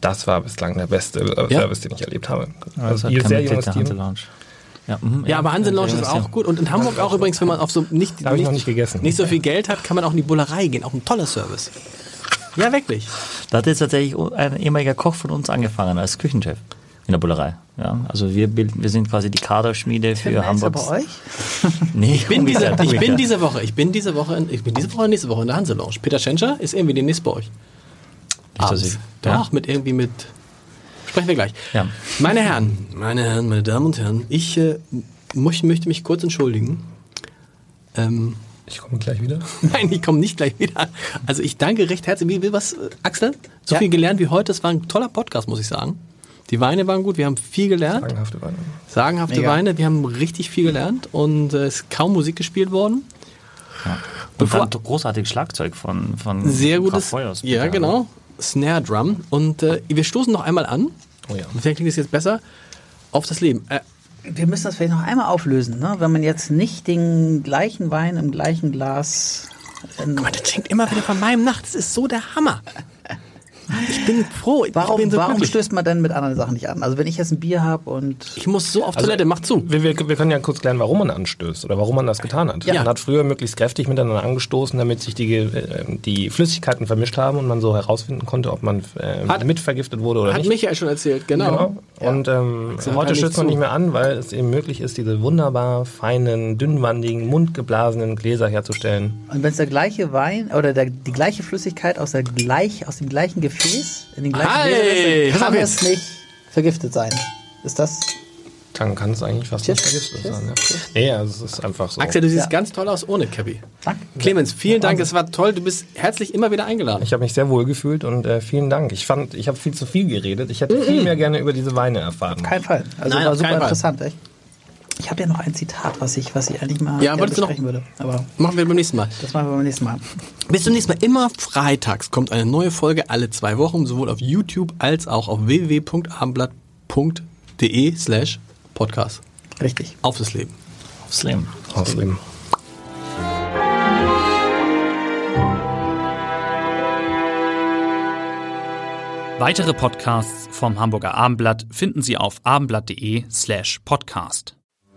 Das war bislang der beste äh, Ja. Service, den ich erlebt habe. Das Also hat ihr sehr junges Team. Lounge. Ja, mhm, Ja, aber Hansen Lounge ist ja, auch gut. Und in Hamburg auch übrigens, wenn man auf so nicht, Hab ich noch nicht gegessen. nicht so viel Geld hat, kann man auch in die Bullerei gehen. Auch ein toller Service. Ja, wirklich. Da hat jetzt tatsächlich ein ehemaliger Koch von uns angefangen als Küchenchef in der Bullerei. Ja, also wir bilden, wir sind quasi die Kaderschmiede für er Hamburg. bei euch? *laughs* Nee, Ich bin, diese, ich bin diese Woche, ich bin diese Woche, in, ich bin diese Woche, und nächste Woche in der Hanse Lounge. Peter Schenscher ist irgendwie demnächst bei euch. Abends. ich- Doch, ja. mit irgendwie mit. Sprechen wir gleich. Ja. Meine Herren, meine Herren, meine Damen und Herren, ich äh, möchte, möchte mich kurz entschuldigen. Ähm, Ich komme gleich wieder. *laughs* Nein, ich komme nicht gleich wieder. Also ich danke recht herzlich. Wie, wie was, Axel? So Ja. viel gelernt wie heute. Es war ein toller Podcast, muss ich sagen. Die Weine waren gut, wir haben viel gelernt. Sagenhafte Weine. Sagenhafte Mega. Weine, wir haben richtig viel gelernt und äh, es ist kaum Musik gespielt worden. Und Bevor- dann großartiges Schlagzeug von, von Sehr gutes. Feuers, ja, bitte. genau. Snare Drum. Und äh, wir stoßen noch einmal an. Oh ja. Vielleicht klingt es jetzt besser. Auf das Leben. Äh, Wir müssen das vielleicht noch einmal auflösen, ne? wenn man jetzt nicht den gleichen Wein im gleichen Glas. guck mal, das schenkt immer wieder von meinem Nacht. Das ist so der Hammer. Ich bin froh. Ich Warum, bin so warum stößt man denn mit anderen Sachen nicht an? Also wenn ich jetzt ein Bier habe und Ich muss so auf Also, Toilette, mach zu. Wir, wir, wir können ja kurz klären, warum man anstößt oder warum man das getan hat. Ja. Man hat früher möglichst kräftig miteinander angestoßen, damit sich die, äh, die Flüssigkeiten vermischt haben und man so herausfinden konnte, ob man äh, Hat- mit vergiftet wurde oder Hat nicht. Michael schon erzählt, genau. Genau. Und ähm, heute stößt nicht man nicht mehr an, weil es eben möglich ist, diese wunderbar feinen, dünnwandigen, mundgeblasenen Gläser herzustellen. Und wenn es der gleiche Wein oder der, die gleiche Flüssigkeit aus, der gleich, aus dem gleichen Gefäß, in den gleichen auf kann es nicht vergiftet sein. Ist das? Dann kann es eigentlich fast Cheers. nicht vergiftet sein. Ja. Nee, also es ist einfach so. Axel, du siehst Ja. ganz toll aus ohne Cappy. Danke. Clemens, vielen Dank, es war toll. Du bist herzlich immer wieder eingeladen. Ich habe mich sehr wohl gefühlt und äh, vielen Dank. Ich fand, ich habe viel zu viel geredet. Ich hätte viel mehr gerne über diese Weine erfahren. Kein Fall. Also Nein, war super interessant, echt. Ich habe ja noch ein Zitat, was ich, was ich eigentlich mal Ja, besprechen würde. Aber Machen wir beim nächsten Mal. das machen wir beim nächsten Mal. Bis zum nächsten Mal. Immer freitags kommt eine neue Folge alle zwei Wochen, sowohl auf YouTube als auch auf www.abendblatt.de slash podcast. Richtig. Auf das Leben. Aufs Leben. Ausleben. Weitere Podcasts vom Hamburger Abendblatt finden Sie auf abendblatt.de slash podcast.